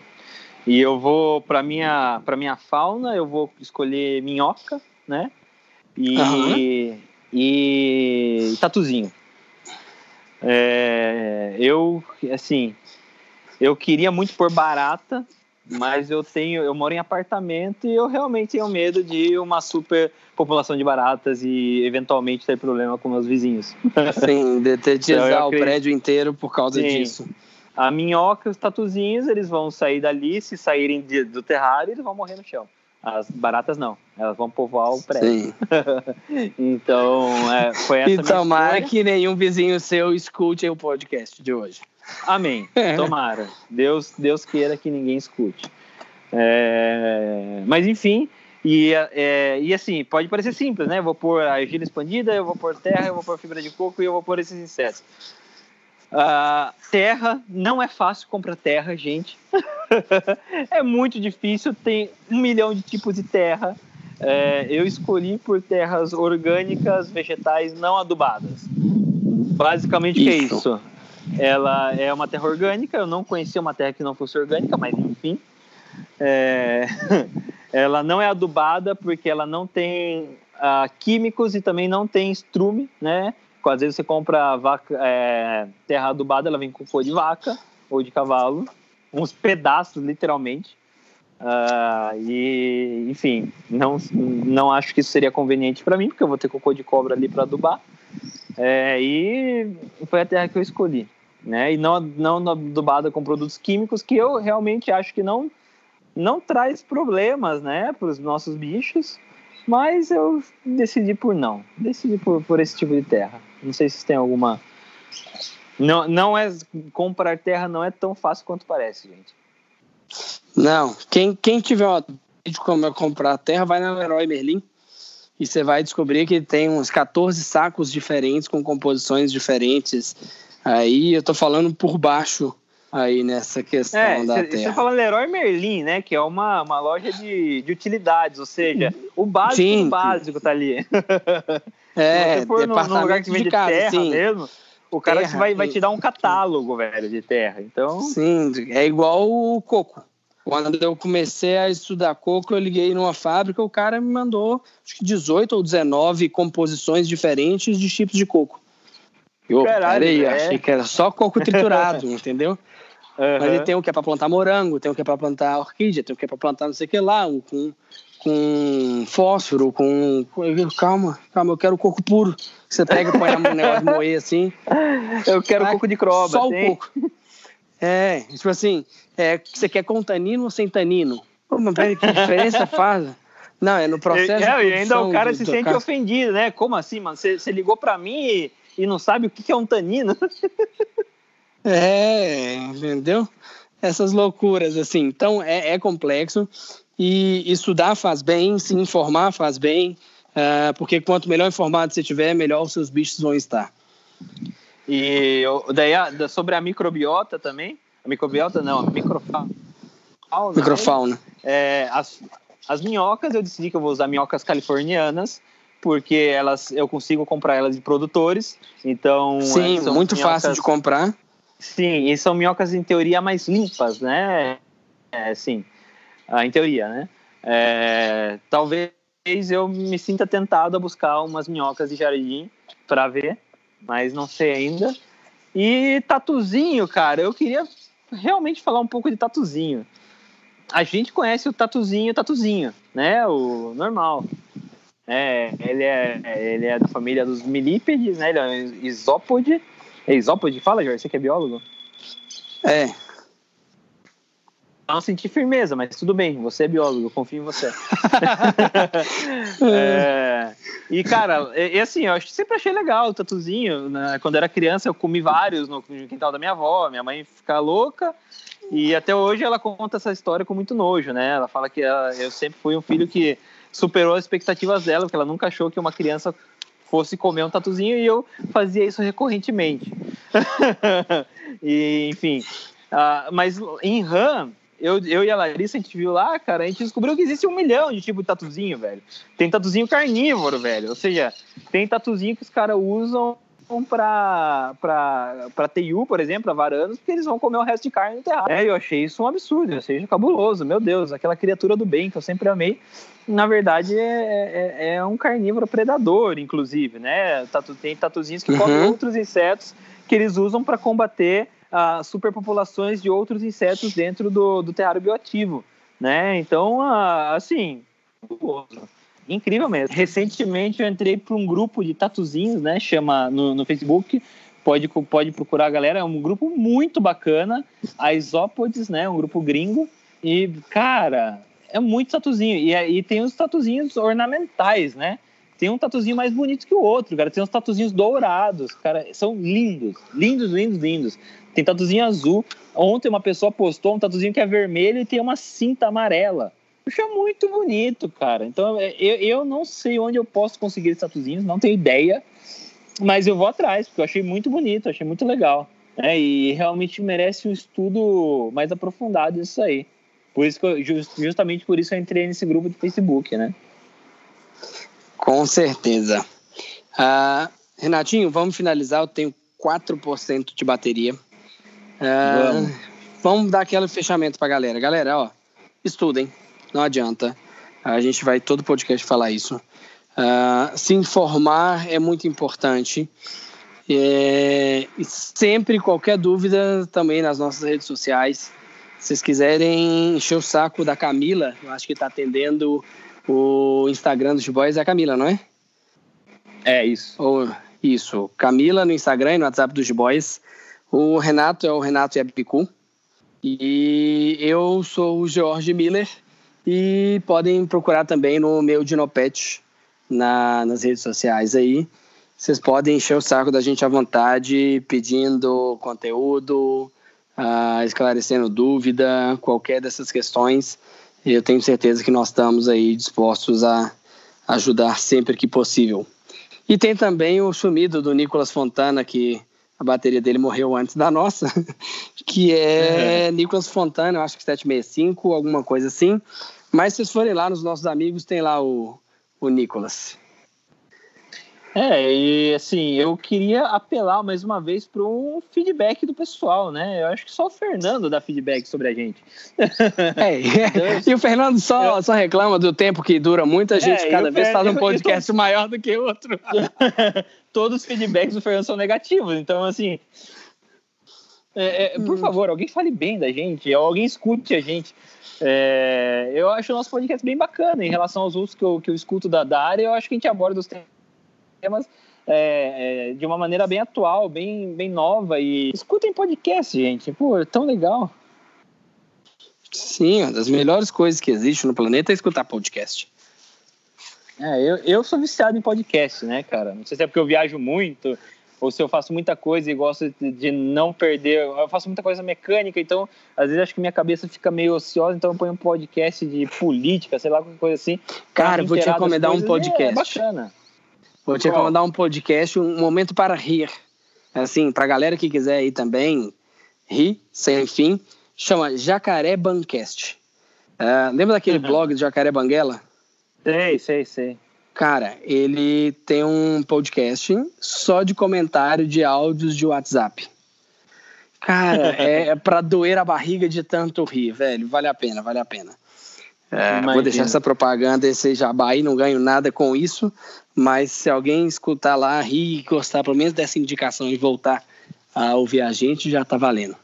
E eu vou para minha para minha fauna, eu vou escolher minhoca, né? E uhum. e tatuzinho. É, eu assim, eu queria muito por barata, mas eu tenho, eu moro em apartamento e eu realmente tenho medo de uma super população de baratas e eventualmente ter problema com meus vizinhos. <laughs> Sim, detetizar então, o prédio inteiro por causa Sim. disso. A minhoca, os tatuzinhos, eles vão sair dali, se saírem de, do terrário, eles vão morrer no chão. As baratas não, elas vão povoar o prédio. <laughs> então, é, foi essa E tomara que nenhum vizinho seu escute o podcast de hoje. Amém. <laughs> Tomara. Deus, Deus queira que ninguém escute. É, mas enfim, e, é, e assim, pode parecer simples, né? Eu vou pôr argila expandida, eu vou pôr terra, eu vou pôr fibra de coco e eu vou pôr esses insetos. Uh, terra, não é fácil comprar terra, gente. <laughs> é muito difícil, tem um milhão de tipos de terra. É, eu escolhi por terras orgânicas, vegetais não adubadas. Basicamente, o que é isso? Ela é uma terra orgânica. Eu não conhecia uma terra que não fosse orgânica, mas enfim. É... <laughs> ela não é adubada porque ela não tem uh, químicos e também não tem estrume, né? Às vezes você compra vaca, é, terra adubada, ela vem com cor de vaca ou de cavalo, uns pedaços, literalmente. Uh, e, enfim, não, não acho que isso seria conveniente para mim, porque eu vou ter cocô de cobra ali para adubar. É, e foi a terra que eu escolhi né? E não, não adubada com produtos químicos que eu realmente acho que não não traz problemas, né, para os nossos bichos. Mas eu decidi por não, decidi por, por esse tipo de terra. Não sei se tem alguma. Não, não é comprar terra não é tão fácil quanto parece, gente. Não, quem, quem tiver uma de como comprar terra, vai na Leroy Merlin e você vai descobrir que tem uns 14 sacos diferentes com composições diferentes Aí eu tô falando por baixo aí nessa questão é, da cê, terra. Você tá falando Leroy Merlin, né? Que é uma, uma loja de, de utilidades, ou seja, o básico sim, do básico tá ali. <laughs> É, Se for num, lugar que vende de casa, terra sim. mesmo, o cara terra, vai, vai te dar um catálogo, velho, de terra. Então... Sim, é igual o coco. Quando eu comecei a estudar coco, eu liguei numa fábrica, o cara me mandou acho que 18 ou 19 composições diferentes de tipos de coco. Eu, Caralho, peraí, é. achei que era só coco triturado, <laughs> entendeu? Uhum. Mas ele tem o que é para plantar morango, tem o que é para plantar orquídea, tem o que é para plantar não sei o que lá, um, com, com fósforo, com. Calma, calma, eu quero coco puro. Você pega e põe no negócio de moer assim. <laughs> Eu quero coco de croba. Só o coco. É, tipo assim, é, você quer com tanino ou sem tanino? Pô, mas peraí, que diferença faz? Não, é no processo. É, e ainda o cara se sente ofendido, né? Como assim, mano? Você, você ligou para mim e e não sabe o que é um tanino. <laughs> é, entendeu? Essas loucuras, assim. Então, é, é complexo. E estudar faz bem, se informar faz bem, uh, porque quanto melhor informado você tiver, melhor os seus bichos vão estar. E daí, sobre a microbiota também, a microbiota não, a microfauna. Microfauna. É, as, as minhocas, eu decidi que eu vou usar minhocas californianas, porque elas eu consigo comprar elas de produtores. Então, sim, é, muito minhocas, fácil de comprar. Sim, e são minhocas em teoria mais limpas, né? É, sim, ah, em teoria, né? É, talvez eu me sinta tentado a buscar umas minhocas de jardim para ver, mas não sei ainda. E tatuzinho, cara, eu queria realmente falar um pouco de tatuzinho. A gente conhece o tatuzinho, tatuzinho, né? O normal. É, ele é, ele é da família dos milípedes, né? Ele é um isópode. É isópode? Fala, Jorge, você que é biólogo? É. Não senti firmeza, mas tudo bem, você é biólogo, eu confio em você. <laughs> <laughs> é, e, cara, e, assim, eu sempre achei legal o tatuzinho. Né? Quando era criança, eu comi vários no quintal da minha avó, minha mãe fica louca. E até hoje ela conta essa história com muito nojo, né? Ela fala que ela, eu sempre fui um filho que superou as expectativas dela, porque ela nunca achou que uma criança fosse comer um tatuzinho e eu fazia isso recorrentemente. <laughs> e, enfim. Uh, mas em RAM, eu, eu e a Larissa, a gente viu lá, cara, a gente descobriu que existe um milhão de tipos de tatuzinho, velho. Tem tatuzinho carnívoro, velho. Ou seja, tem tatuzinho que os caras usam para para TU, por exemplo, a Varanos, porque eles vão comer o resto de carne no terrário. É, eu achei isso um absurdo, eu achei isso cabuloso, meu Deus, aquela criatura do bem que eu sempre amei, na verdade é, é, é um carnívoro predador, inclusive, né? Tatu, tem tatuzinhos que uhum. comem outros insetos que eles usam para combater as superpopulações de outros insetos dentro do, do terrário bioativo, né? Então, assim, incrível mesmo. Recentemente eu entrei para um grupo de tatuzinhos, né? Chama no, no Facebook. Pode, pode procurar a galera. É um grupo muito bacana. A Isópodes, né? Um grupo gringo. E, cara, é muito tatuzinho. E, e tem os tatuzinhos ornamentais, né? Tem um tatuzinho mais bonito que o outro, cara. Tem uns tatuzinhos dourados, cara. São lindos. Lindos, lindos, lindos. Tem tatuzinho azul. Ontem uma pessoa postou um tatuzinho que é vermelho e tem uma cinta amarela. Puxa, muito bonito, cara. Então, é, eu, eu não sei onde eu posso conseguir esses tatuzinhos, não tenho ideia. Mas eu vou atrás, porque eu achei muito bonito, achei muito legal. É, e realmente merece um estudo mais aprofundado isso aí. Por isso que eu, justamente por isso eu entrei nesse grupo do Facebook, né? Com certeza. Uh, Renatinho, vamos finalizar. Eu tenho 4% de bateria. Uh, vamos. vamos dar aquele fechamento pra galera. Galera, ó, estudem não adianta. A gente vai todo podcast falar isso. Uh, se informar é muito importante. É, e sempre, qualquer dúvida, também nas nossas redes sociais. Se vocês quiserem encher o saco da Camila, eu acho que está atendendo o Instagram dos boys, é a Camila, não é? É, isso. Ou, isso. Camila no Instagram e no WhatsApp dos boys. O Renato é o Renato Yapicu. E eu sou o George Miller. E podem procurar também no meu Dinopet na, nas redes sociais aí. Vocês podem encher o saco da gente à vontade, pedindo conteúdo, uh, esclarecendo dúvida, qualquer dessas questões. Eu tenho certeza que nós estamos aí dispostos a ajudar sempre que possível. E tem também o sumido do Nicolas Fontana, que a bateria dele morreu antes da nossa, <laughs> que é uhum. Nicolas Fontana, eu acho que 765, alguma coisa assim. Mas se vocês forem lá nos nossos amigos, tem lá o, o Nicolas. É, e assim, eu queria apelar mais uma vez para um feedback do pessoal, né? Eu acho que só o Fernando dá feedback sobre a gente. <laughs> É, então, e o Fernando só, eu... só reclama do tempo que dura muita é, gente, é, cada vez faz um podcast tô... <laughs> maior do que outro. Todos os feedbacks do Fernando são negativos, então assim. É, é, por hum. favor, alguém fale bem da gente, alguém escute a gente. É, eu acho o nosso podcast bem bacana em relação aos outros que eu, que eu escuto da, da área. Eu acho que a gente aborda os temas é, é, de uma maneira bem atual, bem, bem nova. E escutem podcast, gente. Pô, é tão legal. Sim, uma das melhores coisas que existe no planeta é escutar podcast. É, eu, eu sou viciado em podcast, né, cara? Não sei se é porque eu viajo muito, ou se eu faço muita coisa e gosto de não perder, eu faço muita coisa mecânica, então às vezes acho que minha cabeça fica meio ociosa, então eu ponho um podcast de política, sei lá, qualquer coisa assim. Cara, vou te recomendar um podcast. É bacana. Vou te recomendar um podcast, um momento para rir. Assim, pra galera que quiser aí também rir sem fim, chama Jacaré Bancast. Uh, lembra daquele uhum. blog do Jacaré Banguela? Sei, sei, sei. Cara, ele tem um podcast só de comentário de áudios de WhatsApp. Cara, <laughs> é, é pra doer a barriga de tanto rir, velho. Vale a pena, vale a pena. É, vou deixar essa propaganda, esse jabá aí, não ganho nada com isso, mas se alguém escutar lá, rir e gostar pelo menos dessa indicação e voltar a ouvir a gente, já tá valendo.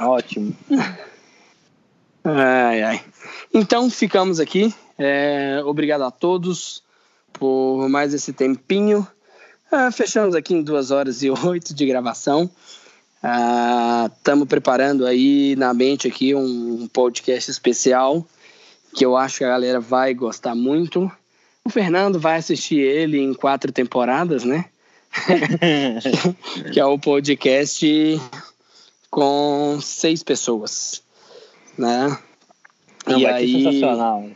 Ótimo. <laughs> Ai, ai. Então, ficamos aqui. É, obrigado a todos por mais esse tempinho. Ah, fechamos aqui em duas horas e oito de gravação. Estamos ah, preparando aí na mente aqui um, um podcast especial que eu acho que a galera vai gostar muito. O Fernando vai assistir ele em quatro temporadas, né? <laughs> que é o podcast com seis pessoas, né? Não, e aí, sensacional.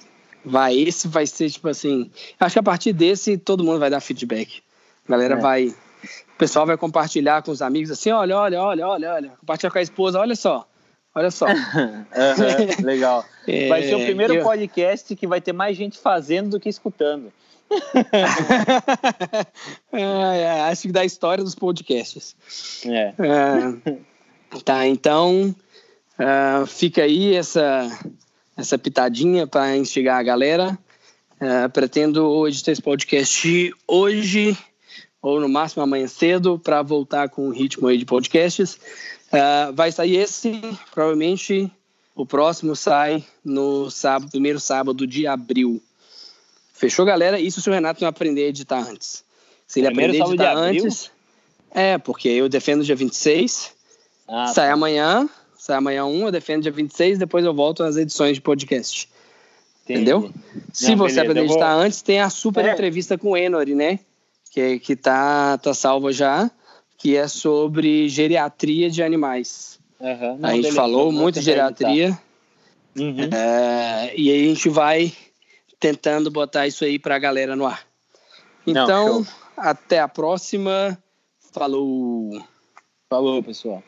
Vai, esse vai ser tipo assim. Acho que a partir desse todo mundo vai dar feedback. A galera é. vai. O pessoal vai compartilhar com os amigos assim: olha, olha, olha, olha, olha. Compartilhar com a esposa: olha só. Olha só. <laughs> legal. <laughs> É, vai ser o primeiro eu... podcast que vai ter mais gente fazendo do que escutando. <laughs> é, é, acho que da história dos podcasts. É. É, tá, então uh, fica aí essa, essa pitadinha para instigar a galera. Uh, pretendo hoje ter esse podcast hoje ou no máximo amanhã cedo para voltar com o ritmo aí de podcasts. Uh, vai sair esse, provavelmente o próximo sai no sábado, primeiro sábado de abril. Fechou, galera? Isso se o Renato não aprender a editar antes. Se ele Primeiro aprender a editar antes. É, porque eu defendo dia 26, Ah, sai amanhã, sai amanhã um, eu defendo dia 26, depois eu volto às edições de podcast. entendi. Entendeu? Se Não, você aprender a eu vou- editar antes, tem a super É. entrevista com o Enory, né? Que, que tá, tá salva já, que é sobre geriatria de animais. Aham, não, a gente beleza, falou muito de geriatria. Uhum. É, e aí a gente vai tentando botar isso aí pra galera no ar. Não, Então, show. até a próxima. Falou! Falou, pessoal.